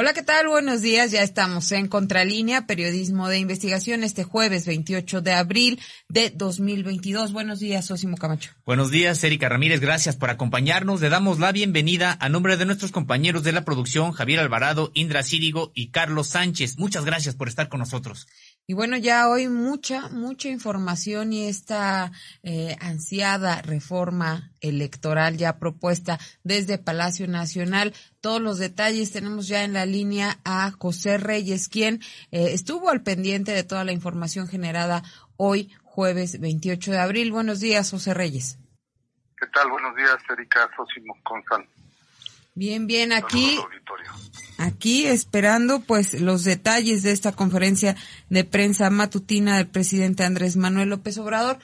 Hola, ¿qué tal? Buenos días. Ya estamos en Contralínea, Periodismo de Investigación, este jueves 28 de abril de 2022. Buenos días, Osimo Camacho. Buenos días, Erika Ramírez. Gracias por acompañarnos. Le damos la bienvenida a nombre de nuestros compañeros de la producción, Javier Alvarado, Indra Círigo y Carlos Sánchez. Muchas gracias por estar con nosotros. Y bueno, ya hoy mucha, mucha información y esta eh, ansiada reforma electoral ya propuesta desde Palacio Nacional. Todos los detalles tenemos ya en la línea a José Reyes, quien eh, estuvo al pendiente de toda la información generada hoy, jueves 28 de abril. Buenos días, José Reyes. ¿Qué tal? Buenos días, Erika Sosimo Consal. Bien, bien, aquí, aquí esperando pues los detalles de esta conferencia de prensa matutina del presidente Andrés Manuel López Obrador.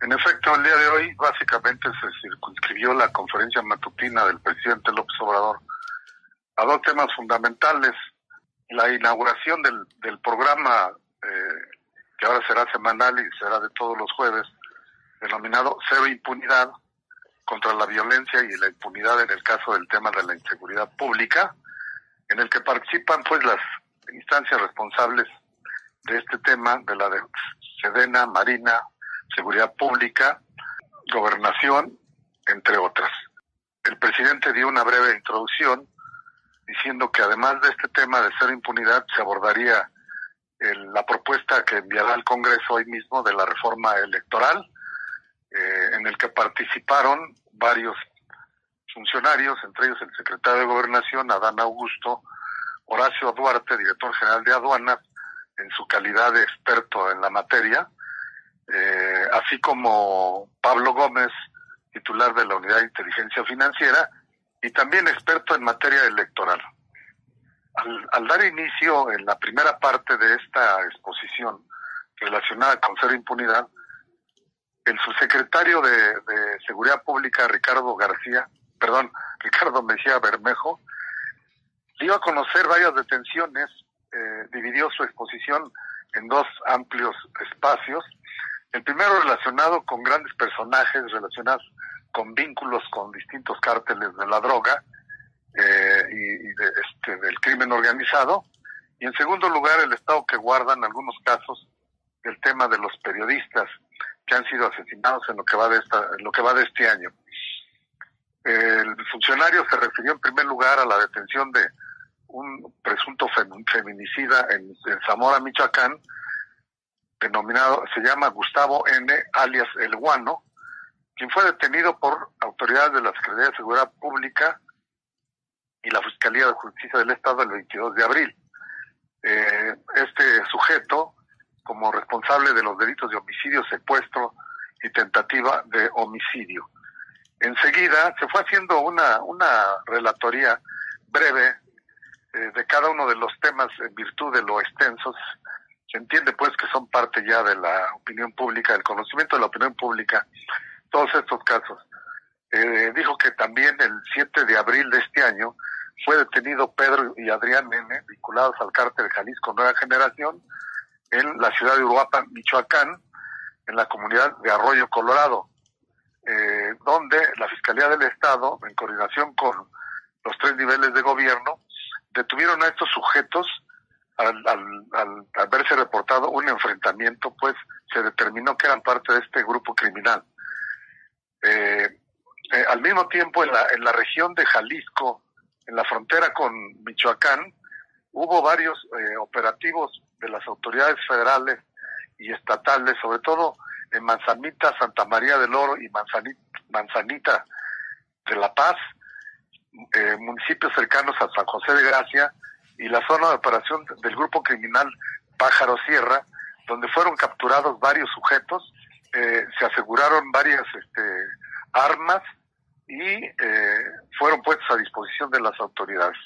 En efecto, el día de hoy básicamente se circunscribió la conferencia matutina del presidente López Obrador a dos temas fundamentales. La inauguración del, del programa eh, que ahora será semanal y será de todos los jueves, denominado Cero Impunidad, contra la violencia y la impunidad en el caso del tema de la inseguridad pública, en el que participan pues las instancias responsables de este tema, de la de Sedena, Marina, Seguridad Pública, Gobernación, entre otras. El presidente dio una breve introducción diciendo que además de este tema de cero impunidad se abordaría la propuesta que enviará al Congreso hoy mismo de la reforma electoral, eh, en el que participaron varios funcionarios, entre ellos el secretario de Gobernación, Adán Augusto, Horacio Duarte, director general de aduanas, en su calidad de experto en la materia, eh, así como Pablo Gómez, titular de la Unidad de Inteligencia Financiera, y también experto en materia electoral. Al, al dar inicio en la primera parte de esta exposición relacionada con ser impunidad, el subsecretario de, Seguridad Pública, Ricardo García, perdón, Ricardo Mejía Bermejo, dio a conocer varias detenciones, eh, dividió su exposición en dos amplios espacios. El primero relacionado con grandes personajes relacionados con vínculos con distintos cárteles de la droga eh, y, y de, este, del crimen organizado. Y en segundo lugar, el estado que guardan algunos casos del tema de los periodistas que han sido asesinados en lo que va de esta, en lo que va de este año. El funcionario se refirió en primer lugar a la detención de un presunto feminicida en, en Zamora, Michoacán, denominado, se llama Gustavo N., alias El Guano, quien fue detenido por autoridades de la Secretaría de Seguridad Pública y la Fiscalía de Justicia del Estado el 22 de abril. Eh, este sujeto como responsable de los delitos de homicidio, secuestro y tentativa de homicidio. Enseguida se fue haciendo una, una relatoría breve eh, de cada uno de los temas en virtud de lo extensos. Se entiende pues que son parte ya de la opinión pública, del conocimiento de la opinión pública, todos estos casos. Eh, dijo que también el 7 de abril de este año fue detenido Pedro y Adrián N., vinculados al cártel Jalisco Nueva Generación, en la ciudad de Uruapan, Michoacán, en la comunidad de Arroyo Colorado, eh, donde la Fiscalía del Estado, en coordinación con los tres niveles de gobierno, detuvieron a estos sujetos al, al, al, al reportado un enfrentamiento, pues se determinó que eran parte de este grupo criminal. Eh, eh, al mismo tiempo, en la, en la región de Jalisco, en la frontera con Michoacán, hubo varios eh, operativos de las autoridades federales y estatales, sobre todo en Manzanita, Santa María del Oro y Manzanita, Manzanita de La Paz, eh, municipios cercanos a San José de Gracia y la zona de operación del grupo criminal Pájaro Sierra, donde fueron capturados varios sujetos, eh, se aseguraron varias este, armas y eh, fueron puestos a disposición de las autoridades.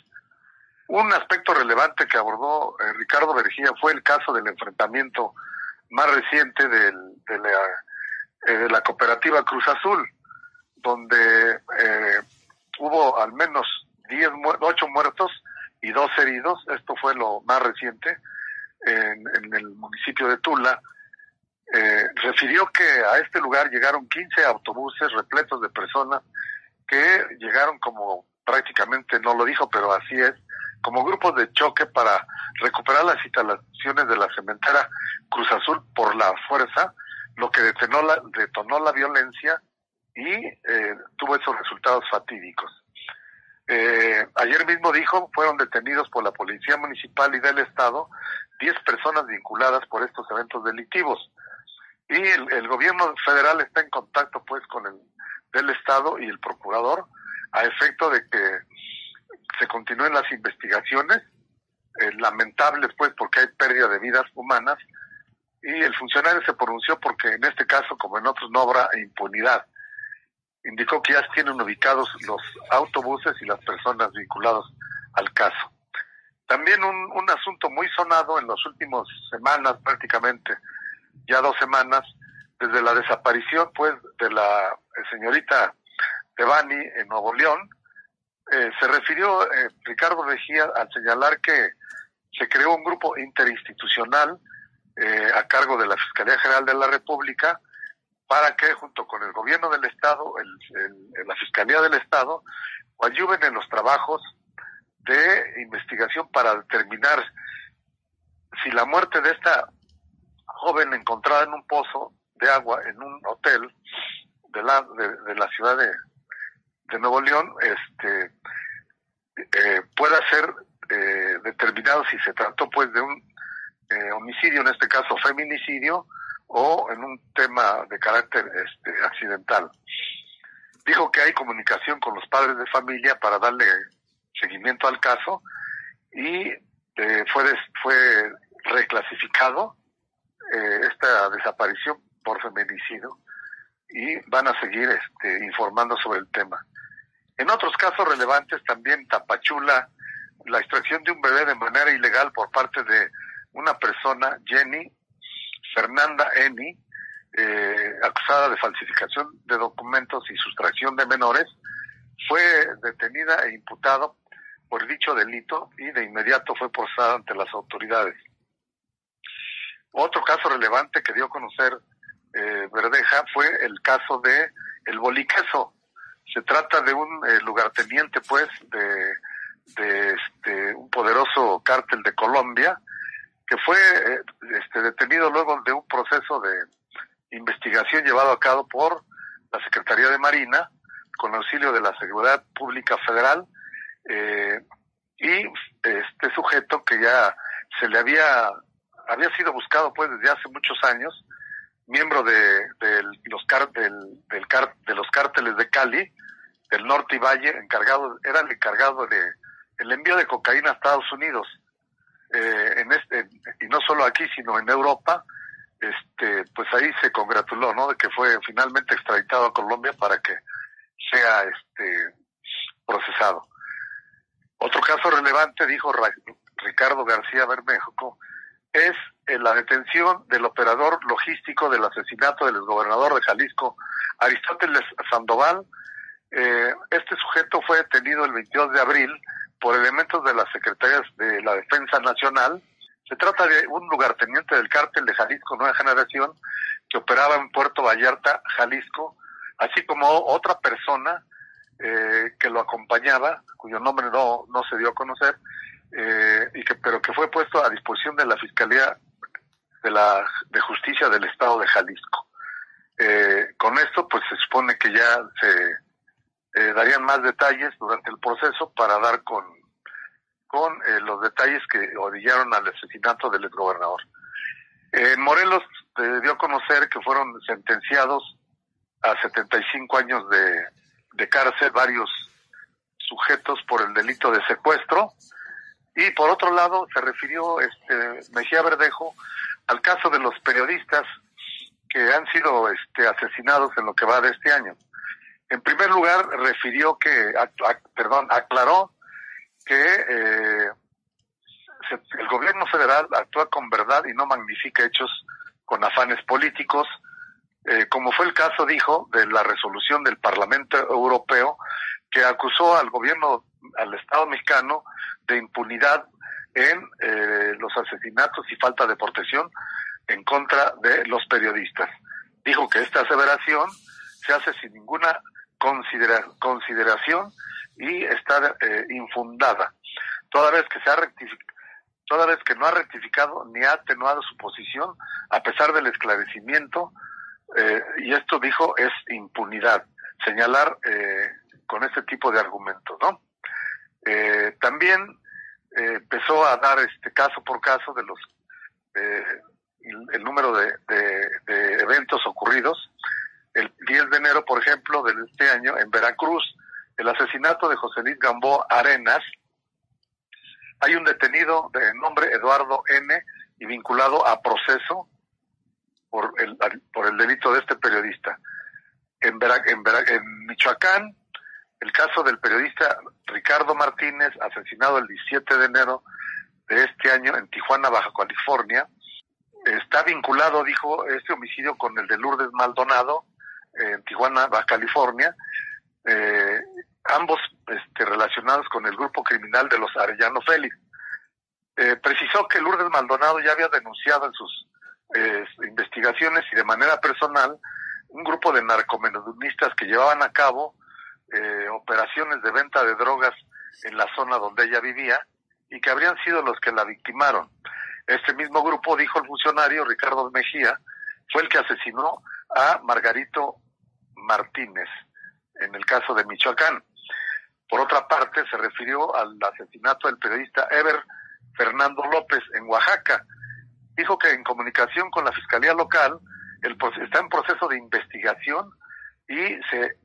Un aspecto relevante que abordó eh, Ricardo Vergía fue el caso del enfrentamiento más reciente del, de, la, eh, cooperativa Cruz Azul, donde eh, hubo al menos 10 8 muertos y 12 heridos, esto fue lo más reciente, en, el municipio de Tula, eh, refirió que a este lugar llegaron 15 autobuses repletos de personas que llegaron como prácticamente, no lo dijo, pero así es, como grupos de choque para recuperar las instalaciones de la cementera Cruz Azul por la fuerza, lo que detonó la, detonó la violencia y eh, tuvo esos resultados fatídicos. Eh, ayer mismo dijo, fueron detenidos por la Policía Municipal y del Estado 10 personas vinculadas por estos eventos delictivos. Y el, gobierno federal está en contacto pues con el del Estado y el procurador a efecto de que se continúen las investigaciones, eh, lamentables pues porque hay pérdida de vidas humanas, y el funcionario se pronunció porque en este caso, como en otros, no habrá impunidad. Indicó que ya tienen ubicados los autobuses y las personas vinculadas al caso. También un, un asunto muy sonado en las últimas semanas, prácticamente ya dos semanas, desde la desaparición pues de la señorita Devani en Nuevo León, eh, se refirió eh, Ricardo Mejía al señalar que se creó un grupo interinstitucional eh, a cargo de la Fiscalía General de la República para que junto con el gobierno del Estado, el, la Fiscalía del Estado, ayuden en los trabajos de investigación para determinar si la muerte de esta joven encontrada en un pozo de agua en un hotel de la, de, la ciudad de, de, Nuevo León este eh, pueda ser eh, determinado si se trató pues de un eh, homicidio, en este caso feminicidio, o en un tema de carácter este, accidental. Dijo que hay comunicación con los padres de familia para darle seguimiento al caso y eh, fue, fue reclasificado eh, esta desaparición por feminicidio y van a seguir este, informando sobre el tema. En otros casos relevantes también Tapachula, la extracción de un bebé de manera ilegal por parte de una persona, Jenny Fernanda Eni, eh, acusada de falsificación de documentos y sustracción de menores, fue detenida e imputado por dicho delito y de inmediato fue posada ante las autoridades. Otro caso relevante que dio a conocer eh, Verdeja fue el caso de el boliqueso. Se trata de un eh, lugarteniente, pues, de, de este, un poderoso cártel de Colombia, que fue eh, este, detenido luego de un proceso de investigación llevado a cabo por la Secretaría de Marina, con auxilio de la Seguridad Pública Federal, eh, y este sujeto que ya se le había había sido buscado pues desde hace muchos años, miembro de, los car, del, de los cárteles de Cali, del norte y valle, encargado, era el encargado de el envío de cocaína a Estados Unidos, eh, en este, y no solo aquí, sino en Europa, este, pues ahí se congratuló, ¿no? De que fue finalmente extraditado a Colombia para que sea, este, procesado. Otro caso relevante, dijo Ricardo García Bermejo, es eh, la detención del operador logístico del asesinato del gobernador de Jalisco, Aristóteles Sandoval. Eh, este sujeto fue detenido el 22 de abril por elementos de las secretarías de la Defensa Nacional. Se trata de un lugarteniente del cártel de Jalisco Nueva Generación que operaba en Puerto Vallarta, Jalisco, así como otra persona eh, que lo acompañaba, cuyo nombre no, no se dio a conocer, eh, y que, pero que fue puesto a disposición de la Fiscalía de, la, de Justicia del Estado de Jalisco. Eh, con esto, pues se supone que ya se eh, darían más detalles durante el proceso para dar con, con eh, los detalles que orillaron al asesinato del exgobernador. En Morelos se dio a conocer que fueron sentenciados a 75 años de, de cárcel varios sujetos por el delito de secuestro y por otro lado se refirió este Mejía Verdejo al caso de los periodistas que han sido este, asesinados en lo que va de este año. En primer lugar, refirió que, perdón, aclaró que eh, el gobierno federal actúa con verdad y no magnifica hechos con afanes políticos, eh, como fue el caso, dijo, de la resolución del Parlamento Europeo que acusó al gobierno, al Estado mexicano, de impunidad en eh, los asesinatos y falta de protección en contra de los periodistas. Dijo que esta aseveración se hace sin ninguna consideración y está eh, infundada, toda vez que se ha toda vez que no ha rectificado ni ha atenuado su posición a pesar del esclarecimiento eh, y esto dijo es impunidad señalar eh, con este tipo de argumentos, ¿no? Eh, también eh, empezó a dar este caso por caso de los el, número de, eventos ocurridos. El 10 de enero, por ejemplo, de este año, en Veracruz, el asesinato de José Luis Gambó Arenas. Hay un detenido de nombre Eduardo N. y vinculado a proceso por el, por el delito de este periodista. En, en, en Michoacán, el caso del periodista Ricardo Martínez, asesinado el 17 de enero de este año en Tijuana, Baja California, está vinculado, dijo, este homicidio con el de Lourdes Maldonado en Tijuana, Baja California, eh, ambos este, relacionados con el grupo criminal de los Arellano Félix. Eh, precisó que Lourdes Maldonado ya había denunciado en sus eh, investigaciones y de manera personal un grupo de narcomenudistas que llevaban a cabo eh, operaciones de venta de drogas en la zona donde ella vivía y que habrían sido los que la victimaron. Este mismo grupo, dijo el funcionario Ricardo Mejía, fue el que asesinó a Margarito Martínez en el caso de Michoacán. Por otra parte, se refirió al asesinato del periodista Ever Fernando López en Oaxaca. Dijo que en comunicación con la Fiscalía Local está en proceso de investigación y se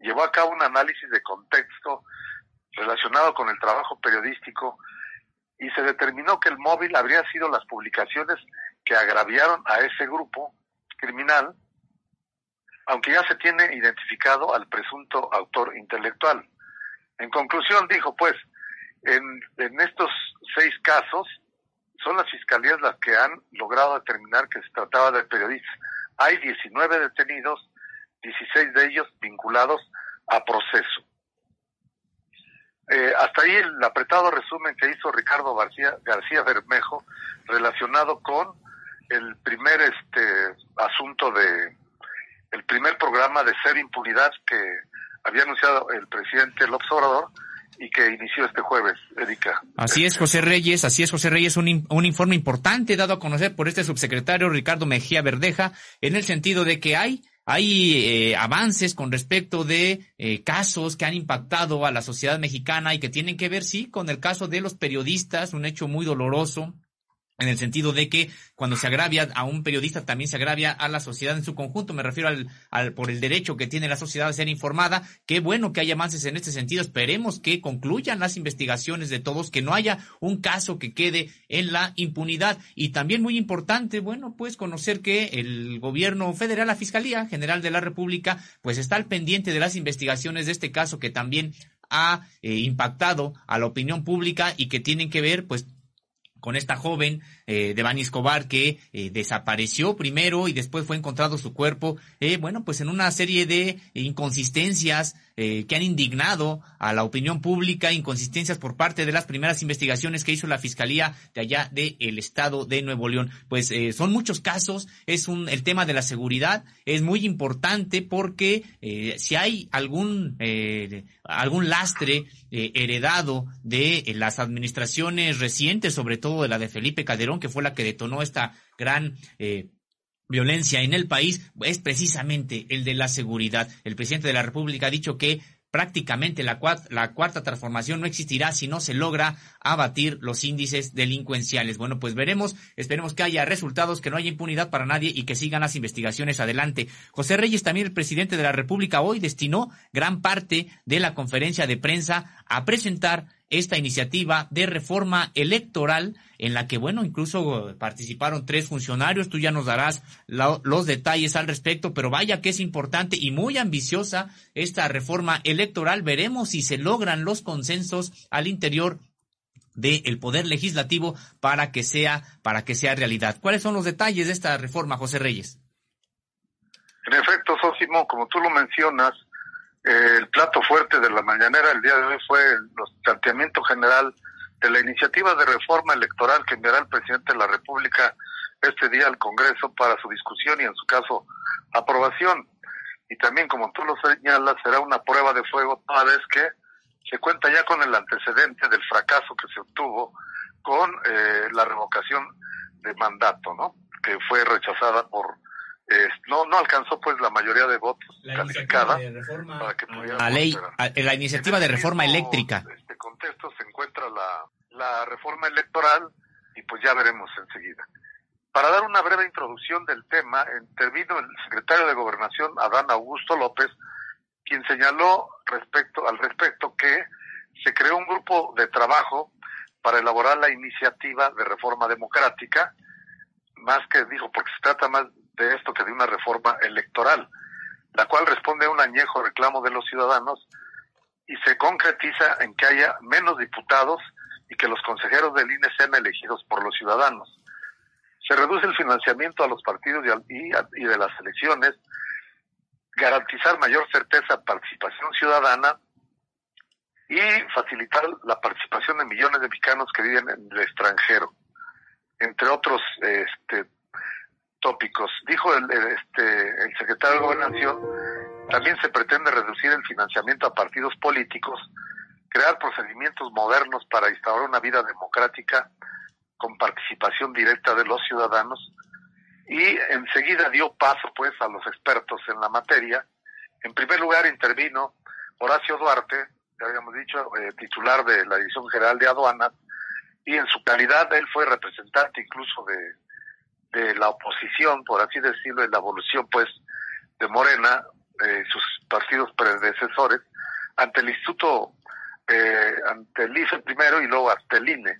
llevó a cabo un análisis de contexto relacionado con el trabajo periodístico y se determinó que el móvil habría sido las publicaciones que agraviaron a ese grupo criminal, aunque ya se tiene identificado al presunto autor intelectual. En conclusión, dijo, pues, en, estos seis casos, son las fiscalías las que han logrado determinar que se trataba de periodistas. Hay 19 detenidos 16 de ellos vinculados a proceso. Eh, hasta ahí el apretado resumen que hizo Ricardo García, García Bermejo relacionado con el primer este asunto de el primer programa de ser impunidad que había anunciado el presidente López Obrador y que inició este jueves, Erika. Así es, José Reyes, así es, José Reyes, un, un informe importante dado a conocer por este subsecretario Ricardo Mejía Verdeja, en el sentido de que hay hay eh, avances con respecto de eh, casos que han impactado a la sociedad mexicana y que tienen que ver, sí, con el caso de los periodistas, un hecho muy doloroso, en el sentido de que cuando se agravia a un periodista también se agravia a la sociedad en su conjunto. Me refiero al, al, por el derecho que tiene la sociedad a ser informada. Qué bueno que haya avances en este sentido. Esperemos que concluyan las investigaciones de todos, que no haya un caso que quede en la impunidad. Y también muy importante, bueno, pues conocer que el gobierno federal, la Fiscalía General de la República, pues está al pendiente de las investigaciones de este caso que también ha eh, impactado a la opinión pública y que tienen que ver, pues, con esta joven eh, de Bani Escobar que eh, desapareció primero y después fue encontrado su cuerpo, eh, bueno, pues en una serie de inconsistencias eh, que han indignado a la opinión pública, inconsistencias por parte de las primeras investigaciones que hizo la Fiscalía de allá del Estado de Nuevo León. Pues eh, son muchos casos, es un, el tema de la seguridad es muy importante porque eh, si hay algún, eh, algún lastre eh, heredado de las administraciones recientes, sobre todo de la de Felipe Calderón, que fue la que detonó esta gran eh, violencia en el país es precisamente el de la seguridad. El presidente de la República ha dicho que prácticamente la, la, cuarta transformación no existirá si no se logra abatir los índices delincuenciales. Bueno, pues veremos, esperemos que haya resultados, que no haya impunidad para nadie y que sigan las investigaciones adelante. José Reyes, también el presidente de la República, hoy destinó gran parte de la conferencia de prensa a presentar esta iniciativa de reforma electoral en la que, bueno, incluso participaron tres funcionarios. Tú ya nos darás los detalles al respecto, pero vaya que es importante y muy ambiciosa esta reforma electoral. Veremos si se logran los consensos al interior del poder legislativo para que sea para que sea realidad. ¿Cuáles son los detalles de esta reforma, José Reyes? En efecto, Sósimo, como tú lo mencionas, el plato fuerte de la mañanera el día de hoy fue el planteamiento general de la iniciativa de reforma electoral que enviará el presidente de la República este día al Congreso para su discusión y en su caso aprobación. Y también, como tú lo señalas, será una prueba de fuego toda vez que se cuenta ya con el antecedente del fracaso que se obtuvo con eh, la revocación de mandato, ¿no? Que fue rechazada por no no alcanzó pues la mayoría de votos la calificada para que la ley la iniciativa de reforma eléctrica. este contexto se encuentra la, la reforma electoral y pues ya veremos enseguida. Para dar una breve introducción del tema intervino el secretario de gobernación Adán Augusto López quien señaló respecto al respecto que se creó un grupo de trabajo para elaborar la iniciativa de reforma democrática más que dijo porque se trata más de esto que de una reforma electoral, la cual responde a un añejo reclamo de los ciudadanos y se concretiza en que haya menos diputados y que los consejeros del INE sean elegidos por los ciudadanos. Se reduce el financiamiento a los partidos y, de las elecciones, garantizar mayor certeza participación ciudadana y facilitar la participación de millones de mexicanos que viven en el extranjero, entre otros este, tópicos. Dijo el, este, el secretario de Gobernación, también se pretende reducir el financiamiento a partidos políticos, crear procedimientos modernos para instaurar una vida democrática con participación directa de los ciudadanos y enseguida dio paso pues a los expertos en la materia. En primer lugar intervino Horacio Duarte, ya habíamos dicho, eh, titular de la División General de Aduanas, y en su calidad él fue representante incluso de, de la oposición, por así decirlo, de la evolución, pues, de Morena, eh, sus partidos predecesores, ante el Instituto, eh, ante el IFE primero y luego ante el INE.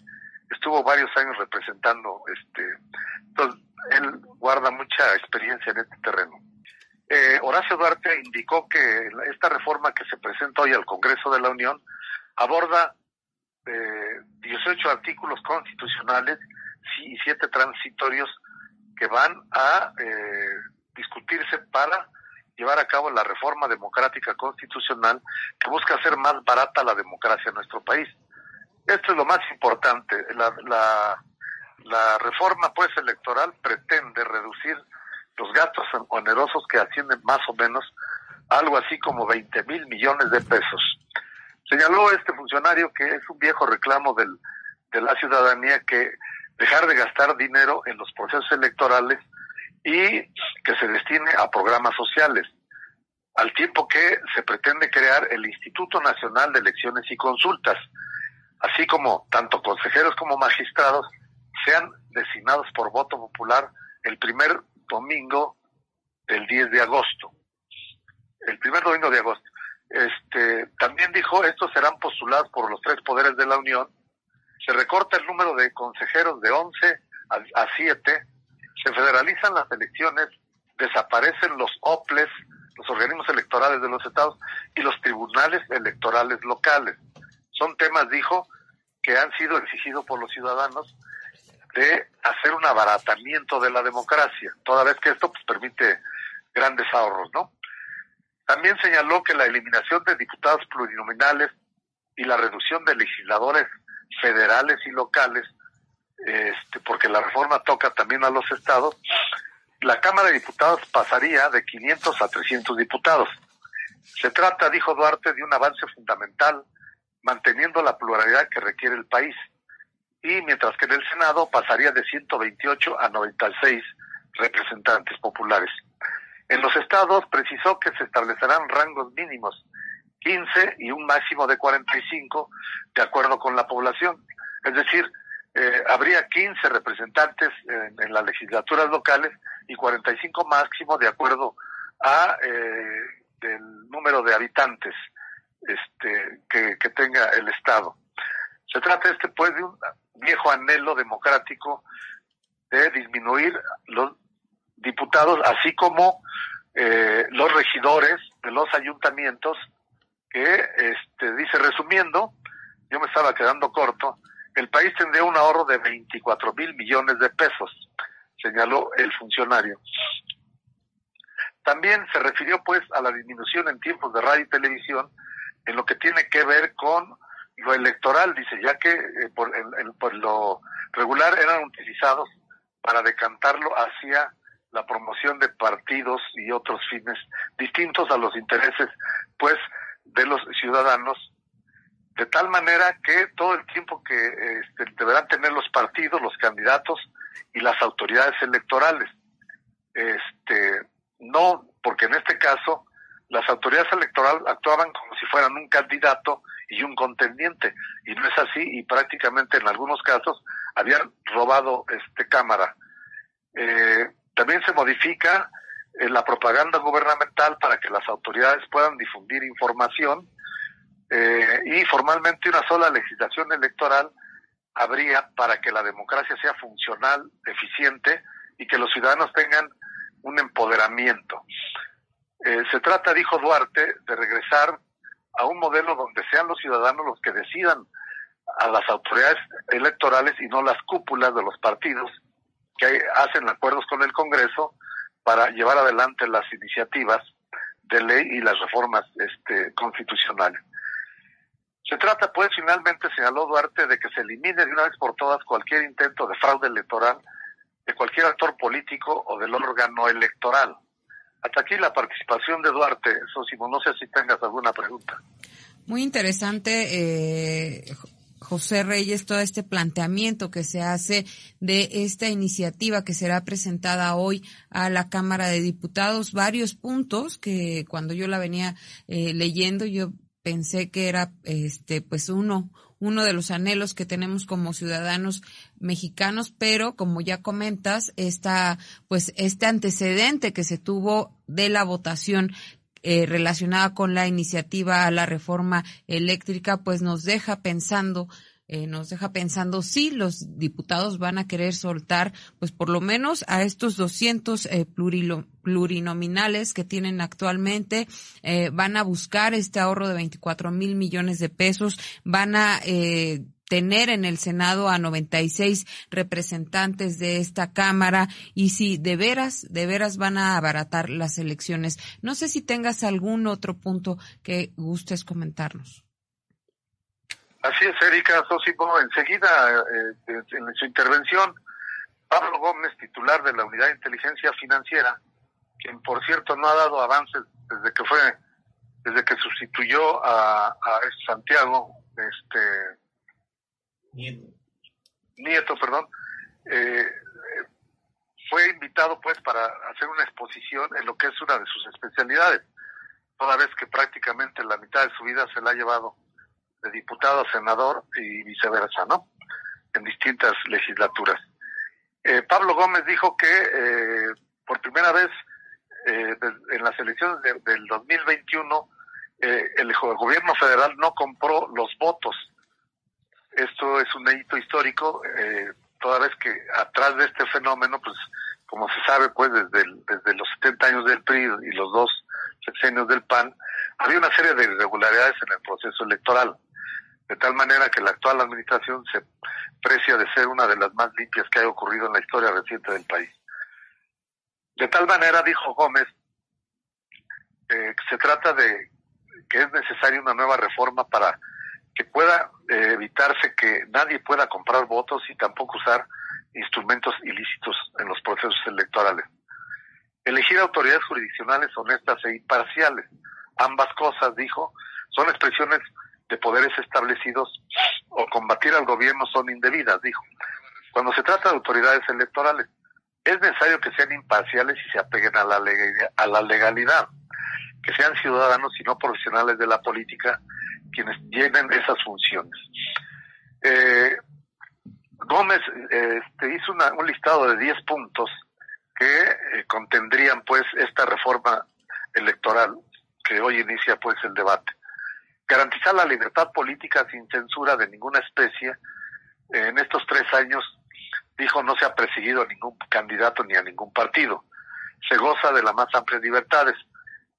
Estuvo varios años representando, este, entonces, él guarda mucha experiencia en este terreno. Eh, Horacio Duarte indicó que esta reforma que se presenta hoy al Congreso de la Unión aborda eh, 18 artículos constitucionales y siete transitorios que van a eh, discutirse para llevar a cabo la reforma democrática constitucional que busca hacer más barata la democracia en nuestro país. Esto es lo más importante. La, la, la reforma pues electoral pretende reducir los gastos onerosos que ascienden más o menos a algo así como 20 mil millones de pesos. Señaló este funcionario que es un viejo reclamo del, de la ciudadanía que dejar de gastar dinero en los procesos electorales y que se destine a programas sociales, al tiempo que se pretende crear el Instituto Nacional de Elecciones y Consultas, así como tanto consejeros como magistrados sean designados por voto popular el primer domingo del 10 de agosto. El primer domingo de agosto. Este, también dijo, estos serán postulados por los tres poderes de la Unión se recorta el número de consejeros de 11 a, 7, se federalizan las elecciones, desaparecen los OPLES, los organismos electorales de los estados, y los tribunales electorales locales. Son temas, dijo, que han sido exigidos por los ciudadanos de hacer un abaratamiento de la democracia, toda vez que esto pues, permite grandes ahorros, ¿no? También señaló que la eliminación de diputados plurinominales y la reducción de legisladores federales y locales, este, porque la reforma toca también a los estados, la Cámara de Diputados pasaría de 500 a 300 diputados. Se trata, dijo Duarte, de un avance fundamental, manteniendo la pluralidad que requiere el país. Y mientras que en el Senado pasaría de 128 a 96 representantes populares. En los estados precisó que se establecerán rangos mínimos 15 y un máximo de 45 de acuerdo con la población. Es decir, eh, habría 15 representantes en, las legislaturas locales y 45 máximo de acuerdo a eh, el número de habitantes este, que, tenga el Estado. Se trata este pues de un viejo anhelo democrático de disminuir los diputados, así como eh, los regidores de los ayuntamientos que este, dice, resumiendo, yo me estaba quedando corto, el país tendría un ahorro de 24 mil millones de pesos, señaló el funcionario. También se refirió pues a la disminución en tiempos de radio y televisión en lo que tiene que ver con lo electoral, dice, ya que eh, por, por lo regular eran utilizados para decantarlo hacia la promoción de partidos y otros fines distintos a los intereses pues de los ciudadanos de tal manera que todo el tiempo que este, deberán tener los partidos, los candidatos y las autoridades electorales. Este, no, porque en este caso las autoridades electorales actuaban como si fueran un candidato y un contendiente, y no es así, y prácticamente en algunos casos habían robado este cámara. Eh, también se modifica la propaganda gubernamental para que las autoridades puedan difundir información eh, y formalmente una sola legislación electoral habría para que la democracia sea funcional, eficiente y que los ciudadanos tengan un empoderamiento. Eh, se trata, dijo Duarte, de regresar a un modelo donde sean los ciudadanos los que decidan a las autoridades electorales y no las cúpulas de los partidos que hacen acuerdos con el Congreso para llevar adelante las iniciativas de ley y las reformas este, constitucionales. Se trata, pues, finalmente, señaló Duarte, de que se elimine de una vez por todas cualquier intento de fraude electoral de cualquier actor político o del órgano electoral. Hasta aquí la participación de Duarte. Sosimo, no sé si tengas alguna pregunta. Muy interesante, eh, José Reyes, todo este planteamiento que se hace de esta iniciativa que será presentada hoy a la Cámara de Diputados, varios puntos que cuando yo la venía eh, leyendo yo pensé que era este pues uno uno de los anhelos que tenemos como ciudadanos mexicanos, pero como ya comentas, esta pues este antecedente que se tuvo de la votación eh, relacionada con la iniciativa a la reforma eléctrica, pues nos deja pensando eh, nos deja pensando si los diputados van a querer soltar, pues por lo menos a estos 200 eh, plurinominales que tienen actualmente, eh, van a buscar este ahorro de 24 mil millones de pesos, van a eh, tener en el Senado a 96 representantes de esta Cámara y si de veras, de veras van a abaratar las elecciones. No sé si tengas algún otro punto que gustes comentarnos. Así es, Erika Sosimo. Enseguida, eh, en su intervención, Pablo Gómez, titular de la Unidad de Inteligencia Financiera, quien por cierto no ha dado avances desde que fue, desde que sustituyó a, a Santiago, este Nieto. Nieto, perdón, eh, fue invitado pues para hacer una exposición en lo que es una de sus especialidades, toda vez que prácticamente la mitad de su vida se la ha llevado de diputado a senador y viceversa, ¿no? En distintas legislaturas. Eh, Pablo Gómez dijo que eh, por primera vez eh, en las elecciones del 2021 el gobierno federal no compró los votos esto es un hito histórico, eh, toda vez que atrás de este fenómeno, pues como se sabe, pues desde, desde los 70 años del PRI y los dos sexenios del PAN, había una serie de irregularidades en el proceso electoral, de tal manera que la actual administración se precia de ser una de las más limpias que ha ocurrido en la historia reciente del país. De tal manera, dijo Gómez, eh, se trata de que es necesaria una nueva reforma para que pueda eh, evitarse que nadie pueda comprar votos y tampoco usar instrumentos ilícitos en los procesos electorales. Elegir autoridades jurisdiccionales honestas e imparciales. Ambas cosas, dijo, son expresiones de poderes establecidos o combatir al gobierno son indebidas, dijo. Cuando se trata de autoridades electorales, es necesario que sean imparciales y se apeguen a la, a la legalidad, que sean ciudadanos y no profesionales de la política quienes llenen esas funciones. Eh, Gómez este, hizo un listado de 10 puntos que eh, contendrían pues esta reforma electoral que hoy inicia pues el debate. Garantizar la libertad política sin censura de ninguna especie. en estos tres años, dijo, no se ha perseguido a ningún candidato ni a ningún partido. Se goza de las más amplias libertades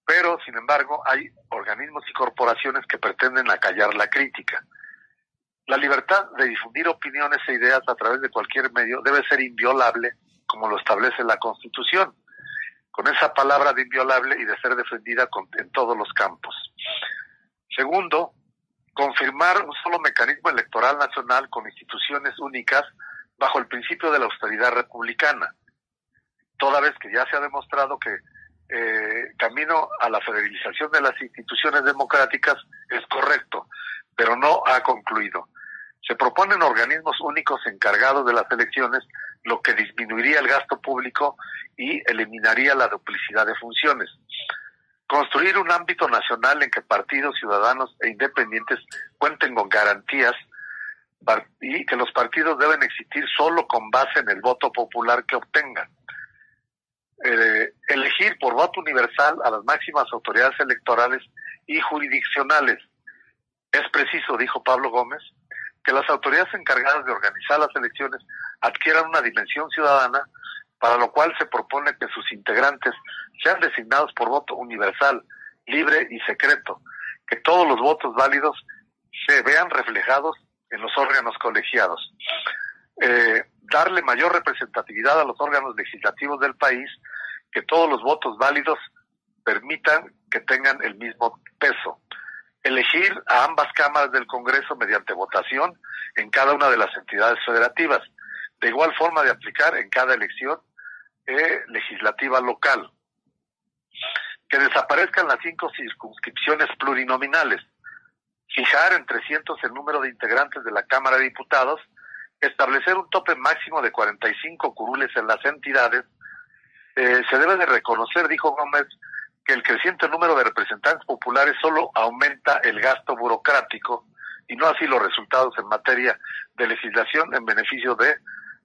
pero sin embargo hay organismos y corporaciones que pretenden acallar la crítica. La libertad de difundir opiniones e ideas a través de cualquier medio debe ser inviolable, como lo establece la Constitución. con esa palabra de inviolable y de ser defendida en todos los campos. Segundo, confirmar un solo mecanismo electoral nacional con instituciones únicas bajo el principio de la austeridad republicana, toda vez que ya se ha demostrado que eh, camino a la federalización de las instituciones democráticas es correcto, pero no ha concluido. Se proponen organismos únicos encargados de las elecciones, lo que disminuiría el gasto público y eliminaría la duplicidad de funciones. Construir un ámbito nacional en que partidos, ciudadanos e independientes cuenten con garantías y que los partidos deben existir solo con base en el voto popular que obtengan. Voto universal a las máximas autoridades electorales y jurisdiccionales. Es preciso, dijo Pablo Gómez, que las autoridades encargadas de organizar las elecciones adquieran una dimensión ciudadana, para lo cual se propone que sus integrantes sean designados por voto universal, libre y secreto, que todos los votos válidos se vean reflejados en los órganos colegiados. Eh, darle mayor representatividad a los órganos legislativos del país, que todos los votos válidos permitan que tengan el mismo peso. Elegir a ambas cámaras del Congreso mediante votación en cada una de las entidades federativas, de igual forma de aplicar en cada elección eh, legislativa local. Que desaparezcan las cinco circunscripciones plurinominales, fijar en 300 el número de integrantes de la Cámara de Diputados, establecer un tope máximo de 45 curules en las entidades, eh, se debe de reconocer, dijo Gómez, que el creciente número de representantes populares solo aumenta el gasto burocrático y no así los resultados en materia de legislación en beneficio de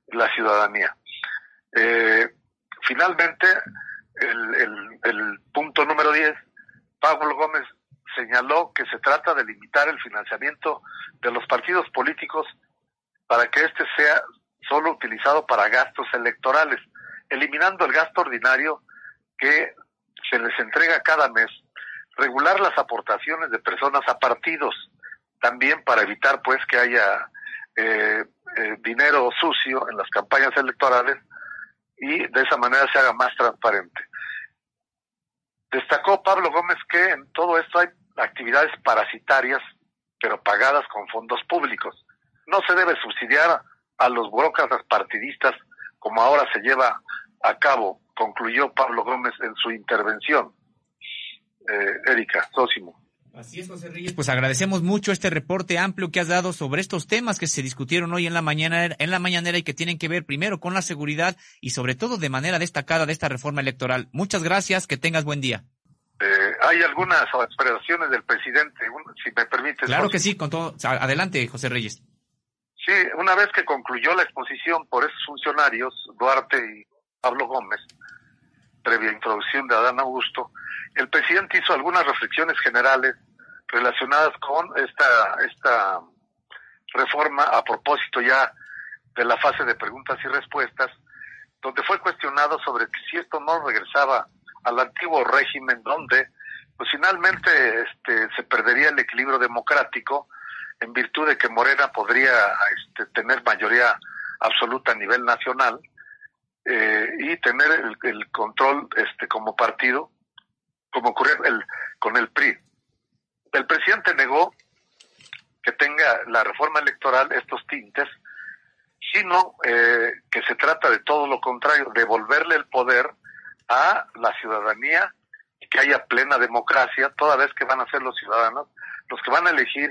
la ciudadanía. Eh, finalmente, el, el punto número 10, Pablo Gómez señaló que se trata de limitar el financiamiento de los partidos políticos para que éste sea solo utilizado para gastos electorales, eliminando el gasto ordinario que se les entrega cada mes, regular las aportaciones de personas a partidos, también para evitar pues que haya eh, eh, dinero sucio en las campañas electorales y de esa manera se haga más transparente. Destacó Pablo Gómez que en todo esto hay actividades parasitarias, pero pagadas con fondos públicos. No se debe subsidiar a los burócratas partidistas como ahora se lleva a cabo concluyó Pablo Gómez en su intervención. Eh, Erika, Sósimo. Así es, José Reyes. Pues agradecemos mucho este reporte amplio que has dado sobre estos temas que se discutieron hoy en la mañana, en la mañanera y que tienen que ver primero con la seguridad y sobre todo de manera destacada de esta reforma electoral. Muchas gracias, que tengas buen día. Eh, hay algunas expresiones del presidente, si me permites. Claro que sí, con todo. Adelante, José Reyes. Sí, una vez que concluyó la exposición por esos funcionarios, Duarte y Pablo Gómez, previa introducción de Adán Augusto, el presidente hizo algunas reflexiones generales relacionadas con esta, esta reforma a propósito ya de la fase de preguntas y respuestas, donde fue cuestionado sobre si esto no regresaba al antiguo régimen donde pues finalmente este, se perdería el equilibrio democrático en virtud de que Morena podría este, tener mayoría absoluta a nivel nacional eh, y tener el, control este como partido, como ocurrió el, con el PRI. El presidente negó que tenga la reforma electoral estos tintes, sino eh, que se trata de todo lo contrario, devolverle el poder a la ciudadanía y que haya plena democracia, toda vez que van a ser los ciudadanos los que van a elegir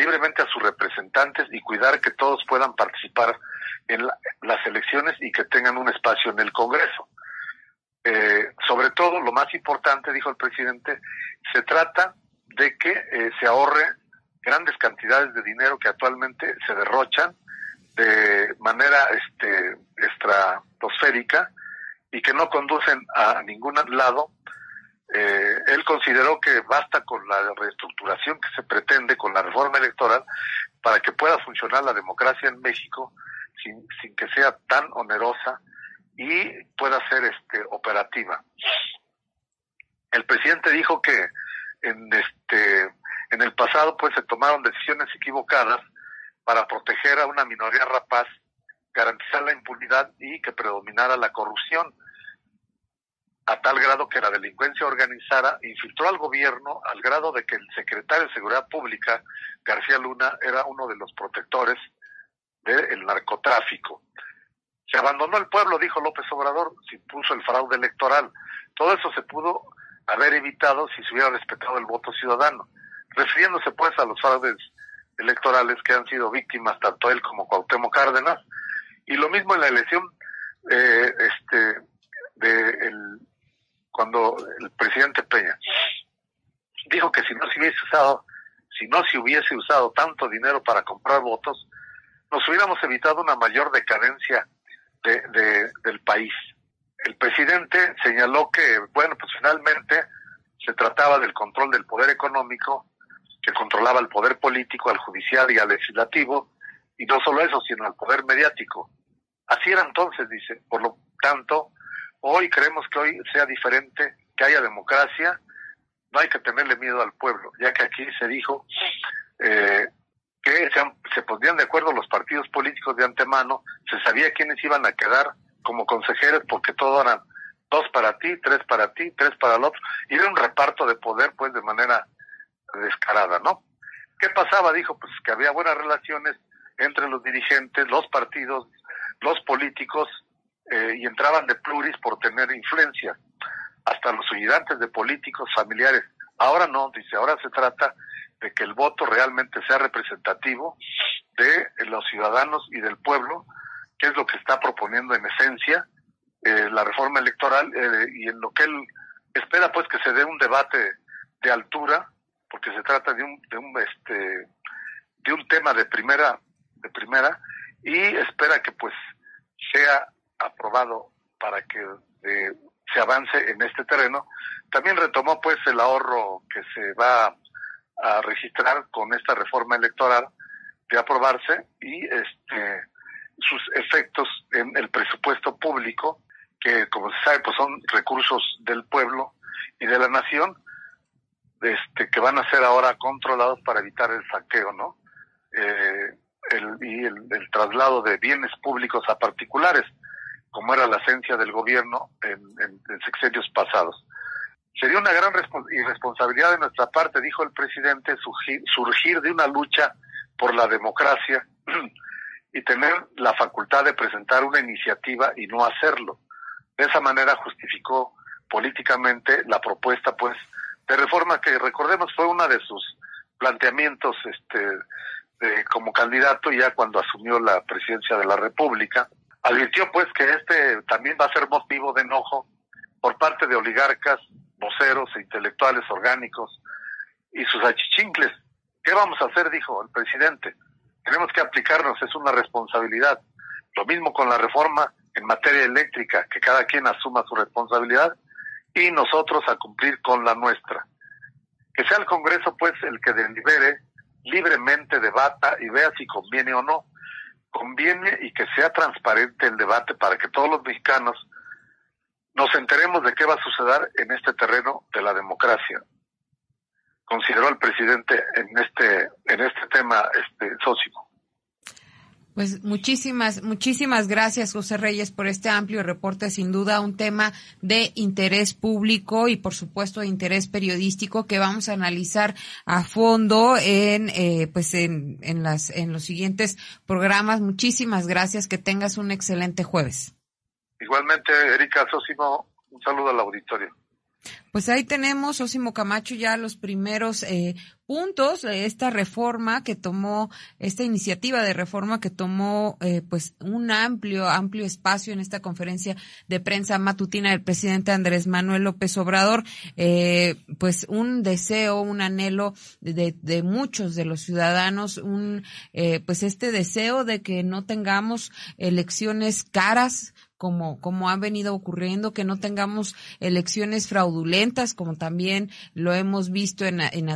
libremente a sus representantes y cuidar que todos puedan participar en las elecciones y que tengan un espacio en el Congreso. Eh, sobre todo, lo más importante, dijo el presidente, se trata de que eh, se ahorre grandes cantidades de dinero que actualmente se derrochan de manera este, estratosférica y que no conducen a ningún lado. Eh, él consideró que basta con la reestructuración que se pretende con la reforma electoral para que pueda funcionar la democracia en México sin, sin que sea tan onerosa y pueda ser este operativa. El presidente dijo que en este en el pasado pues se tomaron decisiones equivocadas para proteger a una minoría rapaz, garantizar la impunidad y que predominara la corrupción. A tal grado que la delincuencia organizada infiltró al gobierno al grado de que el secretario de Seguridad Pública, García Luna, era uno de los protectores del narcotráfico. Se abandonó el pueblo, dijo López Obrador, se impuso el fraude electoral. Todo eso se pudo haber evitado si se hubiera respetado el voto ciudadano, refiriéndose pues a los fraudes electorales que han sido víctimas tanto él como Cuauhtémoc Cárdenas, y lo mismo en la elección eh, este de el, cuando el presidente Peña dijo que si no se hubiese usado si no se hubiese usado tanto dinero para comprar votos nos hubiéramos evitado una mayor decadencia de, del país. El presidente señaló que, bueno, pues finalmente se trataba del control del poder económico, que controlaba el poder político, al judicial y al legislativo, y no solo eso, sino al poder mediático. Así era entonces, dice. Por lo tanto, hoy creemos que hoy sea diferente, que haya democracia, no hay que tenerle miedo al pueblo, ya que aquí se dijo eh, que se, se pondrían de acuerdo los partidos políticos de antemano, se sabía quiénes iban a quedar como consejeros porque todo eran dos para ti, tres para ti, tres para el otro, y era un reparto de poder pues de manera descarada, ¿no? ¿Qué pasaba? Dijo pues que había buenas relaciones entre los dirigentes, los partidos, los políticos, eh, y entraban de pluris por tener influencia, hasta los ayudantes de políticos familiares. Ahora no, dice, ahora se trata de que el voto realmente sea representativo de los ciudadanos y del pueblo, que es lo que está proponiendo en esencia eh, la reforma electoral eh, y en lo que él espera pues que se dé un debate de altura, porque se trata de un, de un este de un tema de primera de primera y espera que pues sea aprobado para que eh, se avance en este terreno. También retomó pues el ahorro que se va a registrar con esta reforma electoral de aprobarse y este sus efectos en el presupuesto público que como se sabe pues son recursos del pueblo y de la nación este que van a ser ahora controlados para evitar el saqueo no eh, el, y el, el, traslado de bienes públicos a particulares como era la esencia del gobierno en, en, en sexenios pasados Sería una gran irresponsabilidad de nuestra parte, dijo el presidente, surgir, de una lucha por la democracia y tener la facultad de presentar una iniciativa y no hacerlo. De esa manera justificó políticamente la propuesta, pues, de reforma que recordemos fue una de sus planteamientos, este, como candidato ya cuando asumió la presidencia de la República. Advirtió, pues, que este también va a ser motivo de enojo por parte de oligarcas voceros e intelectuales orgánicos y sus achichincles. ¿Qué vamos a hacer? dijo el presidente. Tenemos que aplicarnos, es una responsabilidad. Lo mismo con la reforma en materia eléctrica, que cada quien asuma su responsabilidad y nosotros a cumplir con la nuestra. Que sea el Congreso, pues, el que delibere, libremente debata y vea si conviene o no. Conviene y que sea transparente el debate para que todos los mexicanos nos enteremos de qué va a suceder en este terreno de la democracia. Consideró el presidente en este en este tema este socio. Pues muchísimas, muchísimas gracias, José Reyes, por este amplio reporte. Sin duda, un tema de interés público y, por supuesto, de interés periodístico que vamos a analizar a fondo en, eh, pues, en, en las, en los siguientes programas. Muchísimas gracias. Que tengas un excelente jueves. Igualmente, Erika Sosimo, un saludo al auditorio. Pues ahí tenemos, Osimo Camacho, ya los primeros eh, puntos de esta reforma que tomó, esta iniciativa de reforma que tomó eh, pues un amplio, amplio espacio en esta conferencia de prensa matutina del presidente Andrés Manuel López Obrador, eh, pues un deseo, un anhelo de, de muchos de los ciudadanos, un eh, pues este deseo de que no tengamos elecciones caras, como, como han venido ocurriendo, que no tengamos elecciones fraudulentas, como también lo hemos visto en, en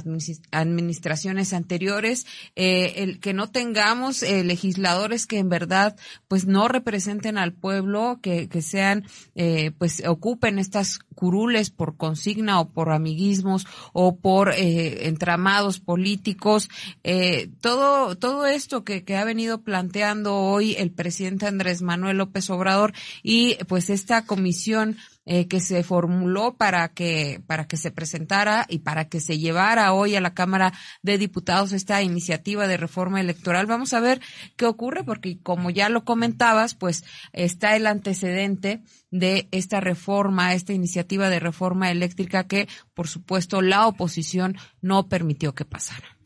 administraciones anteriores, eh, el, que no tengamos eh, legisladores que en verdad pues no representen al pueblo, que, que sean, eh, pues ocupen estas curules por consigna o por amiguismos o por eh, entramados políticos, eh, todo, todo esto que, que ha venido planteando hoy el presidente Andrés Manuel López Obrador y pues esta comisión eh, que se formuló para que, para que se presentara y para que se llevara hoy a la Cámara de Diputados esta iniciativa de reforma electoral. Vamos a ver qué ocurre, porque como ya lo comentabas, pues está el antecedente de esta reforma, esta iniciativa de reforma eléctrica que, por supuesto, la oposición no permitió que pasara.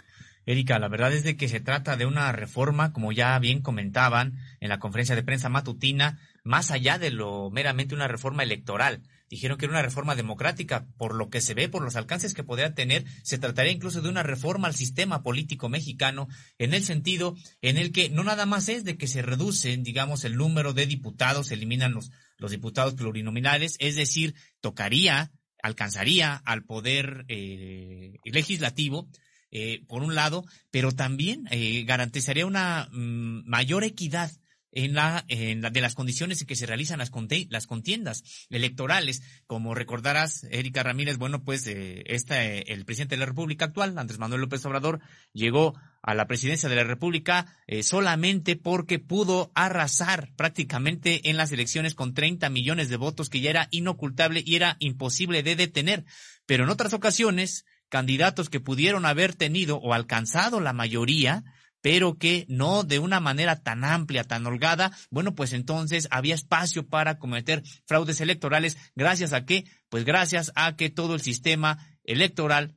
Erika, la verdad es de que se trata de una reforma, como ya bien comentaban en la conferencia de prensa matutina, más allá de lo meramente una reforma electoral. Dijeron que era una reforma democrática, por lo que se ve, por los alcances que podría tener, se trataría incluso de una reforma al sistema político mexicano, en el sentido en el que no nada más es de que se reduce, digamos, el número de diputados, se eliminan los, los diputados plurinominales, es decir, tocaría, alcanzaría al poder eh, legislativo, eh, por un lado, pero también eh, garantizaría una mm, mayor equidad en la, en la, de las condiciones en que se realizan las, las contiendas electorales. Como recordarás, Erika Ramírez, bueno, pues eh, este, el presidente de la República actual, Andrés Manuel López Obrador, llegó a la presidencia de la República eh, solamente porque pudo arrasar prácticamente en las elecciones con 30 millones de votos que ya era inocultable y era imposible de detener. Pero en otras ocasiones, candidatos que pudieron haber tenido o alcanzado la mayoría, pero que no de una manera tan amplia, tan holgada, bueno, pues entonces había espacio para cometer fraudes electorales gracias a que, pues gracias a que todo el sistema electoral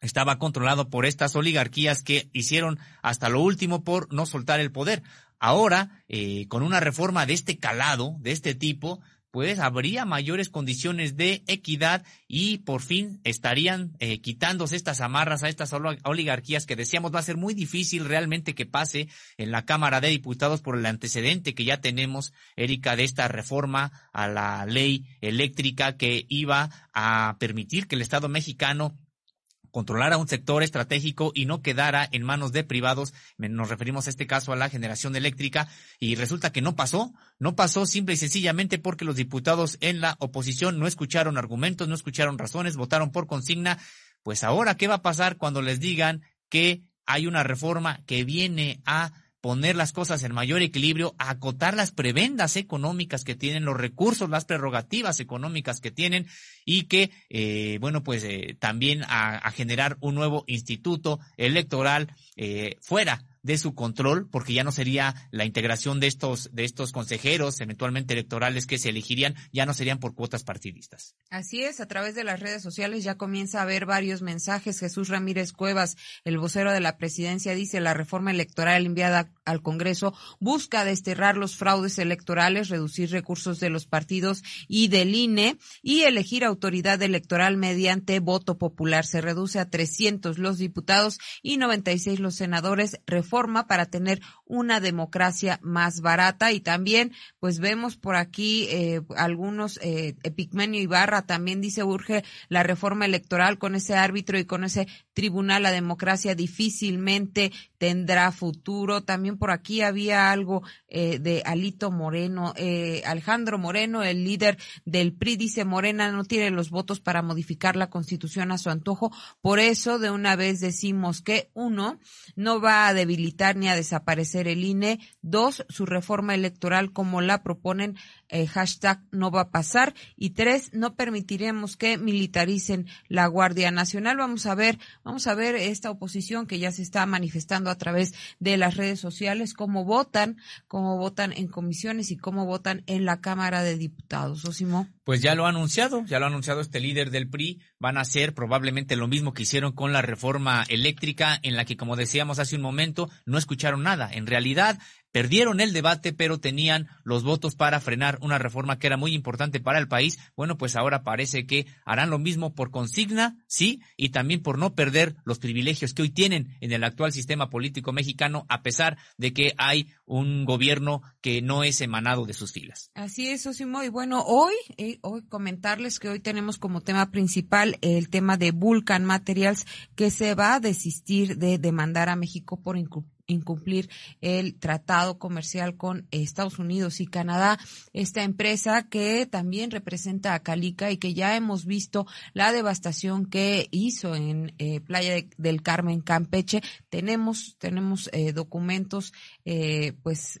estaba controlado por estas oligarquías que hicieron hasta lo último por no soltar el poder. Ahora, eh, con una reforma de este calado, de este tipo, pues habría mayores condiciones de equidad y por fin estarían eh, quitándose estas amarras a estas oligarquías que decíamos va a ser muy difícil realmente que pase en la Cámara de Diputados por el antecedente que ya tenemos, Erika, de esta reforma a la ley eléctrica que iba a permitir que el Estado mexicano controlara un sector estratégico y no quedara en manos de privados. Nos referimos a este caso a la generación eléctrica y resulta que no pasó. No pasó simple y sencillamente porque los diputados en la oposición no escucharon argumentos, no escucharon razones, votaron por consigna. Pues ahora, ¿qué va a pasar cuando les digan que hay una reforma que viene a poner las cosas en mayor equilibrio, acotar las prebendas económicas que tienen, los recursos, las prerrogativas económicas que tienen y que, eh, bueno, pues eh, también a, generar un nuevo instituto electoral eh, fuera de su control, porque ya no sería la integración de estos, de estos consejeros eventualmente electorales que se elegirían, ya no serían por cuotas partidistas. Así es, a través de las redes sociales ya comienza a haber varios mensajes. Jesús Ramírez Cuevas, el vocero de la presidencia, dice la reforma electoral enviada al Congreso busca desterrar los fraudes electorales, reducir recursos de los partidos y del INE y elegir autoridad electoral mediante voto popular. Se reduce a 300 los diputados y 96 los senadores. Reforma forma para tener una democracia más barata y también pues vemos por aquí eh, algunos eh, Epigmenio Ibarra también dice urge la reforma electoral con ese árbitro y con ese tribunal la democracia difícilmente tendrá futuro también por aquí había algo eh, de Alito Moreno eh, Alejandro Moreno el líder del PRI dice Morena no tiene los votos para modificar la constitución a su antojo por eso de una vez decimos que uno no va a debilitar ni a desaparecer el INE. Dos, su reforma electoral como la proponen, eh, hashtag no va a pasar. Y tres, no permitiremos que militaricen la Guardia Nacional. Vamos a ver, vamos a ver esta oposición que ya se está manifestando a través de las redes sociales, cómo votan, cómo votan en comisiones y cómo votan en la Cámara de Diputados. Osimo. Pues ya lo ha anunciado, ya lo ha anunciado este líder del PRI, van a hacer probablemente lo mismo que hicieron con la reforma eléctrica, en la que, como decíamos hace un momento, no escucharon nada. En realidad, perdieron el debate, pero tenían los votos para frenar una reforma que era muy importante para el país. Bueno, pues ahora parece que harán lo mismo por consigna, sí, y también por no perder los privilegios que hoy tienen en el actual sistema político mexicano, a pesar de que hay un gobierno que no es emanado de sus filas. Así es, Osimo. Y bueno, hoy, eh, hoy comentarles que hoy tenemos como tema principal el tema de Vulcan Materials, que se va a desistir de demandar a México por incumplir el tratado comercial con Estados Unidos y Canadá. Esta empresa que también representa a Calica y que ya hemos visto la devastación que hizo en eh, Playa del Carmen, Campeche. Tenemos, tenemos eh, documentos, eh, pues,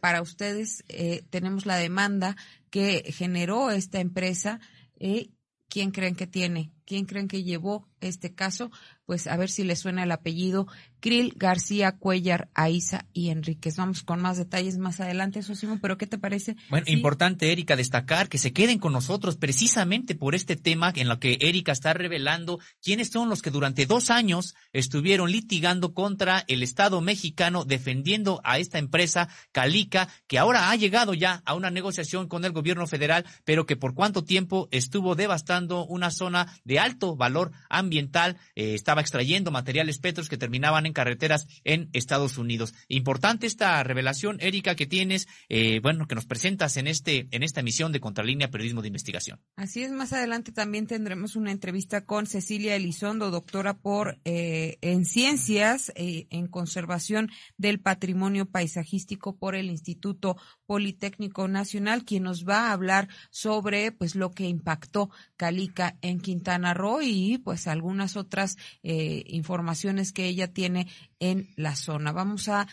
para ustedes tenemos la demanda que generó esta empresa. Eh, ¿Quién creen que tiene? ¿Quién creen que llevó este caso? Pues a ver si le suena el apellido Krill, García, Cuellar, Aiza y Enríquez. Vamos con más detalles más adelante, Sosimo, pero ¿qué te parece? Bueno, importante, Erika, destacar que se queden con nosotros precisamente por este tema en lo que Erika está revelando quiénes son los que durante dos años estuvieron litigando contra el Estado mexicano defendiendo a esta empresa Calica, que ahora ha llegado ya a una negociación con el gobierno federal, pero que por cuánto tiempo estuvo devastando una zona de alto valor ambiental, eh, estaba extrayendo materiales petros que terminaban en carreteras en Estados Unidos. Importante esta revelación, Erika, que tienes, eh, bueno, que nos presentas en este, en esta emisión de Contralínea Periodismo de Investigación. Así es, más adelante también tendremos una entrevista con Cecilia Elizondo, doctora por eh, en ciencias eh, en conservación del patrimonio paisajístico por el Instituto Politécnico Nacional, quien nos va a hablar sobre pues lo que impactó Calica en Quintana Roo y pues algunas otras informaciones que ella tiene en la zona. Vamos a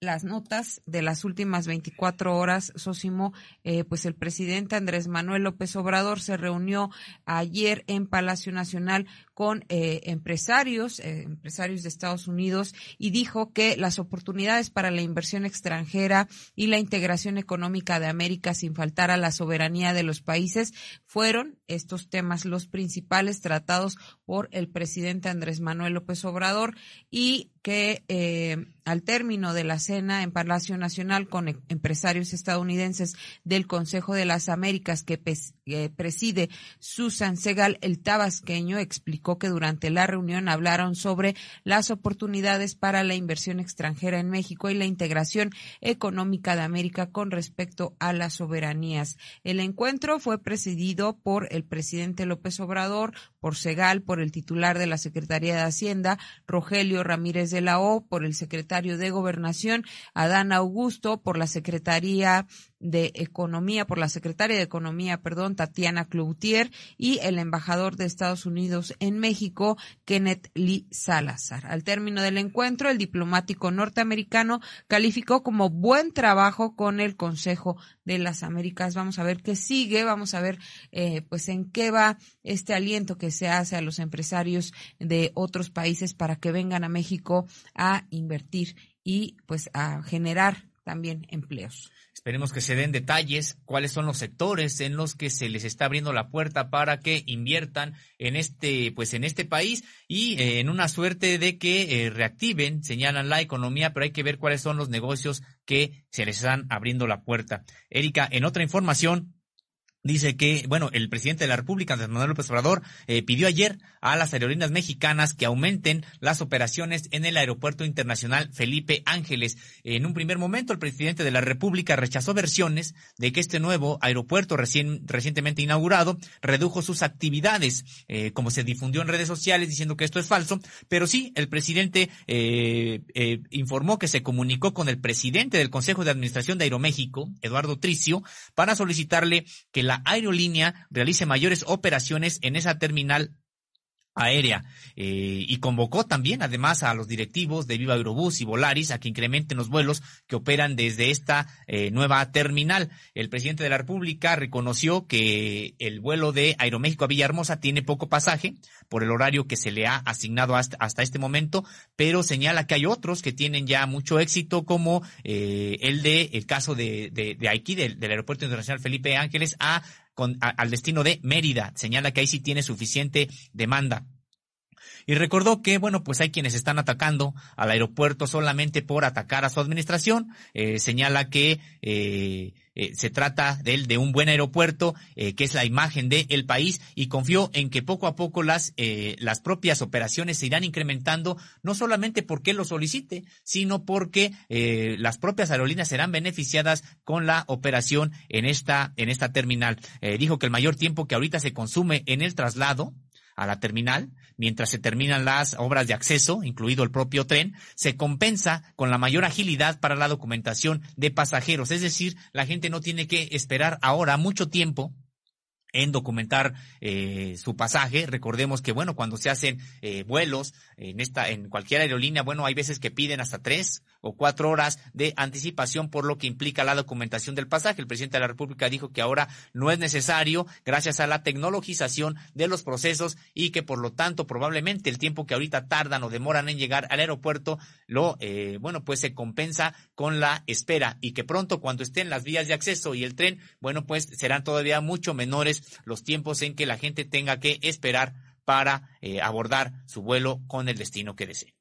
las notas de las últimas 24 horas, Sosimo, eh, pues el presidente Andrés Manuel López Obrador se reunió ayer en Palacio Nacional con eh, empresarios, eh, empresarios de Estados Unidos, y dijo que las oportunidades para la inversión extranjera y la integración económica de América sin faltar a la soberanía de los países fueron estos temas los principales tratados por el presidente Andrés Manuel López Obrador y que eh, al término de la cena en Palacio Nacional con em, empresarios estadounidenses del Consejo de las Américas que preside Susan Segal, el tabasqueño, explicó que durante la reunión hablaron sobre las oportunidades para la inversión extranjera en México y la integración económica de América con respecto a las soberanías. El encuentro fue presidido por el presidente López Obrador, por Segal, por el titular de la Secretaría de Hacienda, Rogelio Ramírez de la O, por el secretario de Gobernación, Adán Augusto, por la Secretaría de Economía, por la secretaria de Economía, perdón, Tatiana Cloutier, y el embajador de Estados Unidos en México, Kenneth Lee Salazar. Al término del encuentro, el diplomático norteamericano calificó como buen trabajo con el Consejo de las Américas. Vamos a ver qué sigue, vamos a ver eh, pues en qué va este aliento que se hace a los empresarios de otros países para que vengan a México a invertir y pues a generar también empleos. Esperemos que se den detalles, cuáles son los sectores en los que se les está abriendo la puerta para que inviertan en este, pues en este país y eh, en una suerte de que eh, reactiven, señalan la economía, pero hay que ver cuáles son los negocios que se les están abriendo la puerta. Erika, en otra información, dice que, bueno, el presidente de la República, Andrés Manuel López Obrador, eh, pidió ayer a las aerolíneas mexicanas que aumenten las operaciones en el Aeropuerto Internacional Felipe Ángeles. En un primer momento, el presidente de la República rechazó versiones de que este nuevo aeropuerto recién, recientemente inaugurado redujo sus actividades, eh, como se difundió en redes sociales diciendo que esto es falso, pero sí, el presidente eh, informó que se comunicó con el presidente del Consejo de Administración de Aeroméxico, Eduardo Tricio, para solicitarle que la aerolínea realice mayores operaciones en esa terminal aérea eh, y convocó también además a los directivos de Viva Aerobús y Volaris a que incrementen los vuelos que operan desde esta eh, nueva terminal. El presidente de la República reconoció que el vuelo de Aeroméxico a Villahermosa tiene poco pasaje por el horario que se le ha asignado hasta, hasta este momento, pero señala que hay otros que tienen ya mucho éxito como eh, el de el caso de, de, de aquí del, del Aeropuerto Internacional Felipe Ángeles a con, al destino de Mérida. Señala que ahí sí tiene suficiente demanda. Y recordó que, bueno, pues hay quienes están atacando al aeropuerto solamente por atacar a su administración. Eh, señala que eh, eh, se trata de de un buen aeropuerto, que es la imagen del país, y confió en que poco a poco las, las propias operaciones se irán incrementando, no solamente porque lo solicite, sino porque las propias aerolíneas serán beneficiadas con la operación en esta, en esta terminal. dijo que el mayor tiempo que ahorita se consume en el traslado, a la terminal, mientras se terminan las obras de acceso, incluido el propio tren, se compensa con la mayor agilidad para la documentación de pasajeros. Es decir, la gente no tiene que esperar ahora mucho tiempo en documentar eh, su pasaje. Recordemos que, bueno, cuando se hacen eh, vuelos en esta, en cualquier aerolínea, bueno, hay veces que piden hasta tres o cuatro horas de anticipación por lo que implica la documentación del pasaje. El presidente de la República dijo que ahora no es necesario gracias a la tecnologización de los procesos y que por lo tanto probablemente el tiempo que ahorita tardan o demoran en llegar al aeropuerto lo, eh, bueno, pues se compensa con la espera y que pronto cuando estén las vías de acceso y el tren, bueno, pues serán todavía mucho menores los tiempos en que la gente tenga que esperar para eh, abordar su vuelo con el destino que desee.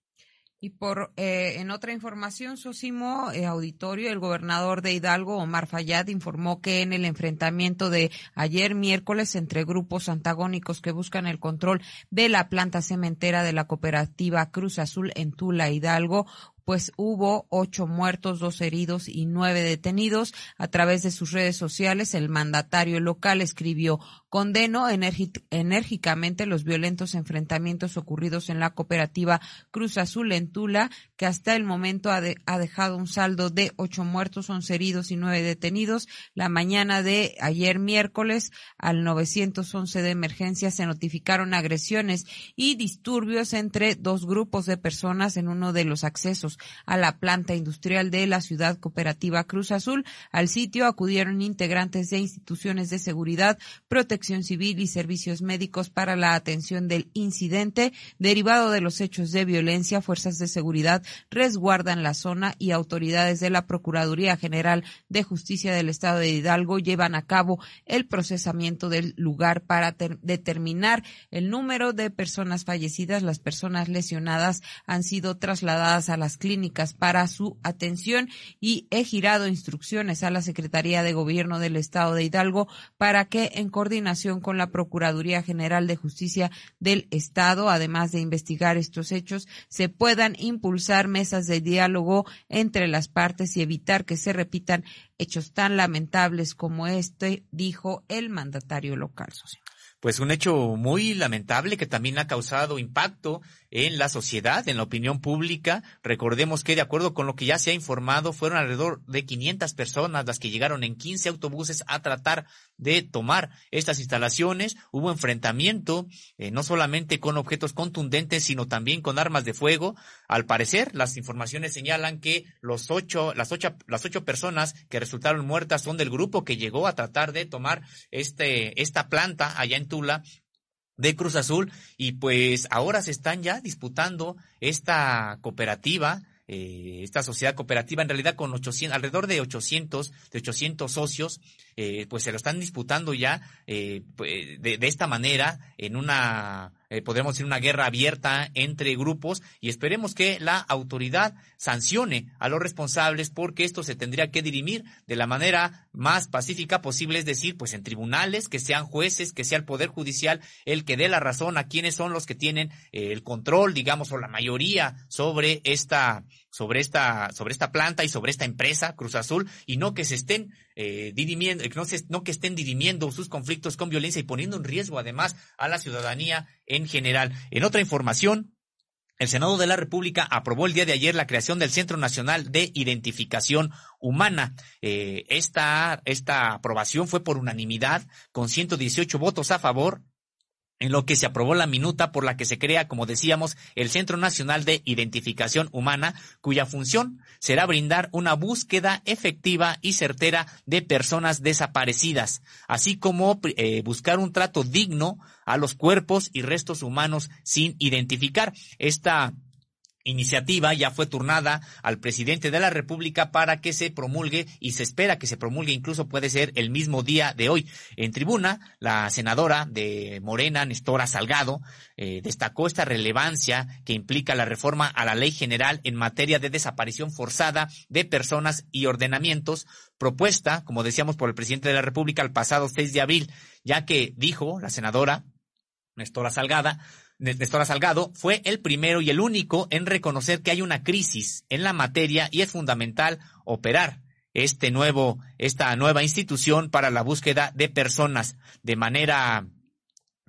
Y por eh, en otra información, Sosimo eh, Auditorio, el gobernador de Hidalgo, Omar Fayad, informó que en el enfrentamiento de ayer miércoles entre grupos antagónicos que buscan el control de la planta cementera de la cooperativa Cruz Azul en Tula, Hidalgo, pues hubo ocho muertos, dos heridos y nueve detenidos. A través de sus redes sociales, el mandatario local escribió condeno enérgicamente los violentos enfrentamientos ocurridos en la cooperativa Cruz Azul en Tula, que hasta el momento ha, ha dejado un saldo de ocho muertos, once heridos y nueve detenidos. La mañana de ayer miércoles al 911 de emergencia se notificaron agresiones y disturbios entre dos grupos de personas en uno de los accesos a la planta industrial de la ciudad cooperativa Cruz Azul. Al sitio acudieron integrantes de instituciones de seguridad, protección civil y servicios médicos para la atención del incidente. Derivado de los hechos de violencia, fuerzas de seguridad resguardan la zona y autoridades de la Procuraduría General de Justicia del Estado de Hidalgo llevan a cabo el procesamiento del lugar para determinar el número de personas fallecidas. Las personas lesionadas han sido trasladadas a las clínicas para su atención y he girado instrucciones a la Secretaría de Gobierno del Estado de Hidalgo para que en coordinación con la Procuraduría General de Justicia del Estado, además de investigar estos hechos, se puedan impulsar mesas de diálogo entre las partes y evitar que se repitan hechos tan lamentables como este, dijo el mandatario local pues un hecho muy lamentable que también ha causado impacto en la sociedad, en la opinión pública. Recordemos que de acuerdo con lo que ya se ha informado, fueron alrededor de 500 personas las que llegaron en 15 autobuses a tratar de tomar estas instalaciones. Hubo enfrentamiento, eh, no solamente con objetos contundentes, sino también con armas de fuego. Al parecer, las informaciones señalan que los ocho, las ocho, las ocho personas que resultaron muertas son del grupo que llegó a tratar de tomar este, esta planta allá en Tula de Cruz Azul y pues ahora se están ya disputando esta cooperativa eh, esta sociedad cooperativa en realidad con 800, alrededor de 800, de 800 socios, eh, pues se lo están disputando ya eh, pues, de, de, esta manera en una eh, podremos decir, una guerra abierta entre grupos y esperemos que la autoridad sancione a los responsables porque esto se tendría que dirimir de la manera más pacífica posible, es decir, pues en tribunales, que sean jueces, que sea el Poder Judicial el que dé la razón a quienes son los que tienen eh, el control, digamos, o la mayoría sobre esta sobre esta, sobre esta planta y sobre esta empresa, Cruz Azul, y no que se estén eh, dirimiendo, no, se, no que estén dirimiendo sus conflictos con violencia y poniendo en riesgo además a la ciudadanía en general. En otra información, el Senado de la República aprobó el día de ayer la creación del Centro Nacional de Identificación Humana. Eh, esta, esta aprobación fue por unanimidad, con 118 votos a favor en lo que se aprobó la minuta por la que se crea, como decíamos, el Centro Nacional de Identificación Humana, cuya función será brindar una búsqueda efectiva y certera de personas desaparecidas, así como eh, buscar un trato digno a los cuerpos y restos humanos sin identificar. Esta iniciativa ya fue turnada al presidente de la República para que se promulgue y se espera que se promulgue, incluso puede ser el mismo día de hoy. En tribuna, la senadora de Morena, Nestora Salgado, eh, destacó esta relevancia que implica la reforma a la ley general en materia de desaparición forzada de personas y ordenamientos, propuesta, como decíamos, por el presidente de la República el pasado 6 de abril, ya que dijo la senadora Nestora Salgada, Nestora Salgado fue el primero y el único en reconocer que hay una crisis en la materia y es fundamental operar este nuevo, esta nueva institución para la búsqueda de personas. De manera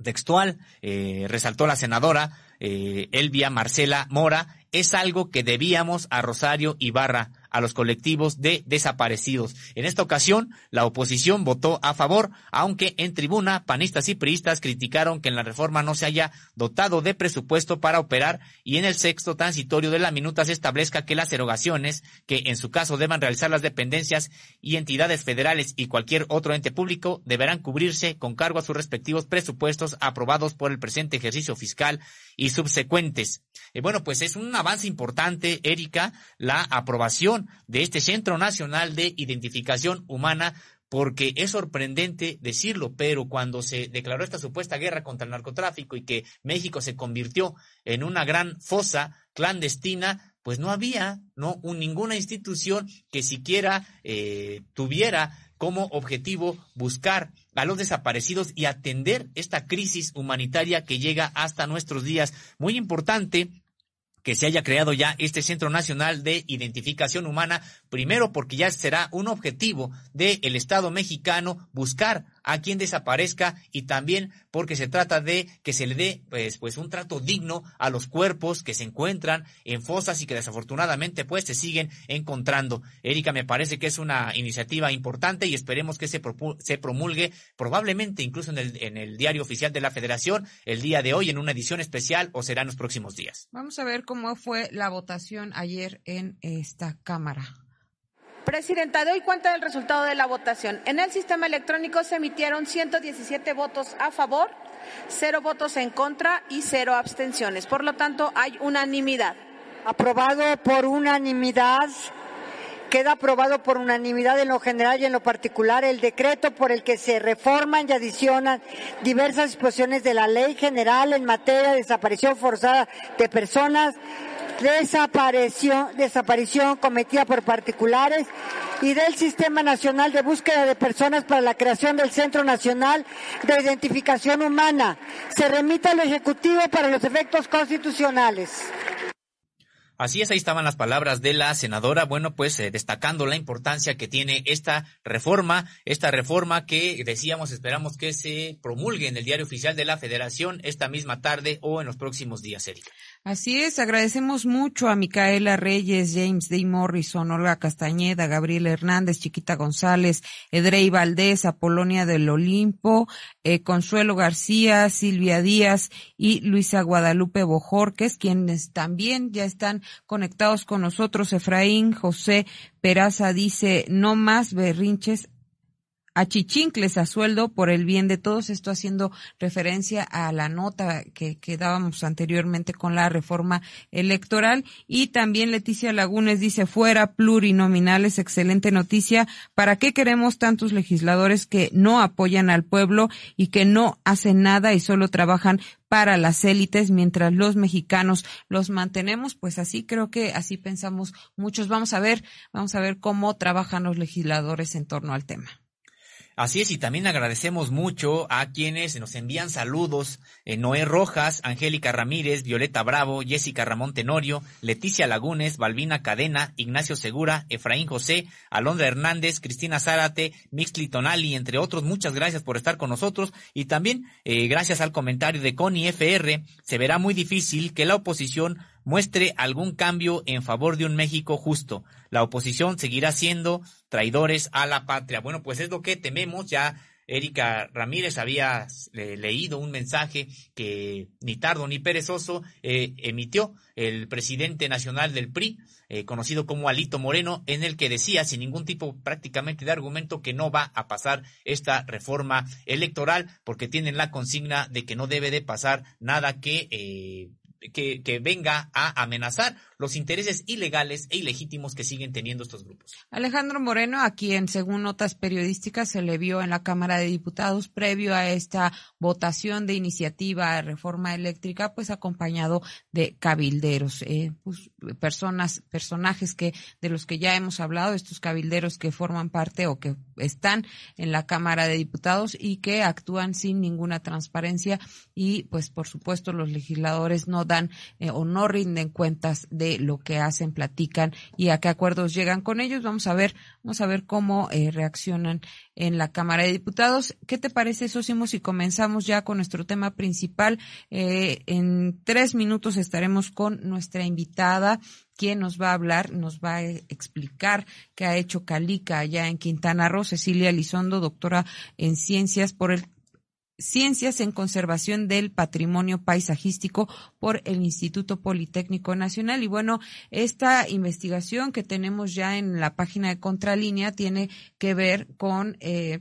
textual, eh, resaltó la senadora eh, Elvia Marcela Mora, es algo que debíamos a Rosario Ibarra, a los colectivos de desaparecidos. En esta ocasión, la oposición votó a favor, aunque en tribuna panistas y priistas criticaron que en la reforma no se haya dotado de presupuesto para operar y en el sexto transitorio de la minuta se establezca que las erogaciones que en su caso deban realizar las dependencias y entidades federales y cualquier otro ente público deberán cubrirse con cargo a sus respectivos presupuestos aprobados por el presente ejercicio fiscal y subsecuentes. Eh, bueno, pues es un avance importante, Erika, la aprobación de este Centro Nacional de Identificación Humana porque es sorprendente decirlo, pero cuando se declaró esta supuesta guerra contra el narcotráfico y que México se convirtió en una gran fosa clandestina, pues no había no ninguna institución que siquiera eh, tuviera como objetivo buscar a los desaparecidos y atender esta crisis humanitaria que llega hasta nuestros días. Muy importante que se haya creado ya este Centro Nacional de Identificación Humana, primero porque ya será un objetivo del Estado mexicano buscar a quien desaparezca y también porque se trata de que se le dé pues, pues un trato digno a los cuerpos que se encuentran en fosas y que desafortunadamente pues se siguen encontrando. Erika, me parece que es una iniciativa importante y esperemos que se, se promulgue probablemente incluso en el, en el diario oficial de la Federación el día de hoy en una edición especial o será en los próximos días. Vamos a ver cómo fue la votación ayer en esta Cámara. Presidenta, doy cuenta del resultado de la votación. En el sistema electrónico se emitieron 117 votos a favor, cero votos en contra y cero abstenciones. Por lo tanto, hay unanimidad. Aprobado por unanimidad. Queda aprobado por unanimidad en lo general y en lo particular el decreto por el que se reforman y adicionan diversas disposiciones de la Ley General en materia de desaparición forzada de personas desaparición, desaparición cometida por particulares y del Sistema Nacional de Búsqueda de Personas para la creación del Centro Nacional de Identificación Humana. Se remite al Ejecutivo para los efectos constitucionales. Así es, ahí estaban las palabras de la senadora, bueno, pues eh, destacando la importancia que tiene esta reforma, esta reforma que decíamos, esperamos que se promulgue en el diario oficial de la Federación esta misma tarde o en los próximos días, Erika. Así es, agradecemos mucho a Micaela Reyes, James D. Morrison, Olga Castañeda, Gabriel Hernández, Chiquita González, Edrey Valdés, Apolonia del Olimpo, eh, Consuelo García, Silvia Díaz y Luisa Guadalupe Bojorques, quienes también ya están conectados con nosotros. Efraín José Peraza dice, no más berrinches a chichincles a sueldo por el bien de todos. Esto haciendo referencia a la nota que, que dábamos anteriormente con la reforma electoral. Y también Leticia Lagunes dice fuera plurinominales. Excelente noticia. ¿Para qué queremos tantos legisladores que no apoyan al pueblo y que no hacen nada y solo trabajan para las élites mientras los mexicanos los mantenemos, pues así creo que así pensamos muchos. Vamos a ver, vamos a ver cómo trabajan los legisladores en torno al tema. Así es, y también agradecemos mucho a quienes nos envían saludos, eh, Noé Rojas, Angélica Ramírez, Violeta Bravo, Jessica Ramón Tenorio, Leticia Lagunes, Balbina Cadena, Ignacio Segura, Efraín José, Alondra Hernández, Cristina Zárate, Mixli Tonali, entre otros. Muchas gracias por estar con nosotros y también eh, gracias al comentario de Connie FR, se verá muy difícil que la oposición muestre algún cambio en favor de un México justo. La oposición seguirá siendo traidores a la patria. Bueno, pues es lo que tememos. Ya Erika Ramírez había eh, leído un mensaje que ni tardo ni perezoso eh, emitió el presidente nacional del PRI, eh, conocido como Alito Moreno, en el que decía sin ningún tipo prácticamente de argumento que no va a pasar esta reforma electoral porque tienen la consigna de que no debe de pasar nada que que, venga a amenazar los intereses ilegales e ilegítimos que siguen teniendo estos grupos. Alejandro Moreno, a quien según notas periodísticas se le vio en la Cámara de Diputados previo a esta votación de iniciativa de reforma eléctrica, pues acompañado de cabilderos, eh, pues, personas, personajes que de los que ya hemos hablado, estos cabilderos que forman parte o que están en la Cámara de Diputados y que actúan sin ninguna transparencia y pues por supuesto los legisladores no dan eh, o no rinden cuentas de lo que hacen, platican y a qué acuerdos llegan con ellos. Vamos a ver, vamos a ver cómo eh, reaccionan en la Cámara de Diputados. ¿Qué te parece, Sosimo, si comenzamos ya con nuestro tema principal? Eh, en tres minutos estaremos con nuestra invitada, quien nos va a hablar, nos va a explicar qué ha hecho Calica allá en Quintana Roo, Cecilia Elizondo, doctora en ciencias por el Ciencias en Conservación del Patrimonio Paisajístico por el Instituto Politécnico Nacional. Y bueno, esta investigación que tenemos ya en la página de Contralínea tiene que ver con eh,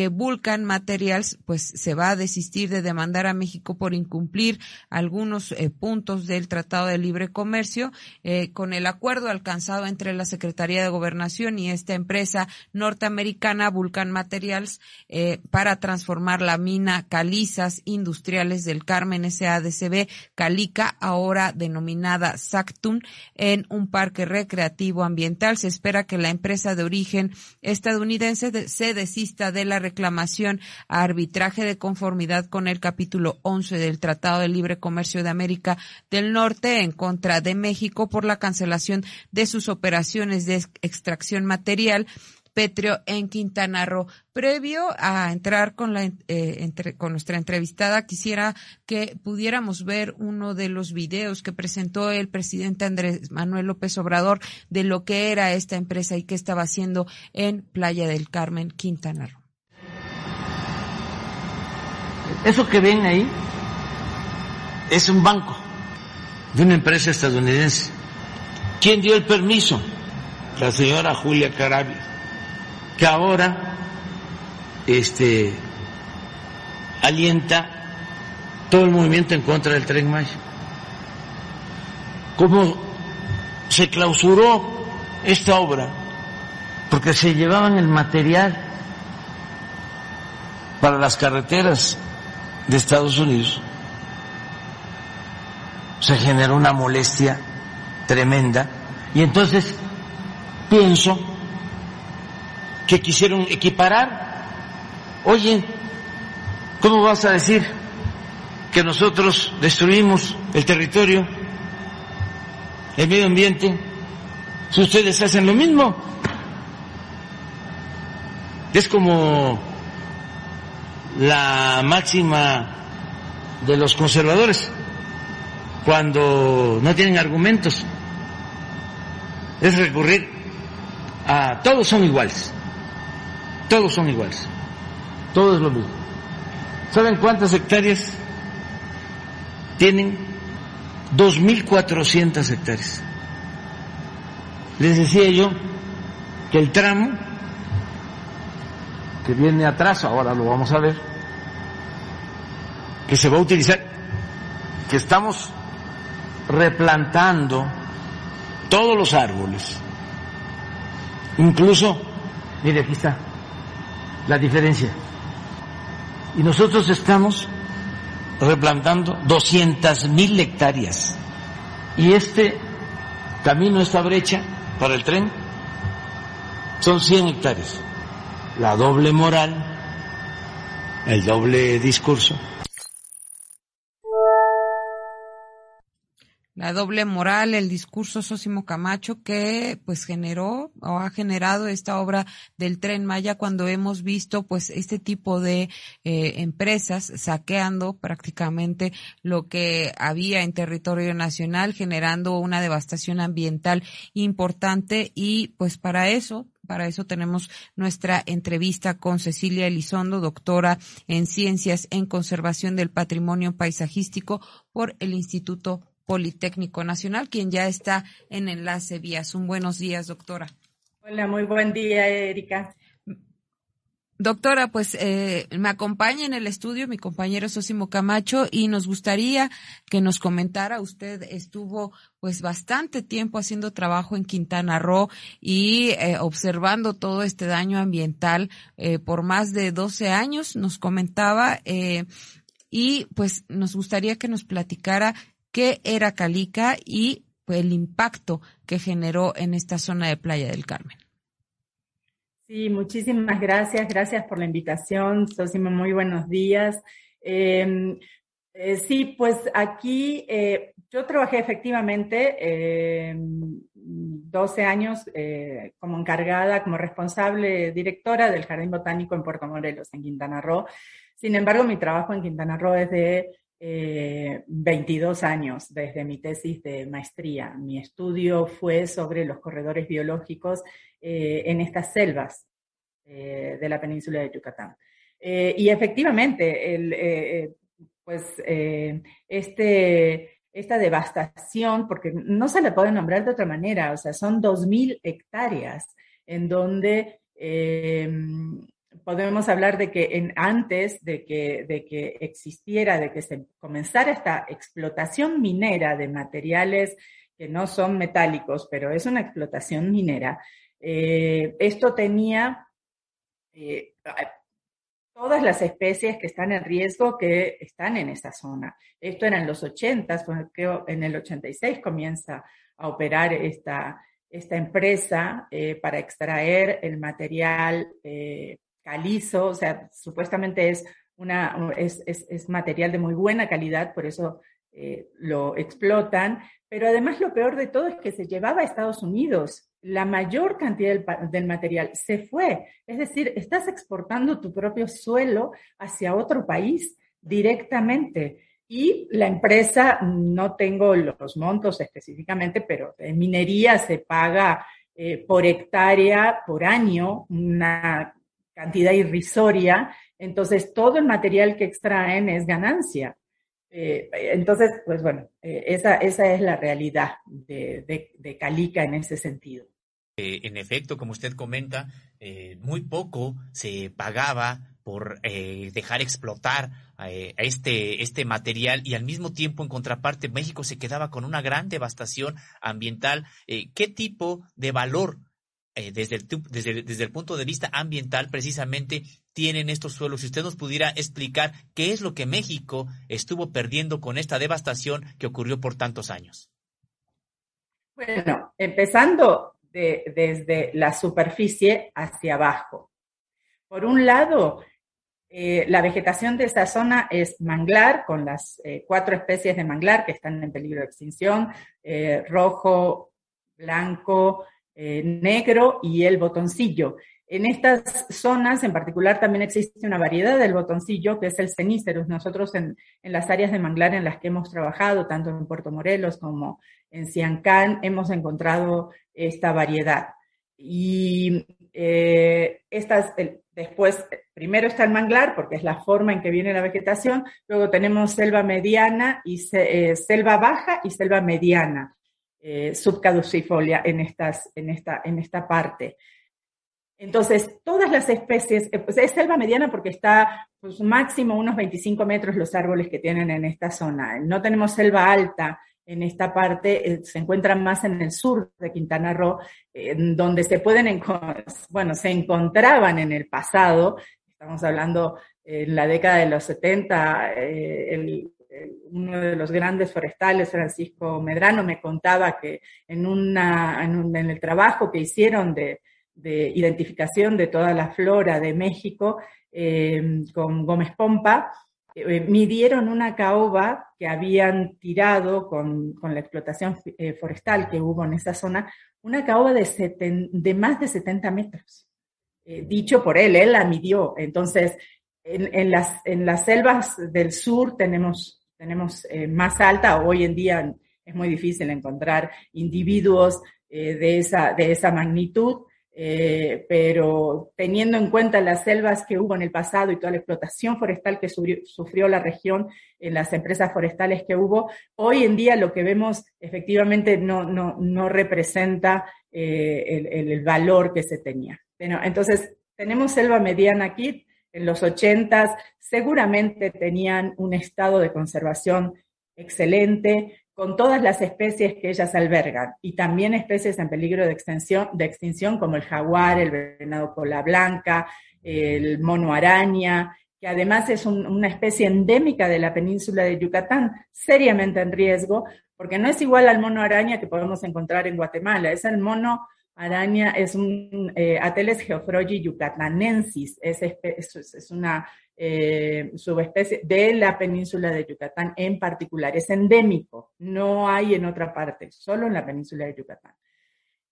que Vulcan Materials pues se va a desistir de demandar a México por incumplir algunos eh, puntos del Tratado de Libre Comercio eh, con el acuerdo alcanzado entre la Secretaría de Gobernación y esta empresa norteamericana Vulcan Materials eh, para transformar la mina Calizas Industriales del Carmen SADCB Calica, ahora denominada Sactun, en un parque recreativo ambiental. Se espera que la empresa de origen estadounidense se desista de la reclamación a arbitraje de conformidad con el capítulo 11 del Tratado de Libre Comercio de América del Norte en contra de México por la cancelación de sus operaciones de extracción material Petrio en Quintana Roo. Previo a entrar con, la, eh, con nuestra entrevistada, quisiera que pudiéramos ver uno de los videos que presentó el presidente Andrés Manuel López Obrador de lo que era esta empresa y qué estaba haciendo en Playa del Carmen, Quintana Roo. Eso que ven ahí es un banco de una empresa estadounidense. ¿Quién dio el permiso? La señora Julia Carabia, que ahora este, alienta todo el movimiento en contra del tren Maya. ¿Cómo se clausuró esta obra? Porque se llevaban el material para las carreteras de Estados Unidos, se generó una molestia tremenda y entonces pienso que quisieron equiparar. Oye, ¿cómo vas a decir que nosotros destruimos el territorio, el medio ambiente, si ustedes hacen lo mismo? Es como la máxima de los conservadores cuando no tienen argumentos es recurrir a todos son iguales, todos son iguales, todo es lo mismo. ¿Saben cuántas hectáreas tienen? 2.400 hectáreas. Les decía yo que el tramo que viene atrás, ahora lo vamos a ver, que se va a utilizar, que estamos replantando todos los árboles, incluso, mire, aquí está la diferencia, y nosotros estamos replantando 200 mil hectáreas, y este camino, esta brecha para el tren, son 100 hectáreas. La doble moral, el doble discurso. La doble moral, el discurso Sósimo Camacho que pues generó o ha generado esta obra del tren Maya cuando hemos visto pues este tipo de eh, empresas saqueando prácticamente lo que había en territorio nacional generando una devastación ambiental importante. Y pues para eso para eso tenemos nuestra entrevista con Cecilia Elizondo, doctora en Ciencias en Conservación del Patrimonio Paisajístico por el Instituto Politécnico Nacional, quien ya está en enlace vía Un Buenos días, doctora. Hola, muy buen día, Erika. Doctora, pues eh, me acompaña en el estudio mi compañero Sosimo Camacho y nos gustaría que nos comentara, usted estuvo pues bastante tiempo haciendo trabajo en Quintana Roo y eh, observando todo este daño ambiental eh, por más de 12 años, nos comentaba, eh, y pues nos gustaría que nos platicara qué era Calica y pues, el impacto que generó en esta zona de Playa del Carmen. Sí, muchísimas gracias. Gracias por la invitación. Sosimo, muy buenos días. Eh, Eh, sí, pues aquí eh, yo trabajé efectivamente 12 años eh, como encargada, como responsable directora del Jardín Botánico en Puerto Morelos, en Quintana Roo. Sin embargo, mi trabajo en Quintana Roo es de 22 años desde mi tesis de maestría. Mi estudio fue sobre los corredores biológicos en estas selvas de la península de Yucatán. y efectivamente, el, pues eh, este, esta devastación, porque no se le puede nombrar de otra manera, o sea, son 2.000 hectáreas en donde podemos hablar de que antes de que, de que existiera, de que se comenzara esta explotación minera de materiales que no son metálicos, pero es una explotación minera, eh, esto tenía eh, todas las especies que están en riesgo que están en esa zona. Esto era en los 80, creo en el 86 comienza a operar esta, esta empresa eh, para extraer el material calizo, o sea, supuestamente es, una, es, es, material de muy buena calidad, por eso eh, lo explotan, pero además lo peor de todo es que se llevaba a Estados Unidos la mayor cantidad del, material se fue. Es decir, estás exportando tu propio suelo hacia otro país directamente. Y la empresa, no tengo los montos específicamente, pero en minería se paga eh, por hectárea, por año, una cantidad irrisoria. Entonces, todo el material que extraen es ganancia. Eh, entonces, pues bueno, eh, esa, esa, es la realidad de, de, Calica en ese sentido. Eh, en efecto, como usted comenta, muy poco se pagaba por dejar explotar este, este material y al mismo tiempo, en contraparte, México se quedaba con una gran devastación ambiental. ¿Qué tipo de valor desde, el, desde, el punto de vista ambiental precisamente tienen estos suelos. Si usted nos pudiera explicar qué es lo que México estuvo perdiendo con esta devastación que ocurrió por tantos años. Bueno, empezando desde la superficie hacia abajo. Por un lado, eh, la vegetación de esa zona es manglar, con las eh, cuatro especies de manglar que están en peligro de extinción, eh, rojo, blanco, negro y el botoncillo. En estas zonas en particular también existe una variedad del botoncillo que es el ceníceros. Nosotros en, las áreas de manglar en las que hemos trabajado, tanto en Puerto Morelos como en Ciancán, hemos encontrado esta variedad. Y eh, estas, después, primero está el manglar, porque es la forma en que viene la vegetación, luego tenemos selva mediana y eh, selva baja y selva mediana, eh, subcaducifolia en, estas, en, esta, en esta parte. Entonces, todas las especies, eh, pues es selva mediana porque está pues, máximo unos 25 metros los árboles que tienen en esta zona. No tenemos selva alta en esta parte, eh, se encuentran más en el sur de Quintana Roo, donde se pueden, bueno, se encontraban en el pasado, estamos hablando en la década de los 70, eh, uno de los grandes forestales, Francisco Medrano, me contaba que en, una, en el trabajo que hicieron de de identificación de toda la flora de México eh, con Gómez Pompa, eh, midieron una caoba que habían tirado con, la explotación eh, forestal que hubo en esa zona, una caoba de, de más de 70 metros, dicho por él, él la midió. Entonces, en, las, en las selvas del sur tenemos, tenemos más alta, hoy en día es muy difícil encontrar individuos de, esa, de esa magnitud, eh, pero teniendo en cuenta las selvas que hubo en el pasado y toda la explotación forestal que sufrió, la región en las empresas forestales que hubo, hoy en día lo que vemos efectivamente no, no, no representa eh, el, valor que se tenía. entonces, tenemos selva mediana aquí, en los 80 seguramente tenían un estado de conservación excelente, con todas las especies que ellas albergan y también especies en peligro de extinción, de extinción como el jaguar, el venado cola blanca, el mono araña, que además es una especie endémica de la península de Yucatán, seriamente en riesgo, porque no es igual al mono araña que podemos encontrar en Guatemala, es el mono araña, es un eh, Ateles geofrogi yucatanensis, es, una eh, subespecie de la península de Yucatán en particular. Es endémico, no hay en otra parte, solo en la península de Yucatán.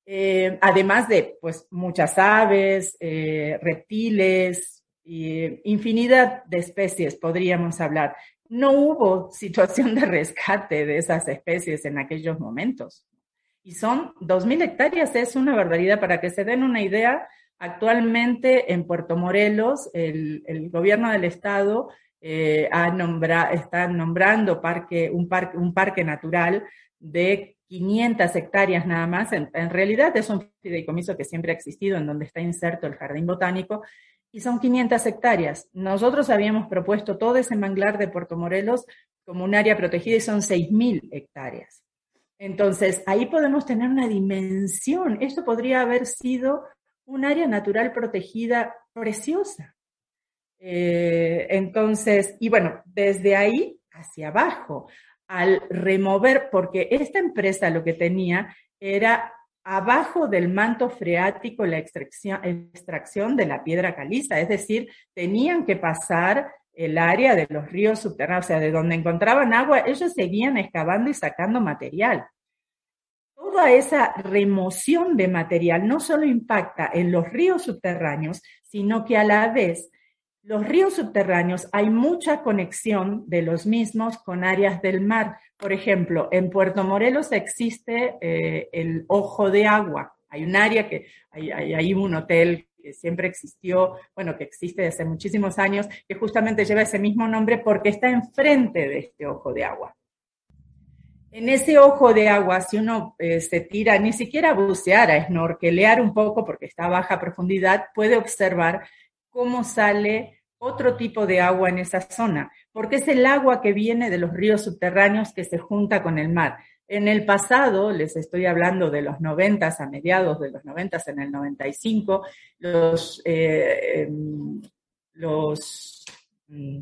Eh, además de pues, muchas aves, reptiles, infinidad de especies podríamos hablar. No hubo situación de rescate de esas especies en aquellos momentos. Y son 2.000 hectáreas, es una barbaridad. Para que se den una idea, actualmente en Puerto Morelos, el, gobierno del estado eh, está nombrando parque, un, parque, un parque natural de 500 hectáreas nada más. En, realidad es un fideicomiso que siempre ha existido, en donde está inserto el jardín botánico, y son 500 hectáreas. Nosotros habíamos propuesto todo ese manglar de Puerto Morelos como un área protegida y son 6.000 hectáreas. Entonces, ahí podemos tener una dimensión. Esto podría haber sido un área natural protegida preciosa. Eh, entonces, y bueno, desde ahí hacia abajo, al remover, porque esta empresa lo que tenía era abajo del manto freático la extracción, extracción de la piedra caliza, es decir, tenían que pasar el área de los ríos subterráneos, o sea, de donde encontraban agua, ellos seguían excavando y sacando material. Toda esa remoción de material no solo impacta en los ríos subterráneos, sino que a la vez los ríos subterráneos hay mucha conexión de los mismos con áreas del mar. Por ejemplo, en Puerto Morelos existe eh, el Ojo de Agua. Hay un área que hay, hay, un hotel que siempre existió, bueno, que existe desde muchísimos años, que justamente lleva ese mismo nombre porque está enfrente de este Ojo de Agua. En ese ojo de agua, si uno eh, se tira, ni siquiera a bucear, a snorkelear un poco, porque está a baja profundidad, puede observar cómo sale otro tipo de agua en esa zona, porque es el agua que viene de los ríos subterráneos que se junta con el mar. En el pasado, les estoy hablando de los noventas, a mediados de los noventas, en el 95, los, eh, em, los mm,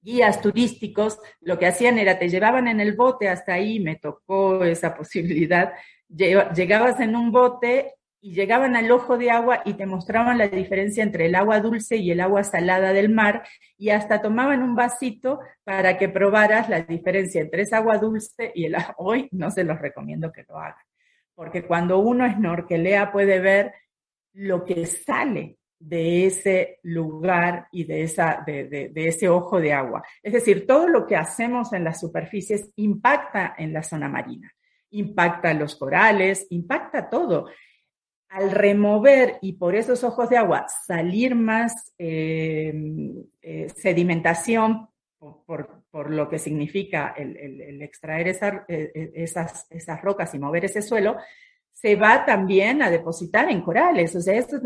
guías turísticos lo que hacían era te llevaban en el bote hasta ahí, me tocó esa posibilidad, llegabas en un bote y llegaban al ojo de agua y te mostraban la diferencia entre el agua dulce y el agua salada del mar y hasta tomaban un vasito para que probaras la diferencia entre esa agua dulce y el agua. Hoy no se los recomiendo que lo hagan, porque cuando uno snorkelea puede ver lo que sale de ese lugar y de, esa, de, de, ese ojo de agua. Es decir, todo lo que hacemos en las superficies impacta en la zona marina, impacta los corales, impacta todo al remover y por esos ojos de agua salir más eh, eh, sedimentación por, por, lo que significa el, extraer eh, esas, esas, rocas y mover ese suelo, se va también a depositar en corales. O sea, esto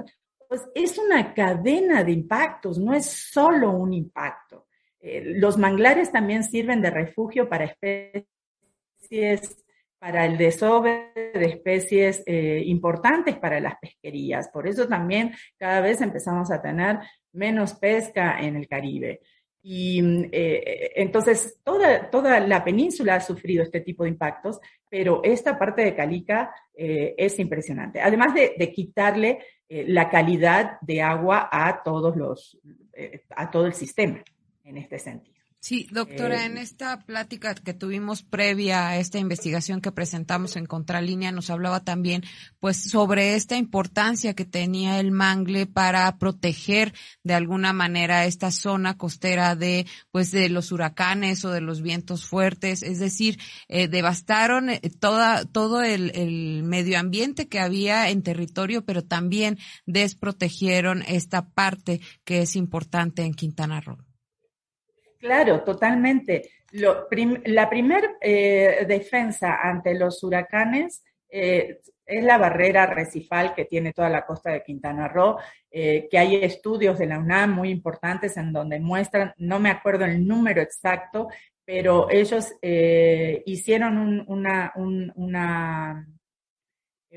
pues, es una cadena de impactos, no es solo un impacto. los manglares también sirven de refugio para especies para el desove de especies eh, importantes para las pesquerías. Por eso también cada vez empezamos a tener menos pesca en el Caribe. Y eh, entonces toda, toda la península ha sufrido este tipo de impactos, pero esta parte de Calica eh, es impresionante. Además de, de quitarle la calidad de agua a todos los, a todo el sistema en este sentido. Sí, doctora, en eh, esta plática que tuvimos previa a esta investigación que presentamos en Contralínea, nos hablaba también, pues, sobre esta importancia que tenía el mangle para proteger de alguna manera esta zona costera de, pues, de los huracanes o de los vientos fuertes. Es decir, eh, devastaron eh, toda, todo el, el medio ambiente que había en territorio, pero también desprotegieron esta parte que es importante en Quintana Roo. Claro, totalmente. la primera eh, defensa ante los huracanes eh, es la barrera recifal que tiene toda la costa de Quintana Roo, eh, que hay estudios de la UNAM muy importantes en donde muestran, no me acuerdo el número exacto, pero ellos hicieron una,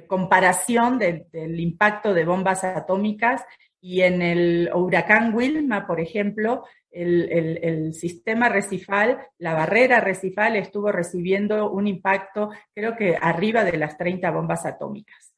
comparación del impacto de bombas atómicas y en el huracán Wilma, por ejemplo, el, sistema recifal, la barrera recifal estuvo recibiendo un impacto, creo que arriba de las 30 bombas atómicas.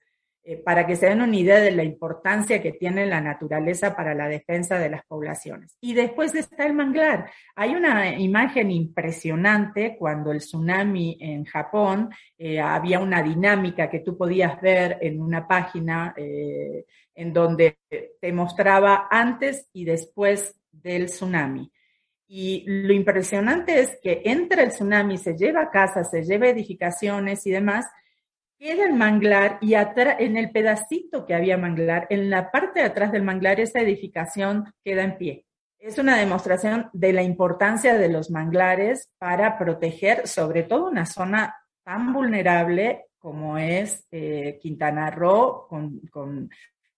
Eh, para que se den una idea de la importancia que tiene la naturaleza para la defensa de las poblaciones. Y después está el manglar. Hay una imagen impresionante cuando el tsunami en Japón, eh, había una dinámica que tú podías ver en una página eh, en donde te mostraba antes y después del tsunami. Y lo impresionante es que entra el tsunami, se lleva casas, se lleva edificaciones y demás, queda el manglar y en el pedacito que había manglar, en la parte de atrás del manglar, esa edificación queda en pie. Es una demostración de la importancia de los manglares para proteger sobre todo una zona tan vulnerable como es eh, Quintana Roo con, con,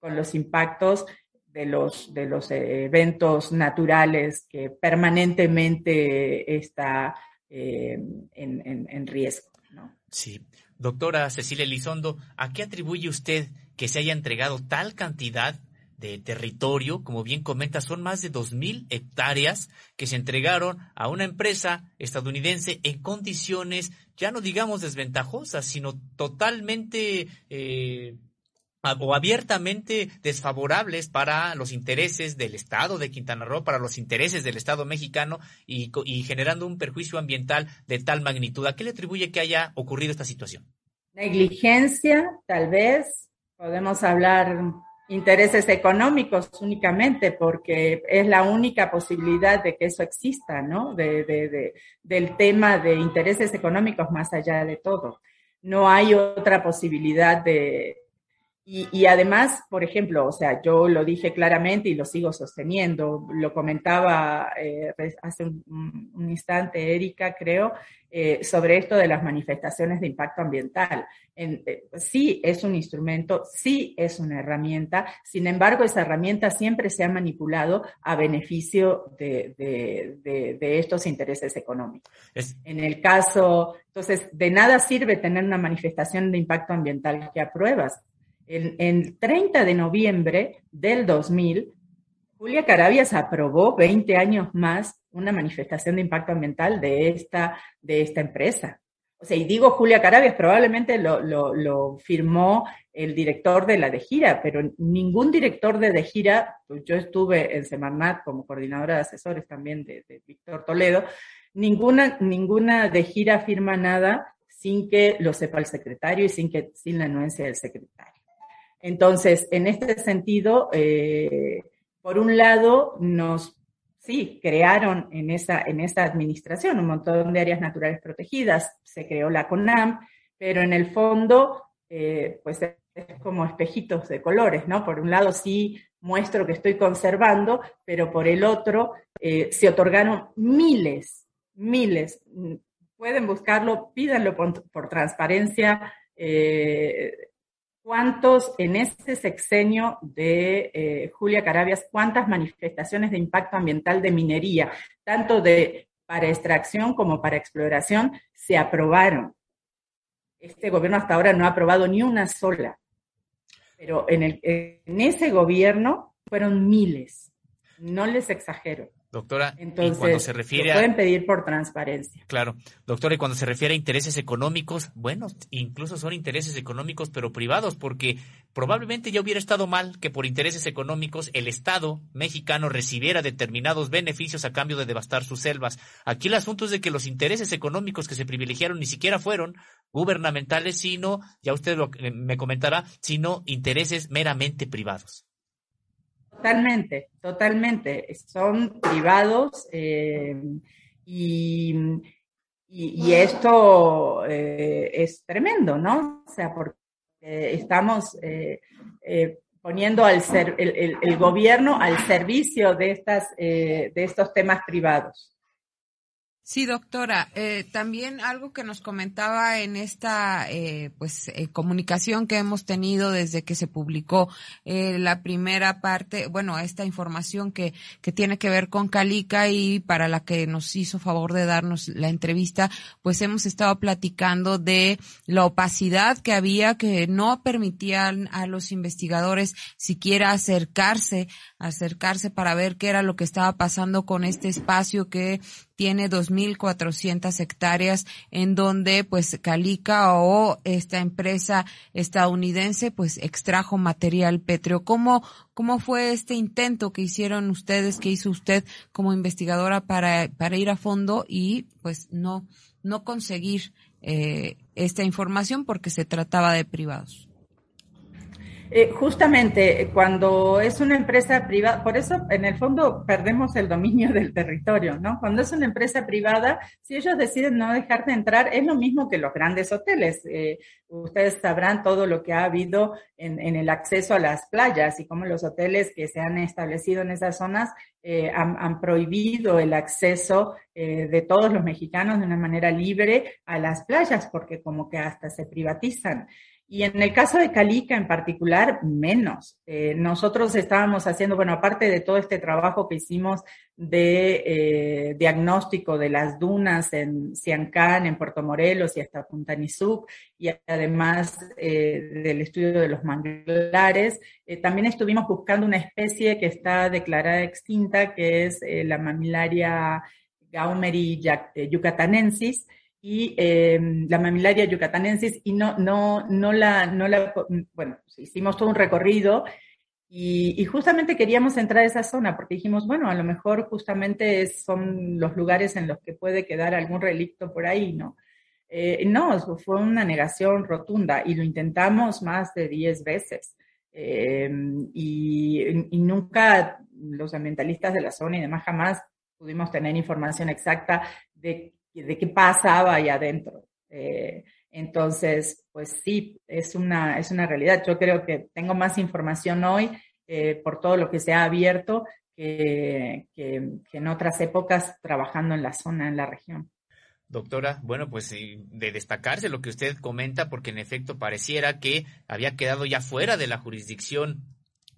los impactos de los, de los eventos naturales que permanentemente está eh, en, en, riesgo. ¿no? Sí. Doctora Cecilia Elizondo, ¿a qué atribuye usted que se haya entregado tal cantidad de territorio? Como bien comenta, son más de 2.000 hectáreas que se entregaron a una empresa estadounidense en condiciones, ya no digamos desventajosas, sino totalmente... Eh, o abiertamente desfavorables para los intereses del Estado de Quintana Roo, para los intereses del Estado mexicano y, generando un perjuicio ambiental de tal magnitud. ¿A qué le atribuye que haya ocurrido esta situación? Negligencia, tal vez. Podemos hablar intereses económicos únicamente, porque es la única posibilidad de que eso exista, ¿no? De, de, de, del tema de intereses económicos más allá de todo. No hay otra posibilidad de, y, además, por ejemplo, o sea, yo lo dije claramente y lo sigo sosteniendo, lo comentaba eh, hace un, instante Erika, creo, eh, sobre esto de las manifestaciones de impacto ambiental. Eh, sí es un instrumento, sí es una herramienta, sin embargo, esa herramienta siempre se ha manipulado a beneficio de, de estos intereses económicos. En el caso, entonces, de nada sirve tener una manifestación de impacto ambiental que apruebas en, el 30 de noviembre del 2000, Julia Carabias aprobó 20 años más una manifestación de impacto ambiental de esta, de esta empresa. O sea, y digo Julia Carabias, probablemente lo, firmó el director de la de gira, pero ningún director de de gira, pues yo estuve en Semarnat como coordinadora de asesores también de, de Víctor Toledo, ninguna, ninguna de gira firma nada sin que lo sepa el secretario y sin, que, sin la anuencia del secretario. Entonces, en este sentido, eh, por un lado, nos, sí, crearon en esa, en esa administración un montón de áreas naturales protegidas, se creó la CONAM, pero en el fondo, eh, pues es como espejitos de colores, ¿no? Por un lado sí muestro que estoy conservando, pero por el otro eh, se otorgaron miles, miles, pueden buscarlo, pídanlo por, transparencia, ¿Cuántos en ese sexenio de eh, Julia Carabias, cuántas manifestaciones de impacto ambiental de minería, tanto de para extracción como para exploración, se aprobaron? Este gobierno hasta ahora no ha aprobado ni una sola, pero en ese gobierno fueron miles, no les exagero. Doctora, Entonces, y cuando se refiere a... pueden pedir por transparencia. Claro, doctora, y cuando se refiere a intereses económicos, bueno, incluso son intereses económicos, pero privados, porque probablemente ya hubiera estado mal que por intereses económicos el Estado mexicano recibiera determinados beneficios a cambio de devastar sus selvas. Aquí el asunto es de que los intereses económicos que se privilegiaron ni siquiera fueron gubernamentales, sino, ya usted lo, eh, me comentará, sino intereses meramente privados. Totalmente, totalmente. Son privados eh, y, y, esto eh, es tremendo, ¿no? O sea, porque estamos eh, poniendo al ser, el, el, gobierno al servicio de, estas, de estos temas privados. Sí, doctora. Eh, también algo que nos comentaba en esta eh, pues eh, comunicación que hemos tenido desde que se publicó eh, la primera parte, bueno, esta información que que tiene que ver con Calica y para la que nos hizo favor de darnos la entrevista, pues hemos estado platicando de la opacidad que había que no permitían a los investigadores siquiera acercarse, acercarse para ver qué era lo que estaba pasando con este espacio que tiene 2.400 hectáreas en donde pues Calica o esta empresa estadounidense pues extrajo material pétreo. ¿Cómo, cómo fue este intento que hicieron ustedes, que hizo usted como investigadora para, para ir a fondo y pues no, no conseguir eh, esta información porque se trataba de privados? Eh, justamente cuando es una empresa privada, por eso en el fondo perdemos el dominio del territorio, ¿no? Cuando es una empresa privada, si ellos deciden no dejarte entrar, es lo mismo que los grandes hoteles. Eh, ustedes sabrán todo lo que ha habido en, el acceso a las playas y cómo los hoteles que se han establecido en esas zonas eh, han, prohibido el acceso de todos los mexicanos de una manera libre a las playas, porque como que hasta se privatizan. Y en el caso de Calica en particular, menos. Eh, nosotros estábamos haciendo, bueno, aparte de todo este trabajo que hicimos de eh, diagnóstico de las dunas en Ciancán, en Puerto Morelos y hasta Punta Nizuc, y además eh, del estudio de los manglares, también estuvimos buscando una especie que está declarada extinta, que es la mamilaria Gaumeri yucatanensis, y em, la mamilaria yucatanensis y no, no, no la, no la, bueno, hicimos todo un recorrido y, y, justamente queríamos entrar a esa zona porque dijimos, bueno, a lo mejor justamente son los lugares en los que puede quedar algún relicto por ahí, ¿no? Eh, no, fue una negación rotunda y lo intentamos más de 10 veces. Em, y, y, nunca los ambientalistas de la zona y demás jamás pudimos tener información exacta de de qué pasaba ahí adentro. Eh, entonces, pues sí, es una, es una realidad. Yo creo que tengo más información hoy eh, por todo lo que se ha abierto que, en otras épocas trabajando en la zona, en la región. Doctora, bueno, pues de destacarse lo que usted comenta, porque en efecto pareciera que había quedado ya fuera de la jurisdicción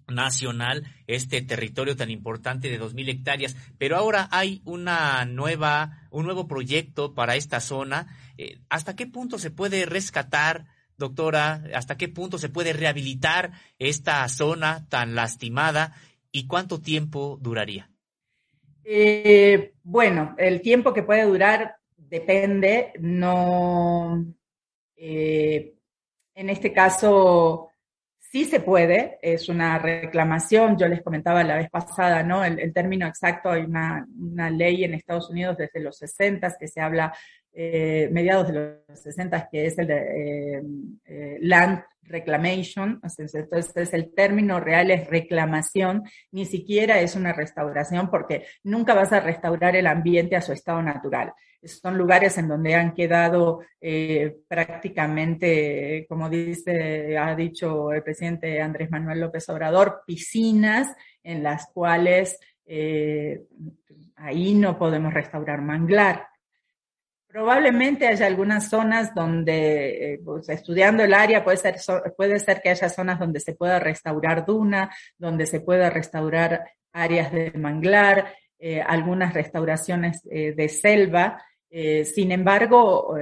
nacional este territorio tan importante de 2.000 hectáreas, pero ahora hay una nueva, un nuevo proyecto para esta zona. Eh, ¿Hasta qué punto se puede rescatar, doctora? ¿Hasta qué punto se puede rehabilitar esta zona tan lastimada y cuánto tiempo duraría? Eh, bueno, el tiempo que puede durar depende, no, eh, en este caso, Sí se puede, es una reclamación, yo les comentaba la vez pasada, ¿no? El, término exacto, hay una, ley en Estados Unidos desde los 60 que se habla, eh, mediados de los 60, que es el de eh, eh, Land reclamation, entonces el término real es reclamación, ni siquiera es una restauración porque nunca vas a restaurar el ambiente a su estado natural. Son lugares en donde han quedado eh, prácticamente, como dice, ha dicho el presidente Andrés Manuel López Obrador, piscinas en las cuales eh, ahí no podemos restaurar manglar. Probablemente haya algunas zonas donde, eh, pues, estudiando el área, puede ser, puede ser que haya zonas donde se pueda restaurar duna, donde se pueda restaurar áreas de manglar, algunas restauraciones de selva. Sin embargo,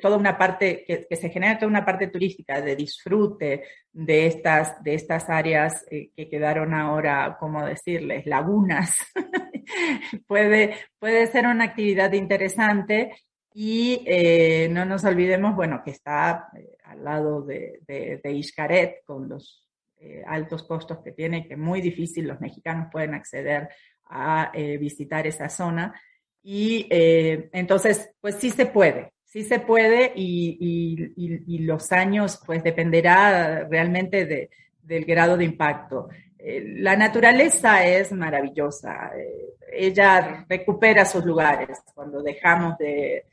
toda una parte, que, que, se genera toda una parte turística de disfrute de estas, de estas áreas que quedaron ahora, como decirles, lagunas puede, puede ser una actividad interesante y eh, no nos olvidemos, bueno, que está eh, al lado de, de, de con los eh, altos costos que tiene, que es muy difícil los mexicanos pueden acceder a visitar esa zona. Y entonces, pues sí se puede, sí se puede y, y, los años, pues dependerá realmente de, del grado de impacto. la naturaleza es maravillosa ella recupera sus lugares cuando dejamos de,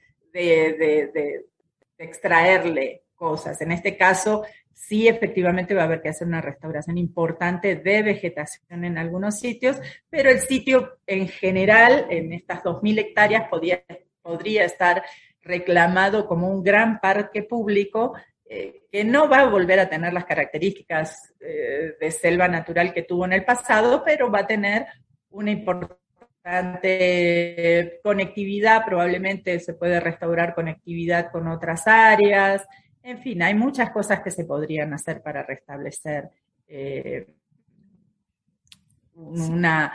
extraerle cosas. En este caso, sí efectivamente va a haber que hacer una restauración importante de vegetación en algunos sitios, pero el sitio en general, en estas 2.000 hectáreas, podría, estar reclamado como un gran parque público eh, que no va a volver a tener las características eh, de selva natural que tuvo en el pasado, pero va a tener una importante conectividad, probablemente se puede restaurar conectividad con otras áreas. En fin, hay muchas cosas que se podrían hacer para restablecer eh, una,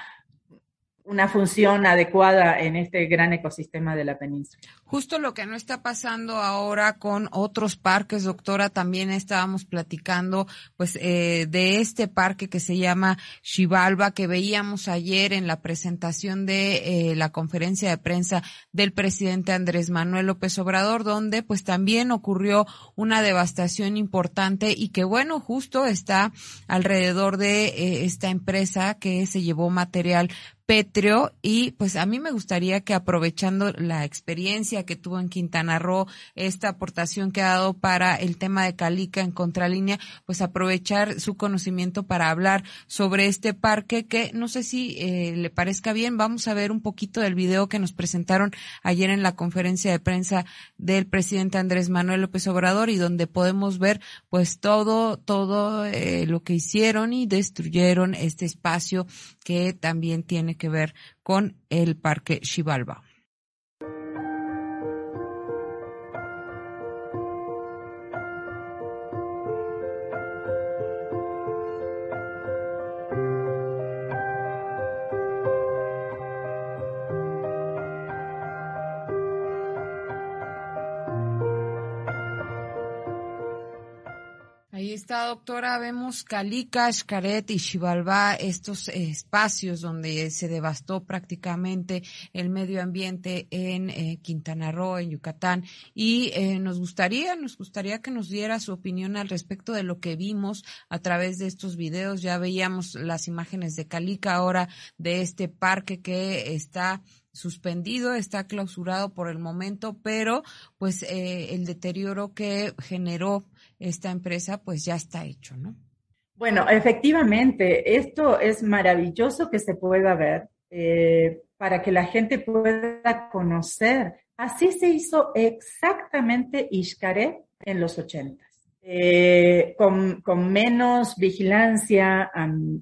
una función adecuada en este gran ecosistema de la península. Justo lo que no está pasando ahora con otros parques, doctora, también estábamos platicando pues eh, de este parque que se llama Xibalba, que veíamos ayer en la presentación de eh, la conferencia de prensa del presidente Andrés Manuel López Obrador, donde pues también ocurrió una devastación importante y que bueno, justo está alrededor de eh, esta empresa que se llevó material pétreo y pues a mí me gustaría que aprovechando la experiencia que tuvo en Quintana Roo, esta aportación que ha dado para el tema de Calica en Contralínea, pues aprovechar su conocimiento para hablar sobre este parque que no sé si eh, le parezca bien, vamos a ver un poquito del video que nos presentaron ayer en la conferencia de prensa del presidente Andrés Manuel López Obrador y donde podemos ver pues todo, todo eh, lo que hicieron y destruyeron este espacio que también tiene que ver con el Parque Xibalba. Está, doctora, vemos Calica, Xcaret y Xibalbá, estos espacios donde se devastó prácticamente el medio ambiente en eh, Quintana Roo, en Yucatán, y eh, nos gustaría, nos gustaría que nos diera su opinión al respecto de lo que vimos a través de estos videos. Ya veíamos las imágenes de Calica ahora de este parque que está suspendido, está clausurado por el momento, pero pues eh, el deterioro que generó esta empresa pues ya está hecho, ¿no? Bueno, efectivamente, esto es maravilloso que se pueda ver eh, para que la gente pueda conocer. Así se hizo exactamente Ishkaret en los 80. Eh, con, menos vigilancia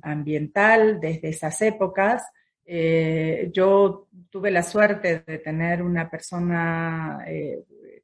ambiental desde esas épocas. Eh, yo tuve la suerte de tener una persona,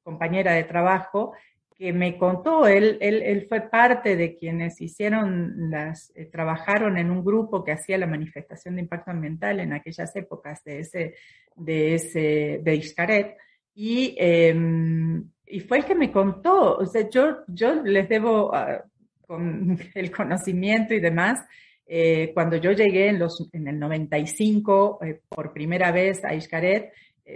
compañera de trabajo, que me contó, él, él, fue parte de quienes hicieron las, eh, trabajaron en un grupo que hacía la manifestación de impacto ambiental en aquellas épocas de ese, de ese, de Iscaret, y, em, y fue el que me contó, o sea, yo, yo les debo, ah, con el conocimiento y demás, eh, cuando yo llegué en, los, en el 95 eh, por primera vez a Iscaret,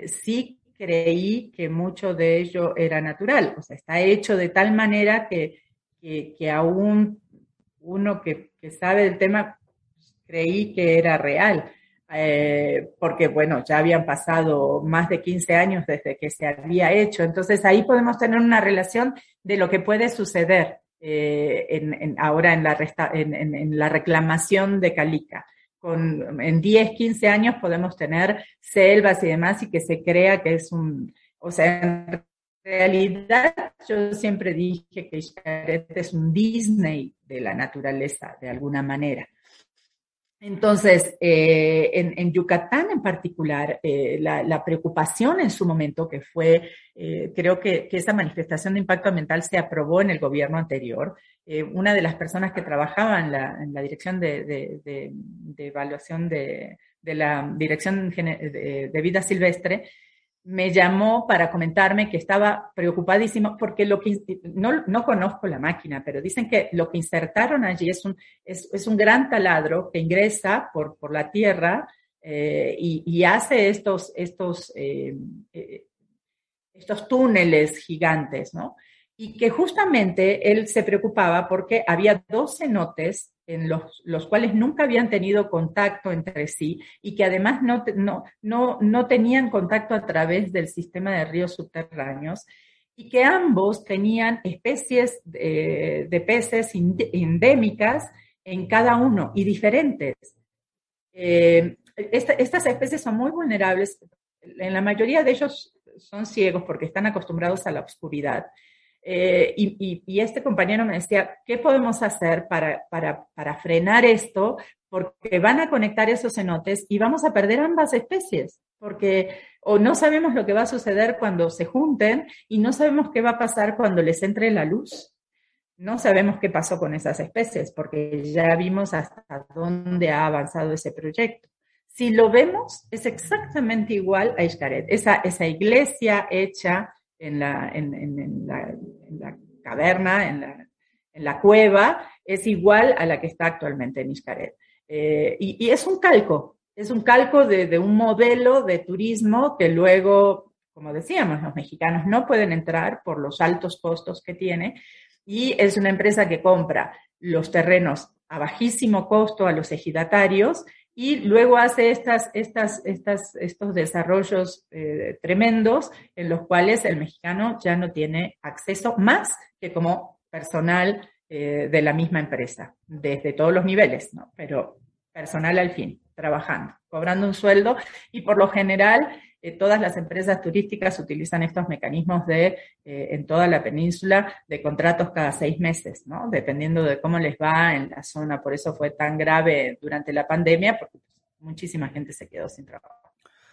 sí creí que mucho de ello era natural, o sea, está hecho de tal manera que, que, aún uno que, sabe del tema creí que era real. Eh, porque bueno, ya habían pasado más de 15 años desde que se había hecho. Entonces ahí podemos tener una relación de lo que puede suceder eh, ahora en, la reclamación de Calica en 10, 15 años podemos tener selvas y demás y que se crea que es un, o sea, en realidad yo siempre dije que Xcaret es un Disney de la naturaleza, de alguna manera. Entonces, eh, en, Yucatán en particular, eh, la, preocupación en su momento, que fue, eh, creo que, que, esa manifestación de impacto ambiental se aprobó en el gobierno anterior, una de las personas que trabajaba en la, dirección de, evaluación de, la Dirección de Vida Silvestre, me llamó para comentarme que estaba preocupadísimo porque lo que, no, no conozco la máquina, pero dicen que lo que insertaron allí es un, es, un gran taladro que ingresa por, por la tierra eh, y, hace estos, estos, eh, eh, estos túneles gigantes, ¿no? Y que justamente él se preocupaba porque había dos cenotes en los, los, cuales nunca habían tenido contacto entre sí y que además no, no, no, no tenían contacto a través del sistema de ríos subterráneos y que ambos tenían especies de, peces endémicas en cada uno y diferentes. Eh, estas especies son muy vulnerables. En la mayoría de ellos son ciegos porque están acostumbrados a la oscuridad eh, y, este compañero me decía, ¿qué podemos hacer para, para, frenar esto? Porque van a conectar esos cenotes y vamos a perder ambas especies, porque o no sabemos lo que va a suceder cuando se junten y no sabemos qué va a pasar cuando les entre la luz. No sabemos qué pasó con esas especies, porque ya vimos hasta dónde ha avanzado ese proyecto. si lo vemos, es exactamente igual a Iscaret. Esa, esa iglesia hecha en la, en, la, caverna, en la, en la, cueva, es igual a la que está actualmente en Iscaret. Eh, y, es un calco, es un calco de, de, un modelo de turismo que luego, como decíamos, los mexicanos no pueden entrar por los altos costos que tiene. Y es una empresa que compra los terrenos a bajísimo costo a los ejidatarios y luego hace estas, estas, estas, estos desarrollos eh, tremendos en los cuales el mexicano ya no tiene acceso más que como personal eh, de la misma empresa, desde todos los niveles, ¿no? pero personal al fin, trabajando, cobrando un sueldo y por lo general eh, todas las empresas turísticas utilizan estos mecanismos de, eh, en toda la península, de contratos cada seis meses, ¿no? Dependiendo de cómo les va en la zona. Por eso fue tan grave durante la pandemia, porque muchísima gente se quedó sin trabajo.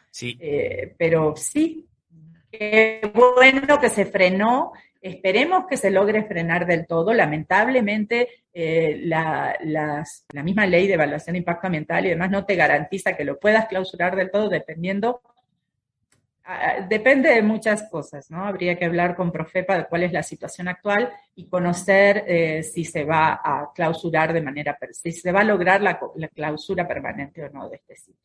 Sí. Eh, pero sí, qué bueno que se frenó. Esperemos que se logre frenar del todo. Lamentablemente, la, la misma ley de evaluación de impacto ambiental y demás no te garantiza que lo puedas clausurar del todo dependiendo depende de muchas cosas, ¿no? Habría que hablar con Profepa de cuál es la situación actual y conocer eh, si se va a clausurar de manera, si se va a lograr la, la clausura permanente o no de este sitio.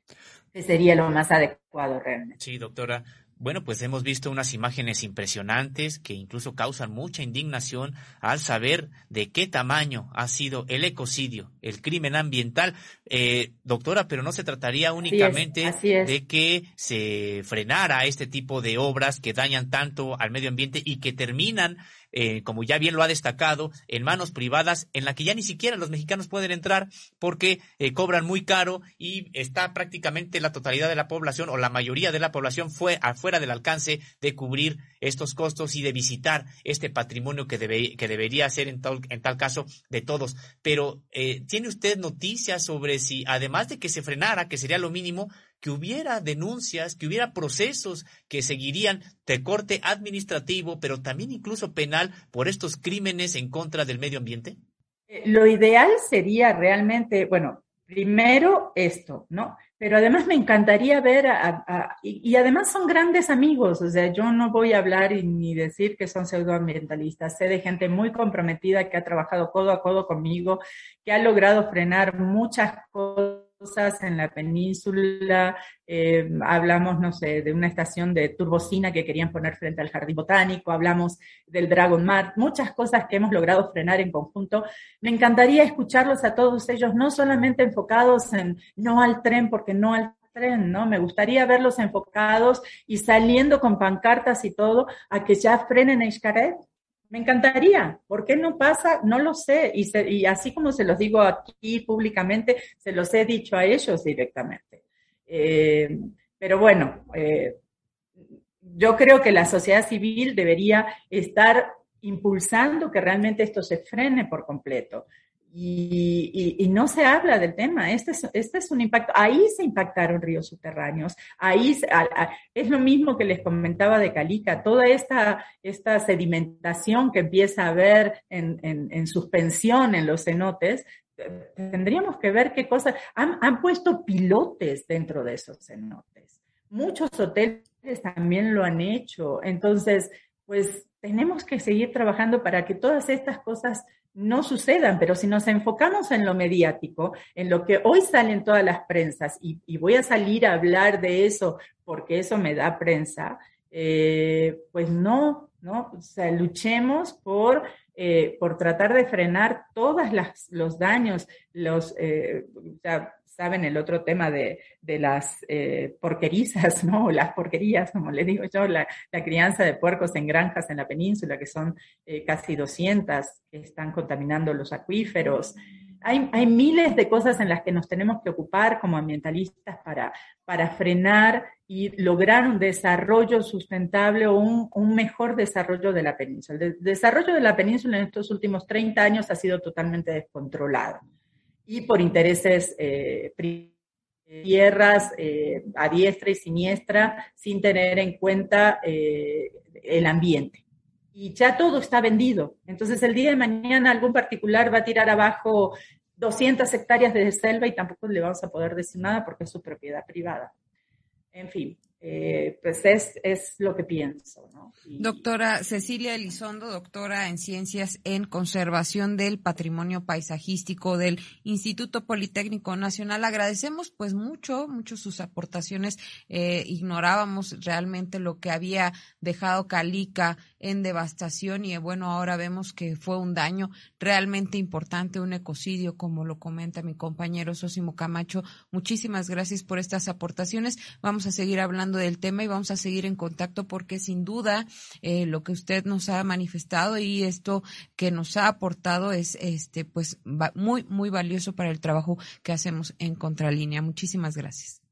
Que sería lo más adecuado realmente. Sí, doctora. Bueno, pues hemos visto unas imágenes impresionantes que incluso causan mucha indignación al saber de qué tamaño ha sido el ecocidio, el crimen ambiental. Eh, doctora, pero no se trataría únicamente de que se frenara este tipo de obras que dañan tanto al medio ambiente y que terminan eh, como ya bien lo ha destacado, en manos privadas en la que ya ni siquiera los mexicanos pueden entrar porque eh, cobran muy caro y está prácticamente la totalidad de la población o la mayoría de la población fue afuera del alcance de cubrir estos costos y de visitar este patrimonio que, debe, que debería ser en tal, en tal caso de todos. Pero, eh, ¿tiene usted noticias sobre si, además de que se frenara, que sería lo mínimo, que hubiera denuncias, que hubiera procesos que seguirían de corte administrativo, pero también incluso penal por estos crímenes en contra del medio ambiente? Eh, lo ideal sería realmente, bueno, primero esto, ¿no? Pero además me encantaría ver, a, y, además son grandes amigos, o sea, yo no voy a hablar ni decir que son pseudoambientalistas, sé de gente muy comprometida que ha trabajado codo a codo conmigo, que ha logrado frenar muchas cosas en la península, eh, hablamos, no sé, de una estación de turbocina que querían poner frente al jardín botánico, hablamos del Dragon Mart, muchas cosas que hemos logrado frenar en conjunto. Me encantaría escucharlos a todos ellos, no solamente enfocados en no al tren, porque no al tren, ¿no? Me gustaría verlos enfocados y saliendo con pancartas y todo a que ya frenen a Xcaret, me encantaría. ¿Por qué no pasa? No lo sé. Y, así como se los digo aquí públicamente, se los he dicho a ellos directamente. Eh, pero bueno, eh, yo creo que la sociedad civil debería estar impulsando que realmente esto se frene por completo y, no se habla del tema. Este es, este es un impacto. Ahí se impactaron ríos subterráneos. Ahí es lo mismo que les comentaba de Calica. Toda esta, esta sedimentación que empieza a haber en, en, suspensión en los cenotes, tendríamos que ver qué cosas. Han, han puesto pilotes dentro de esos cenotes. Muchos hoteles también lo han hecho. Entonces, pues tenemos que seguir trabajando para que todas estas cosas no sucedan, pero si nos enfocamos en lo mediático, en lo que hoy salen todas las prensas, y, voy a salir a hablar de eso porque eso me da prensa, eh, pues no, ¿no? O sea, luchemos por, eh, por tratar de frenar todos los daños, los, eh, saben el otro tema de, las eh, porquerizas, ¿no? Las porquerías, como le digo yo, la, crianza de puercos en granjas en la península, que son eh, casi 200 que están contaminando los acuíferos. Hay, hay, miles de cosas en las que nos tenemos que ocupar como ambientalistas para, para frenar y lograr un desarrollo sustentable o un, un, mejor desarrollo de la península. El desarrollo de la península en estos últimos 30 años ha sido totalmente descontrolado y por intereses eh, tierras eh, a diestra y siniestra sin tener en cuenta eh, el ambiente. Y ya todo está vendido. Entonces el día de mañana algún particular va a tirar abajo 200 hectáreas de selva y tampoco le vamos a poder decir nada porque es su propiedad privada. En fin, eh, pues es, es lo que pienso. ¿no? Doctora Cecilia Elizondo, doctora en Ciencias en Conservación del Patrimonio Paisajístico del Instituto Politécnico Nacional. Agradecemos pues mucho, mucho sus aportaciones. Eh, ignorábamos realmente lo que había dejado Calica en devastación y bueno, ahora vemos que fue un daño realmente importante, un ecocidio, como lo comenta mi compañero Sosimo Camacho. Muchísimas gracias por estas aportaciones. Vamos a seguir hablando del tema y vamos a seguir en contacto porque sin duda eh, lo que usted nos ha manifestado y esto que nos ha aportado es este pues muy muy valioso para el trabajo que hacemos en Contralínea. Muchísimas gracias.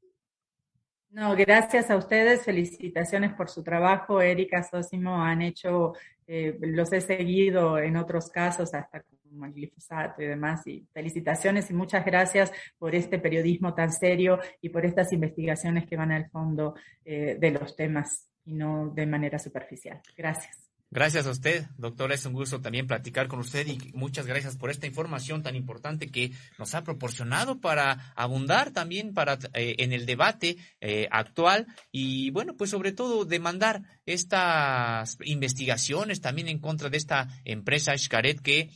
No, gracias a ustedes, felicitaciones por su trabajo. Erika Sosimo han hecho, eh, los he seguido en otros casos, hasta como el glifosato y demás, y felicitaciones y muchas gracias por este periodismo tan serio y por estas investigaciones que van al fondo eh, de los temas y no de manera superficial. Gracias. Gracias a usted, doctora. Es un gusto también platicar con usted y muchas gracias por esta información tan importante que nos ha proporcionado para abundar también para eh, en el debate eh, actual y bueno, pues sobre todo demandar estas investigaciones también en contra de esta empresa Xcaret que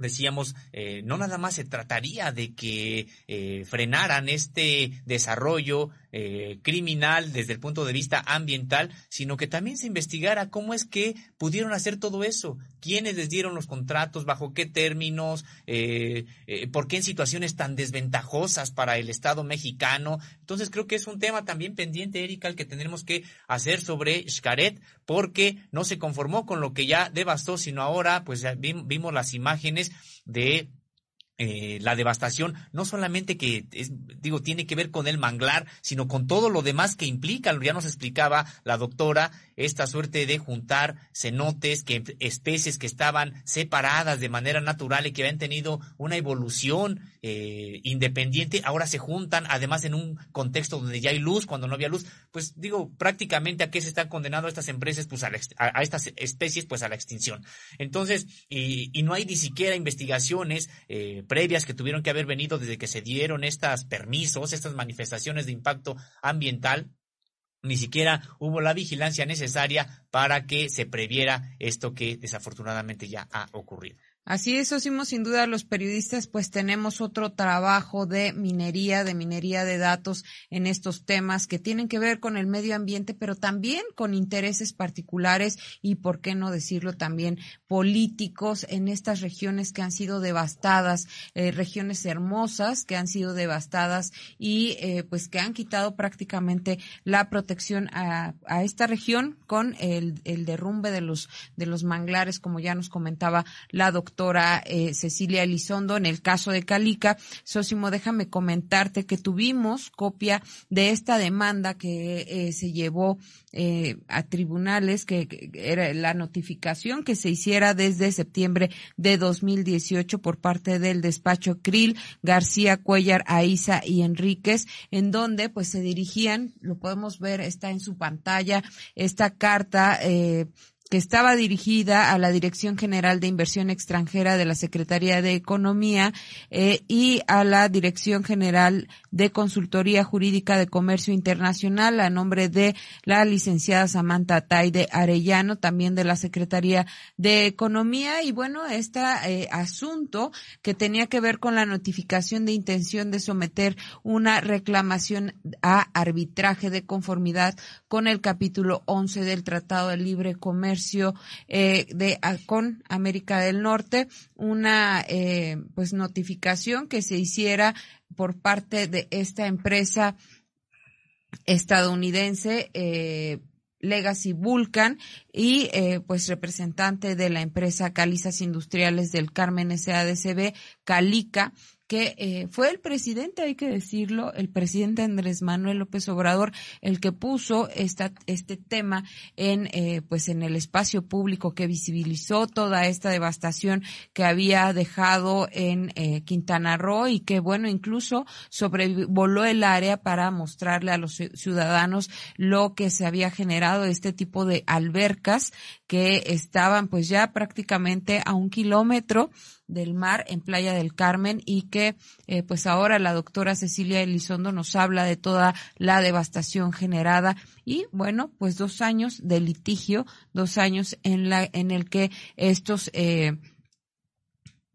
decíamos, eh, no nada más se trataría de que frenaran este desarrollo eh, criminal desde el punto de vista ambiental, sino que también se investigara cómo es que pudieron hacer todo eso, quiénes les dieron los contratos, bajo qué términos, eh, eh, por qué en situaciones tan desventajosas para el Estado mexicano. Entonces creo que es un tema también pendiente, Erika, el que tendremos que hacer sobre Xcaret, porque no se conformó con lo que ya devastó, sino ahora pues ya vimos las imágenes de eh, la devastación no solamente que es, digo tiene que ver con el manglar, sino con todo lo demás que implica. Ya nos explicaba la doctora esta suerte de juntar cenotes, que especies que estaban separadas de manera natural y que habían tenido una evolución eh, independiente, ahora se juntan, además en un contexto donde ya hay luz, cuando no había luz, pues digo prácticamente a qué se están condenando estas empresas, pues a, estas especies, pues a la extinción. Entonces, y, y no hay ni siquiera investigaciones eh, previas que tuvieron que haber venido desde que se dieron estos permisos, estas manifestaciones de impacto ambiental, ni siquiera hubo la vigilancia necesaria para que se previera esto que desafortunadamente ya ha ocurrido. Así es, Osimo, sin duda los periodistas pues tenemos otro trabajo de minería, de minería de datos en estos temas que tienen que ver con el medio ambiente, pero también con intereses particulares y, por qué no decirlo, también políticos en estas regiones que han sido devastadas, eh, regiones hermosas que han sido devastadas y eh, pues que han quitado prácticamente la protección a, esta región con el, el derrumbe de los, de los manglares, como ya nos comentaba la doctora doctora eh, Cecilia Elizondo. En el caso de Calica, Sosimo, déjame comentarte que tuvimos copia de esta demanda que eh, se llevó eh, a tribunales, que, era la notificación que se hiciera desde septiembre de 2018 por parte del despacho Krill, García, Cuellar, Aiza y Enríquez, en donde pues se dirigían, lo podemos ver, está en su pantalla, esta carta eh, que estaba dirigida a la Dirección General de Inversión Extranjera de la Secretaría de Economía eh, y a la Dirección General de Consultoría Jurídica de Comercio Internacional a nombre de la licenciada Samantha Taide Arellano, también de la Secretaría de Economía. Y bueno, este eh, asunto que tenía que ver con la notificación de intención de someter una reclamación a arbitraje de conformidad con el capítulo 11 del Tratado de Libre Comercio eh, de con América del Norte una eh, pues notificación que se hiciera por parte de esta empresa estadounidense eh, Legacy Vulcan y eh, pues representante de la empresa Calizas Industriales del Carmen SADCB, Calica, que eh, fue el presidente, hay que decirlo, el presidente Andrés Manuel López Obrador, el que puso esta, este tema en, eh, pues en el espacio público, que visibilizó toda esta devastación que había dejado en eh, Quintana Roo y que, bueno, incluso sobrevoló el área para mostrarle a los ciudadanos lo que se había generado, este tipo de albercas que estaban pues ya prácticamente a un kilómetro del mar en Playa del Carmen y que eh, pues ahora la doctora Cecilia Elizondo nos habla de toda la devastación generada y bueno pues dos años de litigio, dos años en la en el que estos eh,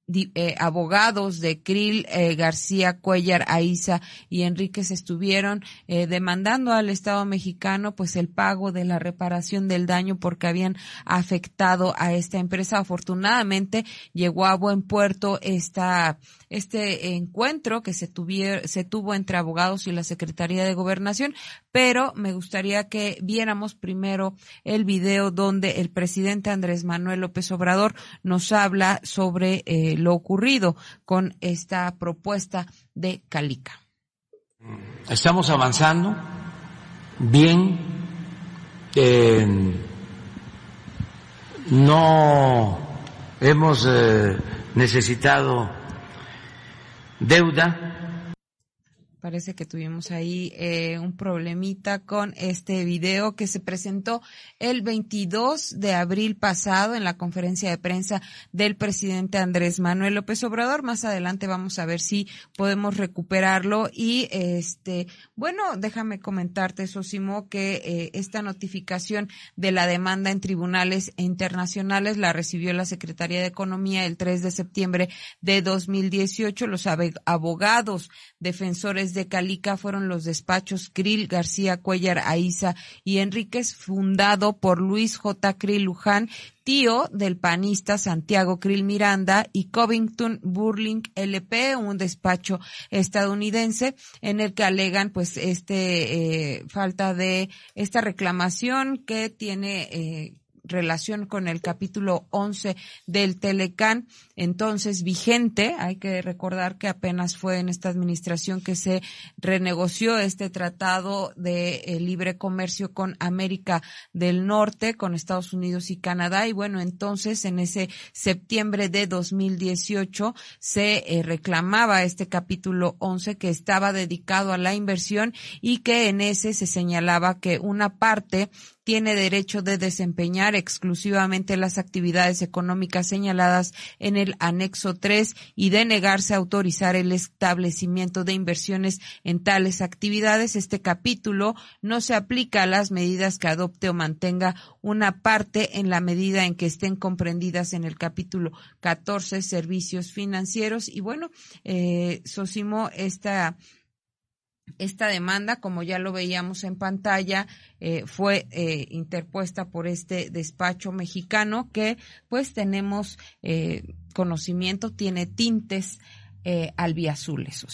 eh, abogados de Krill, eh, García, Cuellar, Aiza y Enríquez estuvieron eh, demandando al Estado mexicano pues el pago de la reparación del daño porque habían afectado a esta empresa. Afortunadamente llegó a buen puerto esta este encuentro que se, tuviera, se tuvo entre abogados y la Secretaría de Gobernación, pero me gustaría que viéramos primero el video donde el presidente Andrés Manuel López Obrador nos habla sobre eh, lo ocurrido con esta propuesta de Calica. Estamos avanzando bien. no hemos eh, necesitado deuda. Parece que tuvimos ahí eh, un problemita con este video que se presentó el 22 de abril pasado en la conferencia de prensa del presidente Andrés Manuel López Obrador. Más adelante vamos a ver si podemos recuperarlo y este, bueno, déjame comentarte, Sosimo, que eh, esta notificación de la demanda en tribunales internacionales la recibió la Secretaría de Economía el 3 de septiembre de 2018. Los abogados defensores de Calica fueron los despachos Krill, García, Cuellar, Aiza y Enríquez, fundado por Luis J. Krill Luján, tío del panista Santiago Krill Miranda y Covington Burling LP, un despacho estadounidense en el que alegan pues este eh, falta de esta reclamación que tiene eh, relación con el capítulo 11 del Telecán, entonces vigente. Hay que recordar que apenas fue en esta administración que se renegoció este tratado de eh, libre comercio con América del Norte, con Estados Unidos y Canadá. Y bueno, entonces en ese septiembre de 2018 se eh, reclamaba este capítulo 11 que estaba dedicado a la inversión y que en ese se señalaba que una parte tiene derecho de desempeñar exclusivamente las actividades económicas señaladas en el anexo 3 y de negarse a autorizar el establecimiento de inversiones en tales actividades. Este capítulo no se aplica a las medidas que adopte o mantenga una parte en la medida en que estén comprendidas en el capítulo 14 servicios financieros. Y bueno, eh, Sosimo, esta esta demanda, como ya lo veíamos en pantalla, eh, fue eh, interpuesta por este despacho mexicano que pues tenemos eh, conocimiento, tiene tintes albiazules,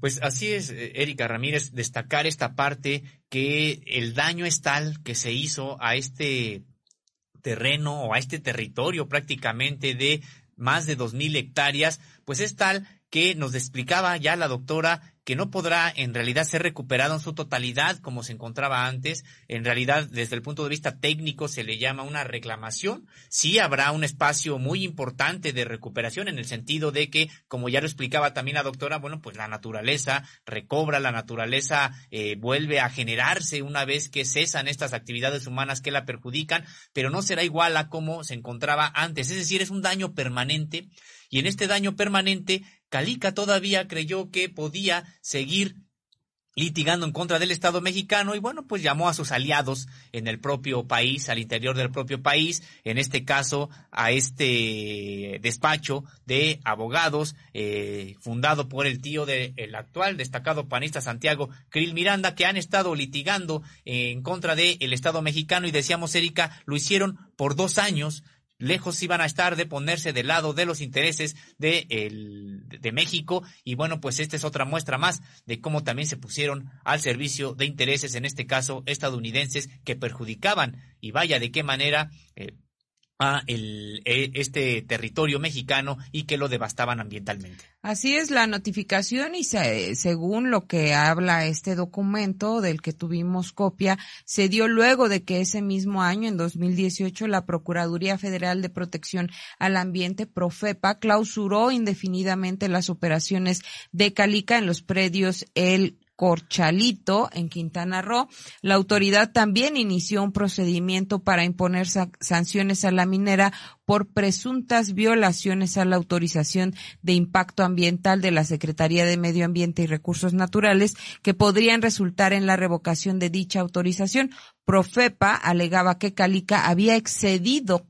Pues así es, Erika Ramírez, destacar esta parte que el daño es tal que se hizo a este terreno o a este territorio prácticamente de más de dos mil hectáreas, pues es tal que nos explicaba ya la doctora que no podrá en realidad ser recuperado en su totalidad como se encontraba antes. En realidad, desde el punto de vista técnico, se le llama una reclamación. Sí habrá un espacio muy importante de recuperación en el sentido de que, como ya lo explicaba también la doctora, bueno, pues la naturaleza recobra, la naturaleza eh, vuelve a generarse una vez que cesan estas actividades humanas que la perjudican, pero no será igual a como se encontraba antes. Es decir, es un daño permanente y en este daño permanente Calica todavía creyó que podía seguir litigando en contra del Estado mexicano y bueno, pues llamó a sus aliados en el propio país, al interior del propio país, en este caso a este despacho de abogados eh, fundado por el tío del actual destacado panista Santiago Krill Miranda, que han estado litigando en contra del Estado mexicano y decíamos, Erika, lo hicieron por dos años, lejos iban a estar de ponerse del lado de los intereses de, el, de México. Y bueno, pues esta es otra muestra más de cómo también se pusieron al servicio de intereses, en este caso estadounidenses, que perjudicaban. Y vaya de qué manera eh, a el, e, este territorio mexicano y que lo devastaban ambientalmente. Así es la notificación y según lo que habla este documento del que tuvimos copia, se dio luego de que ese mismo año, en 2018, la Procuraduría Federal de Protección al Ambiente, Profepa, clausuró indefinidamente las operaciones de Calica en los predios El Corchalito, en Quintana Roo. La autoridad también inició un procedimiento para imponer sanciones a la minera por presuntas violaciones a la autorización de impacto ambiental de la Secretaría de Medio Ambiente y Recursos Naturales que podrían resultar en la revocación de dicha autorización. Profepa alegaba que Calica había excedido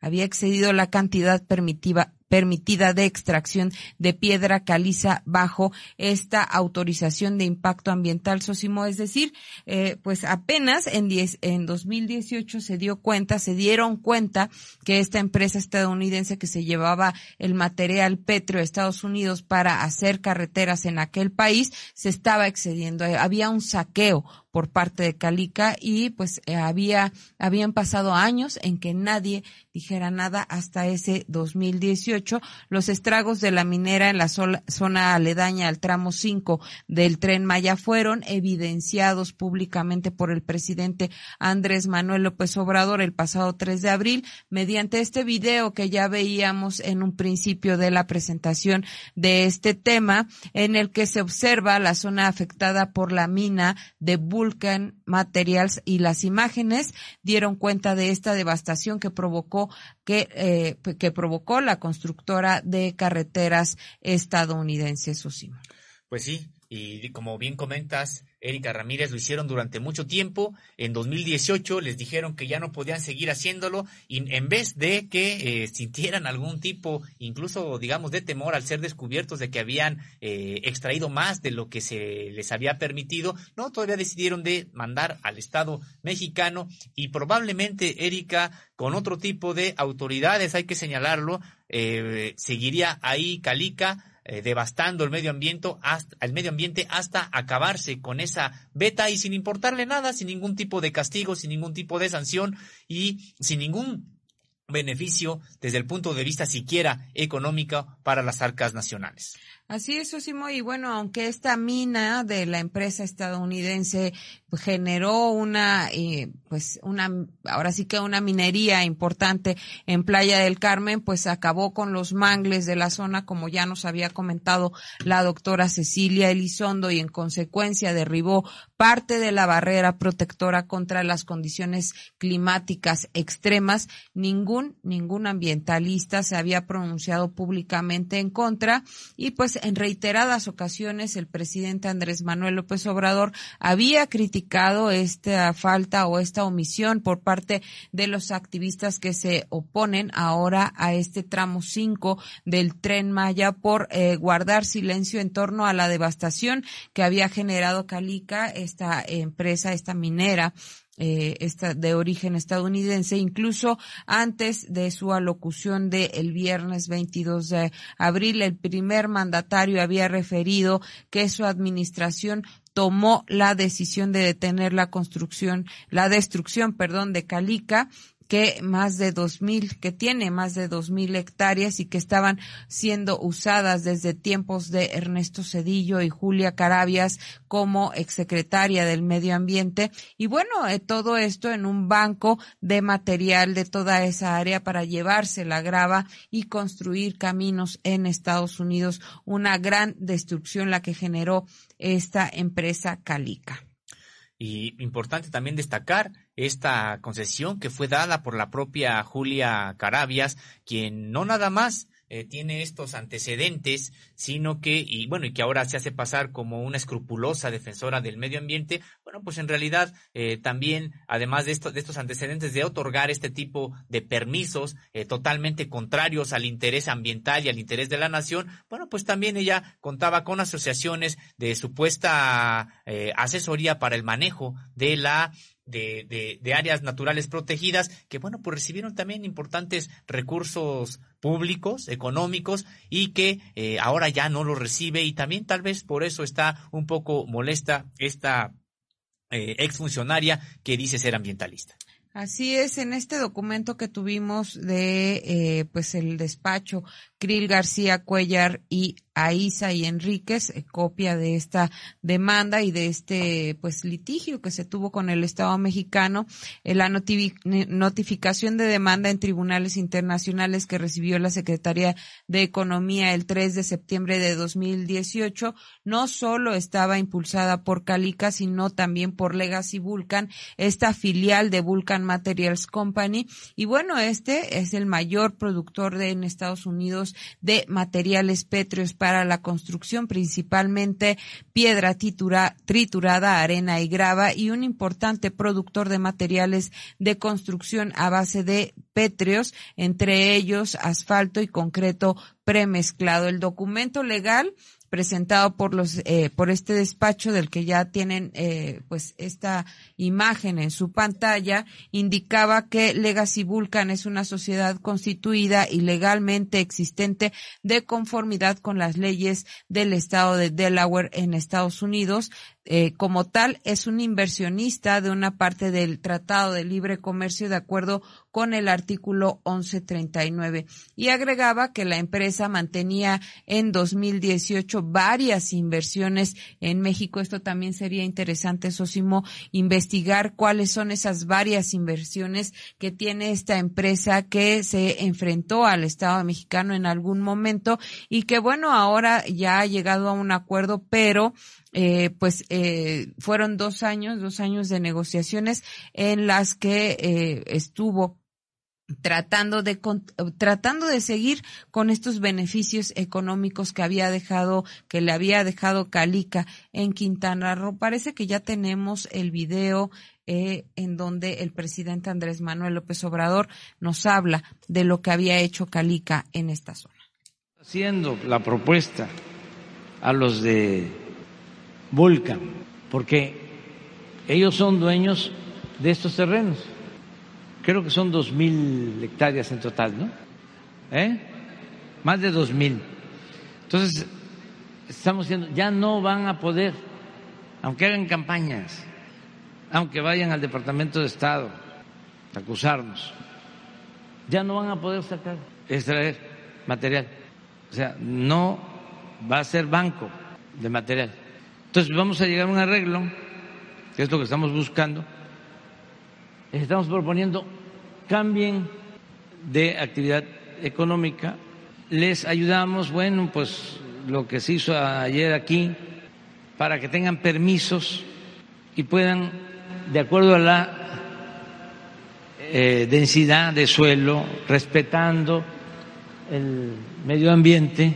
había excedido la cantidad permitida, permitida de extracción de piedra caliza bajo esta autorización de impacto ambiental Sosimo. Es decir, eh, pues apenas en, diez, en 2018 se dio cuenta, se dieron cuenta que esta empresa estadounidense que se llevaba el material petro de Estados Unidos para hacer carreteras en aquel país se estaba excediendo. Había un saqueo por parte de Calica y pues eh, había habían pasado años en que nadie dijera nada hasta ese 2018 los estragos de la minera en la zona aledaña al tramo 5 del tren Maya fueron evidenciados públicamente por el presidente Andrés Manuel López Obrador el pasado 3 de abril mediante este video que ya veíamos en un principio de la presentación de este tema en el que se observa la zona afectada por la mina de Vulcan Materials y las imágenes dieron cuenta de esta devastación que provocó que, eh, que provocó la constructora de carreteras estadounidense, Susima. Pues sí, y como bien comentas, Erika Ramírez lo hicieron durante mucho tiempo. En 2018 les dijeron que ya no podían seguir haciéndolo y en vez de que eh, sintieran algún tipo, incluso digamos, de temor al ser descubiertos de que habían eh, extraído más de lo que se les había permitido, no, todavía decidieron de mandar al Estado mexicano y probablemente Erika con otro tipo de autoridades, hay que señalarlo, eh, seguiría ahí Calica eh, devastando el medio ambiente el medio ambiente hasta acabarse con esa beta y sin importarle nada, sin ningún tipo de castigo, sin ningún tipo de sanción y sin ningún beneficio desde el punto de vista siquiera económico para las arcas nacionales. Así es, Osimo, y bueno, aunque esta mina de la empresa estadounidense generó una, eh, pues una, ahora sí que una minería importante en Playa del Carmen, pues acabó con los mangles de la zona, como ya nos había comentado la doctora Cecilia Elizondo, y en consecuencia derribó parte de la barrera protectora contra las condiciones climáticas extremas. Ningún, ningún ambientalista se había pronunciado públicamente en contra, y pues en reiteradas ocasiones el presidente Andrés Manuel López Obrador había criticado esta falta o esta omisión por parte de los activistas que se oponen ahora a este tramo 5 del tren Maya por eh, guardar silencio en torno a la devastación que había generado Calica, esta empresa, esta minera eh, esta, de origen estadounidense, incluso antes de su alocución de el viernes 22 de abril, el primer mandatario había referido que su administración tomó la decisión de detener la construcción, la destrucción, perdón, de Calica que más de dos mil, que tiene más de dos mil hectáreas y que estaban siendo usadas desde tiempos de Ernesto Cedillo y Julia Carabias como exsecretaria del Medio Ambiente. Y bueno, eh, todo esto en un banco de material de toda esa área para llevarse la grava y construir caminos en Estados Unidos. Una gran destrucción la que generó esta empresa Calica. Y importante también destacar esta concesión que fue dada por la propia Julia Carabias, quien no nada más eh, tiene estos antecedentes, sino que, y bueno, y que ahora se hace pasar como una escrupulosa defensora del medio ambiente, bueno, pues en realidad eh, también, además de, de estos antecedentes de otorgar este tipo de permisos eh, totalmente contrarios al interés ambiental y al interés de la nación, bueno, pues también ella contaba con asociaciones de supuesta asesoría para el manejo de la de, de, áreas naturales protegidas que, bueno, pues recibieron también importantes recursos públicos, económicos, y que eh, ahora ya no los recibe y también tal vez por eso está un poco molesta esta eh, exfuncionaria que dice ser ambientalista. Así es, en este documento que tuvimos de, eh, pues, el despacho Krill García Cuellar y Aiza y Enríquez, eh, copia de esta demanda y de este pues litigio que se tuvo con el Estado mexicano, en la notificación de demanda en tribunales internacionales que recibió la Secretaría de Economía el 3 de septiembre de 2018, no solo estaba impulsada por Calica, sino también por Legacy Vulcan, esta filial de Vulcan Materials Company. Y bueno, este es el mayor productor de, en Estados Unidos de materiales pétreos para la construcción, principalmente piedra triturada, arena y grava, y un importante productor de materiales de construcción a base de pétreos, entre ellos asfalto y concreto premezclado. El documento legal presentado por los eh, por este despacho del que ya tienen eh, pues esta imagen en su pantalla indicaba que Legacy Vulcan es una sociedad constituida y legalmente existente de conformidad con las leyes del estado de Delaware en Estados Unidos eh, como tal es un inversionista de una parte del Tratado de Libre Comercio de acuerdo con el artículo 1139 y agregaba que la empresa mantenía en 2018 varias inversiones en México. Esto también sería interesante, Sosimo, investigar cuáles son esas varias inversiones que tiene esta empresa que se enfrentó al Estado mexicano en algún momento y que bueno, ahora ya ha llegado a un acuerdo, pero eh, pues eh, fueron dos años, dos años de negociaciones en las que eh, estuvo tratando de tratando de seguir con estos beneficios económicos que había dejado que le había dejado Calica en Quintana Roo. Parece que ya tenemos el video eh, en donde el presidente Andrés Manuel López Obrador nos habla de lo que había hecho Calica en esta zona. Haciendo la propuesta a los de Vulcan, porque ellos son dueños de estos terrenos. Creo que son dos mil hectáreas en total, ¿no? ¿Eh? Más de dos mil. Entonces, estamos diciendo, ya no van a poder, aunque hagan campañas, aunque vayan al Departamento de Estado a acusarnos, ya no van a poder sacar, extraer material. O sea, no va a ser banco de material. Entonces vamos a llegar a un arreglo, que es lo que estamos buscando. Estamos proponiendo cambien de actividad económica. Les ayudamos, bueno, pues lo que se hizo ayer aquí, para que tengan permisos y puedan, de acuerdo a la eh, densidad de suelo, respetando el medio ambiente,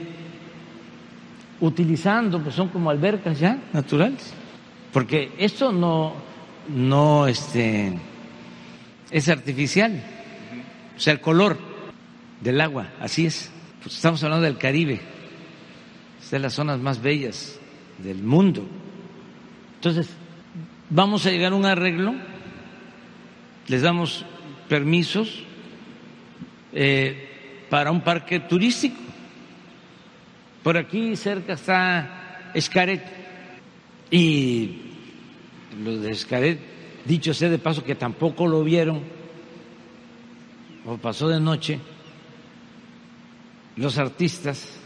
utilizando, pues son como albercas ya. Naturales, porque esto no, no este, es artificial, o sea, el color del agua, así es. Pues estamos hablando del Caribe, es de las zonas más bellas del mundo. Entonces, vamos a llegar a un arreglo, les damos permisos eh, para un parque turístico por aquí cerca está Escaret. Y los de Escaret, dicho sea de paso que tampoco lo vieron, o pasó de noche, los artistas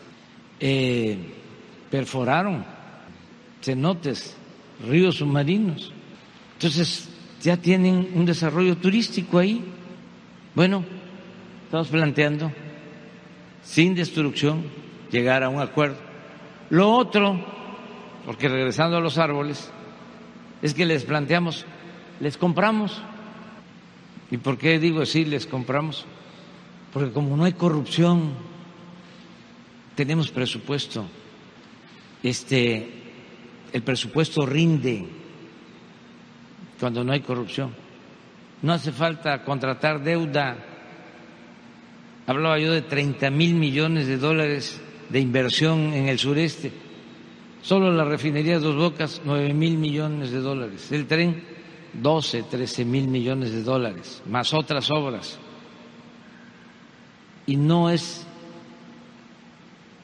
eh, perforaron cenotes, ríos submarinos. Entonces ya tienen un desarrollo turístico ahí. Bueno, estamos planteando sin destrucción llegar a un acuerdo. Lo otro, porque regresando a los árboles, es que les planteamos, les compramos. ¿Y por qué digo sí, les compramos? Porque como no hay corrupción, tenemos presupuesto. Este, el presupuesto rinde cuando no hay corrupción. No hace falta contratar deuda. Hablaba yo de 30 mil millones de dólares de inversión en el sureste. Solo la refinería Dos Bocas, nueve mil millones de dólares. El tren, 12, 13 mil millones de dólares, más otras obras. Y no es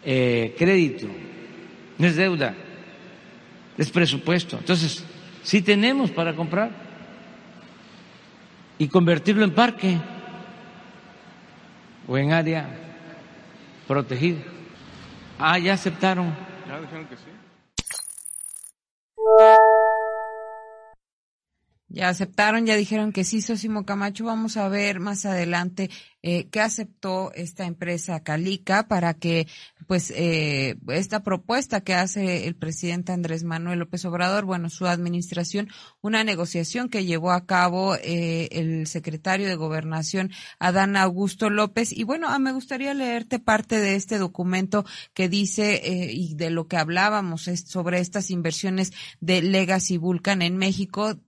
eh, crédito, no es deuda, es presupuesto. Entonces, sí tenemos para comprar y convertirlo en parque o en área protegida. Ah, ya aceptaron. Ya dijeron que sí. Ya aceptaron, ya dijeron que sí, Sosimo Camacho. Vamos a ver más adelante eh, qué aceptó esta empresa Calica para que, pues, eh, esta propuesta que hace el presidente Andrés Manuel López Obrador, bueno, su administración, una negociación que llevó a cabo eh, el secretario de Gobernación, Adán Augusto López. Y bueno, ah, me gustaría leerte parte de este documento que dice eh, y de lo que hablábamos es sobre estas inversiones de Legacy Vulcan en México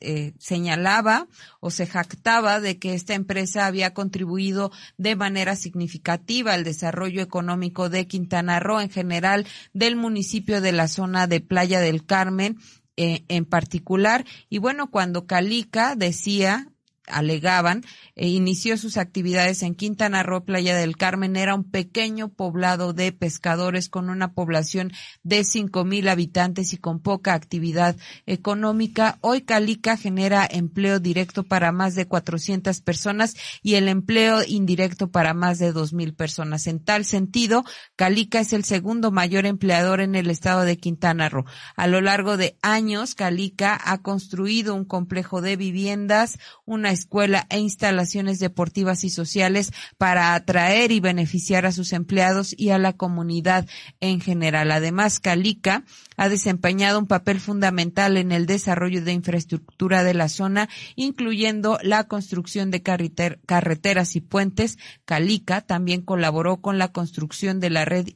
eh, señalaba o se jactaba de que esta empresa había contribuido de manera significativa al desarrollo económico de Quintana Roo, en general del municipio de la zona de Playa del Carmen eh, en particular. Y bueno, cuando Calica decía alegaban, e inició sus actividades en Quintana Roo, Playa del Carmen. Era un pequeño poblado de pescadores con una población de cinco mil habitantes y con poca actividad económica. Hoy Calica genera empleo directo para más de 400 personas y el empleo indirecto para más de dos mil personas. En tal sentido, Calica es el segundo mayor empleador en el estado de Quintana Roo. A lo largo de años, Calica ha construido un complejo de viviendas, una escuela e instalaciones deportivas y sociales para atraer y beneficiar a sus empleados y a la comunidad en general. Además, Calica ha desempeñado un papel fundamental en el desarrollo de infraestructura de la zona, incluyendo la construcción de carreteras y puentes. Calica también colaboró con la construcción de la red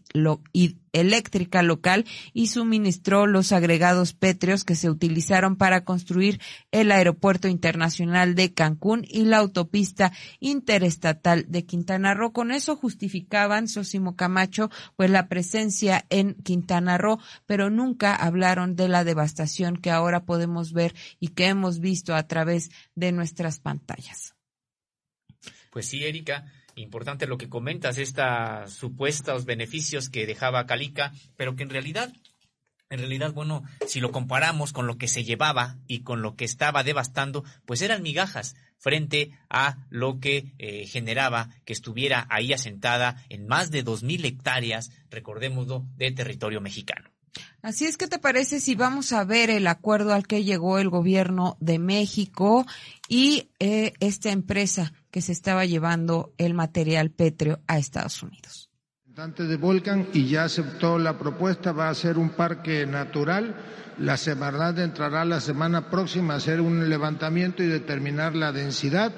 eléctrica local y suministró los agregados pétreos que se utilizaron para construir el aeropuerto internacional de Cancún y la autopista interestatal de Quintana Roo. Con eso justificaban Sosimo Camacho pues la presencia en Quintana Roo, pero nunca hablaron de la devastación que ahora podemos ver y que hemos visto a través de nuestras pantallas. Pues sí, Erika, importante lo que comentas, estos supuestos beneficios que dejaba Calica, pero que en realidad, en realidad, bueno, si lo comparamos con lo que se llevaba y con lo que estaba devastando, pues eran migajas frente a lo que eh, generaba que estuviera ahí asentada en más de dos mil hectáreas, recordémoslo, de territorio mexicano. Así es que te parece si vamos a ver el acuerdo al que llegó el gobierno de México y eh, esta empresa que se estaba llevando el material pétreo a Estados Unidos. de Volcan y ya aceptó la propuesta, va a ser un parque natural. La Semarnat entrará la semana próxima a hacer un levantamiento y determinar la densidad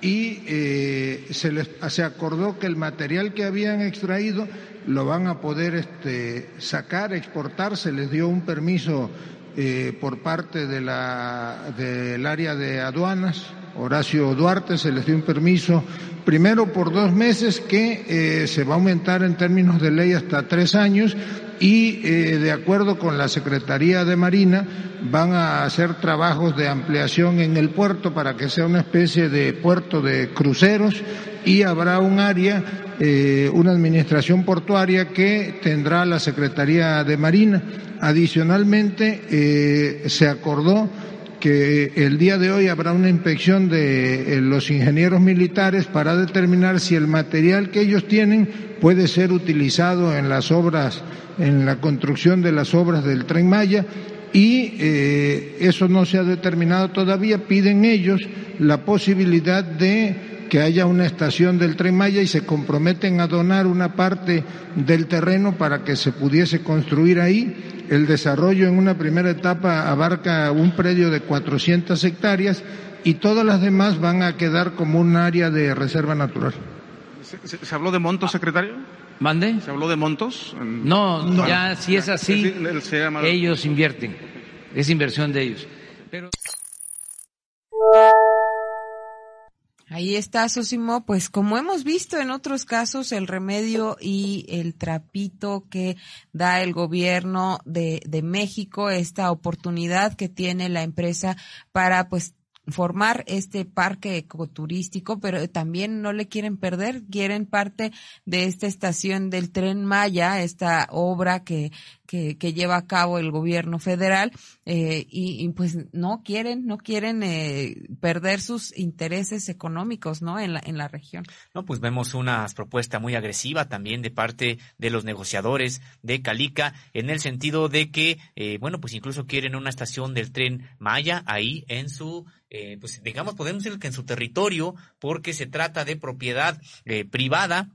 y eh, se, les, se acordó que el material que habían extraído lo van a poder este, sacar, exportar, se les dio un permiso eh, por parte de la, del área de aduanas Horacio Duarte se les dio un permiso, primero por dos meses que eh, se va a aumentar en términos de ley hasta tres años y eh, de acuerdo con la Secretaría de Marina van a hacer trabajos de ampliación en el puerto para que sea una especie de puerto de cruceros y habrá un área, eh, una administración portuaria que tendrá la Secretaría de Marina. Adicionalmente, se acordó que el día de hoy habrá una inspección de eh, los ingenieros militares para determinar si el material que ellos tienen puede ser utilizado en las obras, en la construcción de las obras del tren Maya y eh, eso no se ha determinado todavía. Piden ellos la posibilidad de que haya una estación del tren Maya y se comprometen a donar una parte del terreno para que se pudiese construir ahí. El desarrollo en una primera etapa abarca un predio de 400 hectáreas y todas las demás van a quedar como un área de reserva natural. ¿Se, habló de montos, secretario? ¿Mande? ¿Se habló de montos? No, ya si es así, ellos invierten. Es inversión de ellos. Pero... Ahí está, Sosimo. Pues como hemos visto en otros casos, el remedio y el trapito que da el gobierno de, de México, esta oportunidad que tiene la empresa para pues formar este parque ecoturístico, pero también no le quieren perder, quieren parte de esta estación del tren Maya, esta obra que, que, que lleva a cabo el gobierno federal, eh, y, pues no quieren, no quieren eh, perder sus intereses económicos, ¿no? En la, en la región. No, pues vemos una propuesta muy agresiva también de parte de los negociadores de Calica, en el sentido de que, eh, bueno, pues incluso quieren una estación del tren Maya ahí en su eh, pues digamos, podemos decir que en su territorio, porque se trata de propiedad eh, privada,